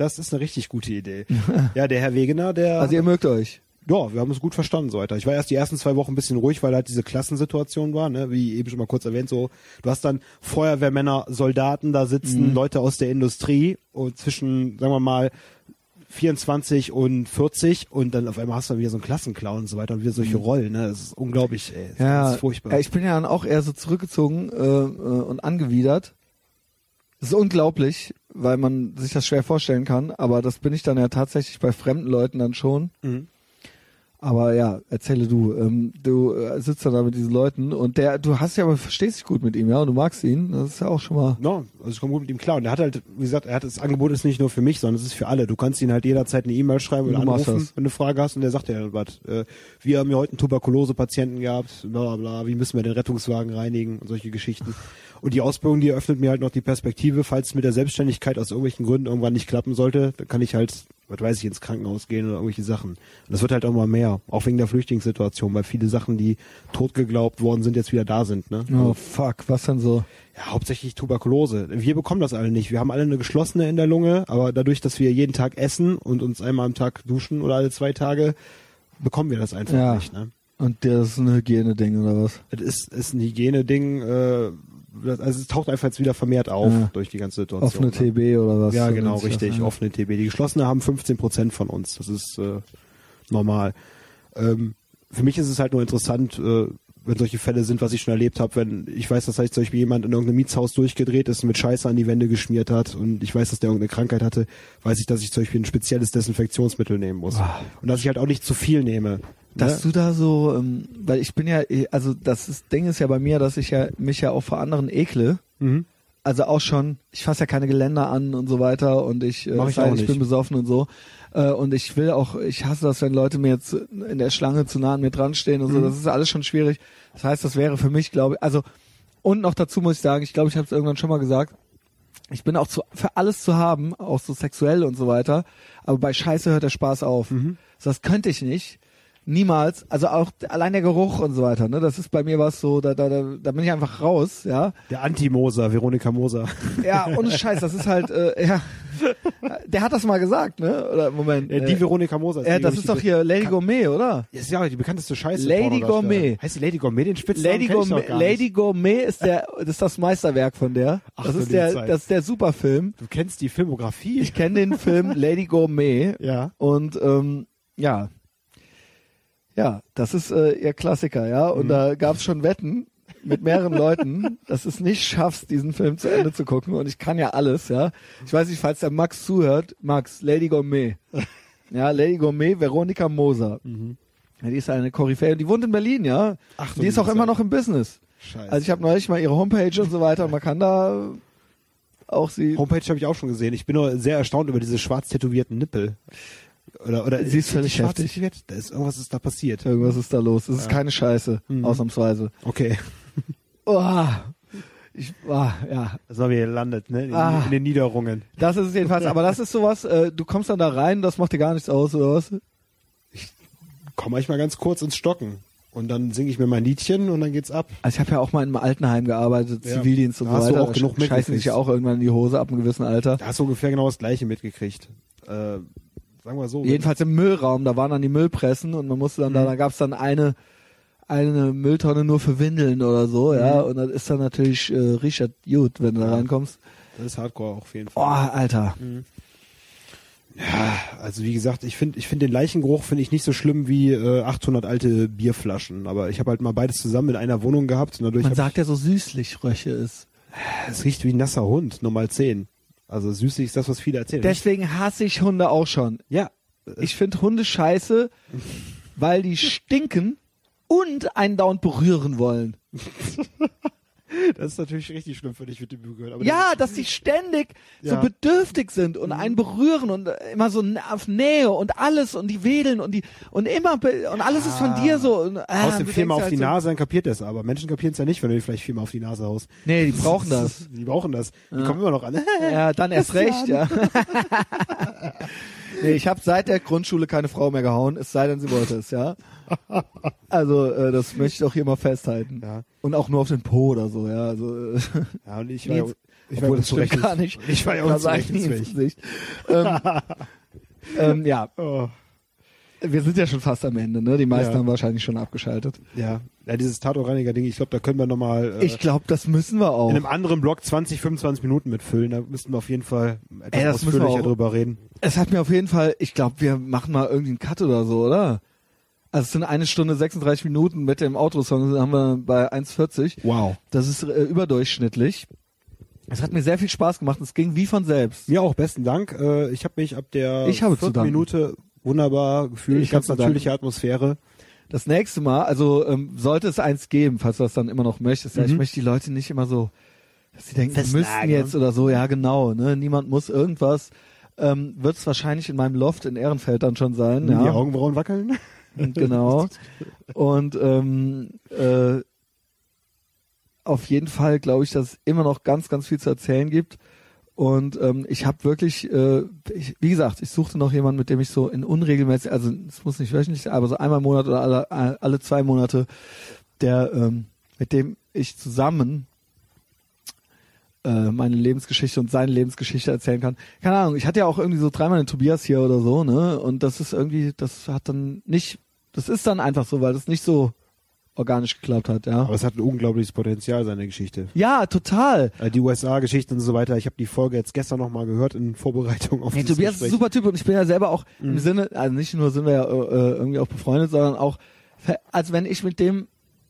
Das ist eine richtig gute Idee. ja, der Herr Wegener, der. Also ihr mögt euch. ja, wir haben uns gut verstanden, so weiter. Ich war erst die ersten zwei Wochen ein bisschen ruhig, weil halt diese Klassensituation war, ne? wie eben schon mal kurz erwähnt, so, du hast dann Feuerwehrmänner, Soldaten da sitzen, Leute aus der Industrie und zwischen, sagen wir mal, 24 und 40 und dann auf einmal hast du dann wieder so einen Klassenclown und so weiter und wieder solche Rollen, ne? Das ist unglaublich, ey. Das ist Ja, ganz furchtbar. ja, ich bin ja dann auch eher so zurückgezogen äh, äh, und angewidert. Das ist unglaublich, weil man sich das schwer vorstellen kann, aber das bin ich dann ja tatsächlich bei fremden Leuten dann schon. Mhm. Aber ja, erzähle du. Ähm, du äh, sitzt da mit diesen Leuten und der, du hast ja aber verstehst dich gut mit ihm, ja, und du magst ihn. Das ist ja auch schon mal. No, also ich komme gut mit ihm klar. Und er hat halt, wie gesagt, er hat das Angebot ist nicht nur für mich, sondern es ist für alle. Du kannst ihn halt jederzeit eine E-Mail schreiben oder anrufen, wenn du eine Frage hast und der sagt dir dann was. Äh, wir haben ja heute einen Tuberkulose-Patienten gehabt, bla bla bla, wie müssen wir den Rettungswagen reinigen und solche Geschichten. Und die Ausbildung, die eröffnet mir halt noch die Perspektive, falls es mit der Selbstständigkeit aus irgendwelchen Gründen irgendwann nicht klappen sollte, dann kann ich halt, was weiß ich, ins Krankenhaus gehen oder irgendwelche Sachen. Und das wird halt auch mal mehr, auch wegen der Flüchtlingssituation, weil viele Sachen, die tot geglaubt worden sind, jetzt wieder da sind. Ne? Oh fuck, was denn so? Ja, hauptsächlich Tuberkulose. Wir bekommen das alle nicht. Wir haben alle eine geschlossene in der Lunge, aber dadurch, dass wir jeden Tag essen und uns einmal am Tag duschen oder alle zwei Tage, bekommen wir das einfach Ja. nicht. Ne? Und das ist ein Hygieneding oder was? Das ist, ist ein Hygieneding, äh, also es taucht einfach jetzt wieder vermehrt auf Ja. durch die ganze Situation. Offene ne? TB oder was? Ja, genau, richtig. ja. Offene TB. Die geschlossene haben 15 Prozent von uns. Das ist äh, normal. Ähm, für mich ist es halt nur interessant, äh, wenn solche Fälle sind, was ich schon erlebt habe, wenn ich weiß, dass halt zum Beispiel jemand in irgendeinem Mietshaus durchgedreht ist und mit Scheiße an die Wände geschmiert hat und ich weiß, dass der irgendeine Krankheit hatte, weiß ich, dass ich zum Beispiel ein spezielles Desinfektionsmittel nehmen muss. Ah. Und dass ich halt auch nicht zu viel nehme. Dass ne? du da so, ähm, weil ich bin ja, also das ist, Ding ist ja bei mir, dass ich ja mich ja auch vor anderen ekle. Mhm. also auch schon, ich fasse ja keine Geländer an und so weiter und ich, äh, ich sei ich bin besoffen und so. Äh, und ich will auch, ich hasse das, wenn Leute mir jetzt in der Schlange zu nah an mir dran stehen und so. Mhm. Das ist alles schon schwierig. Das heißt, das wäre für mich, glaube ich, also und noch dazu muss ich sagen, ich glaube, ich habe es irgendwann schon mal gesagt, ich bin auch zu, für alles zu haben, auch so sexuell und so weiter, aber bei Scheiße hört der Spaß auf. Mhm. So, Das könnte ich nicht. Niemals. Also auch allein der Geruch und so weiter, ne? Das ist bei mir was so, da, da, da, bin ich einfach raus, ja. Der Anti-Moser, Veronika Moser. Ja, ohne Scheiß, das ist halt, äh, ja. Der hat das mal gesagt, ne? Oder Moment. Äh, die äh, Veronika Moser. ja, das ist doch hier Lady Gourmet, oder? Das ist ja die bekannteste Scheiße. Lady. Gourmet. Heißt die Lady Gourmet den Spitznamen? Lady Gourmet. Lady Gourmet ist der, das ist das Meisterwerk von der. Ach, das ist der, Zeit. das ist der Superfilm. Du kennst die Filmografie? Ich kenne den Film Lady Gourmet. ja. Und ähm, ja, ja, das ist äh, ihr Klassiker, ja. Und Mhm. da gab es schon Wetten mit mehreren Leuten, dass es nicht schaffst, diesen Film zu Ende zu gucken. Und ich kann ja alles, ja. Ich weiß nicht, falls der Max zuhört, Max, Lady Gourmet. Ja, Lady Gourmet, Veronika Moser. Ja, die ist eine Koryphäe. Und die wohnt in Berlin, ja. Mhm. Ach, du die ist auch immer noch im Business. Scheiße. Also ich habe neulich mal ihre Homepage und so weiter. Und man kann da auch sie. Homepage habe ich auch schon gesehen. Ich bin nur sehr erstaunt über diese schwarz tätowierten Nippel. Oder, oder Sie ist völlig heftig. tätowiert? Da ist irgendwas ist da passiert. Irgendwas ist da los. Es ist keine Scheiße, Mhm. ausnahmsweise. Okay. Oh, ich, ah, ja, Das war wieder gelandet, ne? In, Ah. in den Niederungen. das ist es jedenfalls. Aber das ist sowas, äh, du kommst dann da rein, das macht dir gar nichts aus, oder was? Komm manchmal ganz kurz ins Stocken. Und dann singe ich mir mein Liedchen und dann geht's ab. Also ich habe ja auch mal in einem Altenheim gearbeitet, Ja. Zivildienst und Da so hast du weiter. auch Da genug sch- scheißen sich ja auch irgendwann in die Hose ab einem gewissen Alter. Da hast du ungefähr genau das Gleiche mitgekriegt. Äh, sagen wir so. Jedenfalls im Müllraum, da waren dann die Müllpressen und man musste dann da, Mhm. da gab's dann eine eine Mülltonne nur für Windeln oder so, ja, Mhm. und das ist dann natürlich äh, Richard gut, wenn du da Ja. reinkommst. Das ist Hardcore auf jeden Oh, Fall. Alter. Ja, also wie gesagt, ich finde ich finde den Leichengeruch finde ich nicht so schlimm wie äh, 800 alte Bierflaschen. Aber ich habe halt mal beides zusammen in einer Wohnung gehabt und dadurch Man sagt ja so süßlich Röche ist. es riecht wie ein nasser Hund, nur mal 10. Also süßlich ist das, was viele erzählen. Deswegen hasse ich Hunde auch schon. ja, Ich finde Hunde scheiße, weil die stinken und einen dauernd berühren wollen. das ist natürlich richtig schlimm für dich mit dem Gehört. Aber Ja, dass die ständig so Ja. bedürftig sind und einen berühren und äh, immer so auf Nähe und alles und die wedeln und die und immer und alles ist von dir so. Und, ah, Haust dem viermal auf die halt so, Nase, dann kapiert er es aber. Menschen kapieren es ja nicht, wenn du dir vielleicht viermal auf die Nase haust. Nee, die brauchen das. Die brauchen das. Die kommen immer noch an. Ja, dann erst recht, ja. nee, ich habe seit der Grundschule keine Frau mehr gehauen, es sei denn, sie wollte es, ja. Also, äh, das möchte ich doch hier mal festhalten. Ja. Und auch nur auf den Po oder so, ja. Also, äh, Ja, und ich war Nils- ich war das stimmt gar nicht. Ich war ja unzurechnungsfähig. Gesicht. ähm, ähm, ja, Oh, wir sind ja schon fast am Ende, ne? Die meisten Ja. haben wahrscheinlich schon abgeschaltet. ja. ja, dieses Tatorreiniger-Ding, ich glaube, da können wir nochmal äh, Ich glaube, das müssen wir auch. in einem anderen Blog 20, 25 Minuten mitfüllen. Da müssten wir auf jeden Fall etwas Ey, ausführlicher drüber reden. Es hat mir auf jeden Fall, ich glaube, wir machen mal irgendwie einen Cut oder so, oder? Also es sind eine Stunde 36 Minuten mit dem Outro-Song, haben wir bei 1,40. Wow. Das ist äh, überdurchschnittlich. Es hat mir sehr viel Spaß gemacht. Es ging wie von selbst. Mir auch, besten Dank. Äh, ich habe mich ab der Ich habe. Minute wunderbar gefühlt. Ich ganz natürliche Atmosphäre. Das nächste Mal, also ähm, sollte es eins geben, falls du das dann immer noch möchtest. Ja, ich Mhm. möchte die Leute nicht immer so, dass sie denken, sie müssten jetzt oder so. Ja, genau. Ne? Niemand muss irgendwas. Ähm, Wird es wahrscheinlich in meinem Loft in Ehrenfeld dann schon sein. Die Ja, Augenbrauen wackeln. genau. Und ähm, äh, auf jeden Fall glaube ich, dass es immer noch ganz, ganz viel zu erzählen gibt. Und ähm, ich habe wirklich, äh, ich, wie gesagt, ich suchte noch jemanden, mit dem ich so in unregelmäßig, also es muss nicht wöchentlich sein, aber so einmal im Monat oder alle, alle zwei Monate, der, ähm, mit dem ich zusammen äh, meine Lebensgeschichte und seine Lebensgeschichte erzählen kann. Keine Ahnung, ich hatte ja auch irgendwie so dreimal den Tobias hier oder so, ne? Und das ist irgendwie, das hat dann nicht, das ist dann einfach so, weil das nicht so organisch geklappt hat, ja. Aber es hat ein unglaubliches Potenzial, seine Geschichte. Ja, total. Äh, Die USA-Geschichte und so weiter. Ich habe die Folge jetzt gestern nochmal gehört in Vorbereitung auf Nee, dieses Tobias ist ein super Typ und ich bin ja selber auch Mhm. im Sinne, also nicht nur sind wir ja äh, irgendwie auch befreundet, sondern auch, als wenn ich mit dem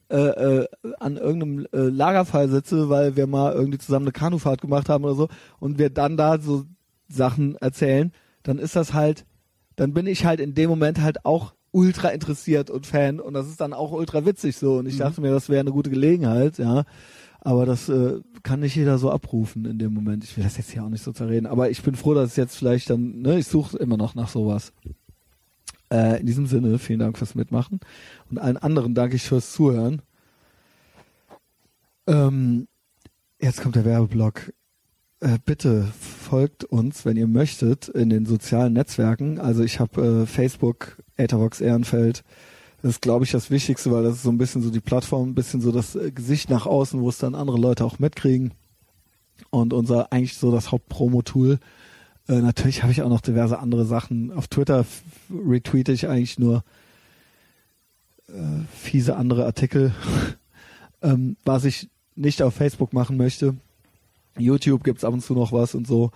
äh, äh, an irgendeinem äh, Lagerfall sitze, weil wir mal irgendwie zusammen eine Kanufahrt gemacht haben oder so und wir dann da so Sachen erzählen, dann ist das halt, dann bin ich halt in dem Moment halt auch ultra interessiert und Fan und das ist dann auch ultra witzig so und ich dachte mir, das wäre eine gute Gelegenheit, ja. Aber das äh, kann nicht jeder so abrufen in dem Moment. Ich will das jetzt hier auch nicht so zerreden. Aber ich bin froh, dass es jetzt vielleicht dann, ne, ich suche immer noch nach sowas. Äh, in diesem Sinne, vielen Dank fürs Mitmachen. Und allen anderen danke ich fürs Zuhören. Ähm, jetzt kommt der Werbeblock. Äh, bitte folgt uns, wenn ihr möchtet, in den sozialen Netzwerken. Also ich habe äh, Facebook, Etherbox Ehrenfeld. Das ist, glaube ich, das Wichtigste, weil das ist so ein bisschen so die Plattform, ein bisschen so das äh, Gesicht nach außen, wo es dann andere Leute auch mitkriegen. Und unser eigentlich so das Hauptpromo-Tool. Äh, natürlich habe ich auch noch diverse andere Sachen. Auf Twitter retweete ich eigentlich nur äh, fiese andere Artikel. ähm, was ich nicht auf Facebook machen möchte. YouTube gibt's ab und zu noch was und so.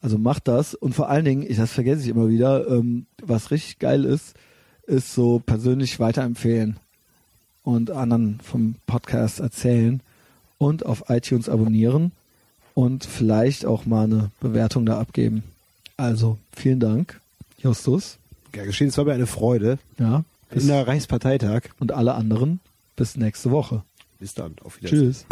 Also macht das. Und vor allen Dingen, ich, das vergesse ich immer wieder, ähm, was richtig geil ist, ist so persönlich weiterempfehlen und anderen vom Podcast erzählen und auf iTunes abonnieren und vielleicht auch mal eine Bewertung da abgeben. Also, vielen Dank, Justus. Ja, geschehen, es war mir eine Freude. Ja, bis, Bis der Reichsparteitag. und alle anderen bis nächste Woche. Bis dann. Auf Wiedersehen. Tschüss.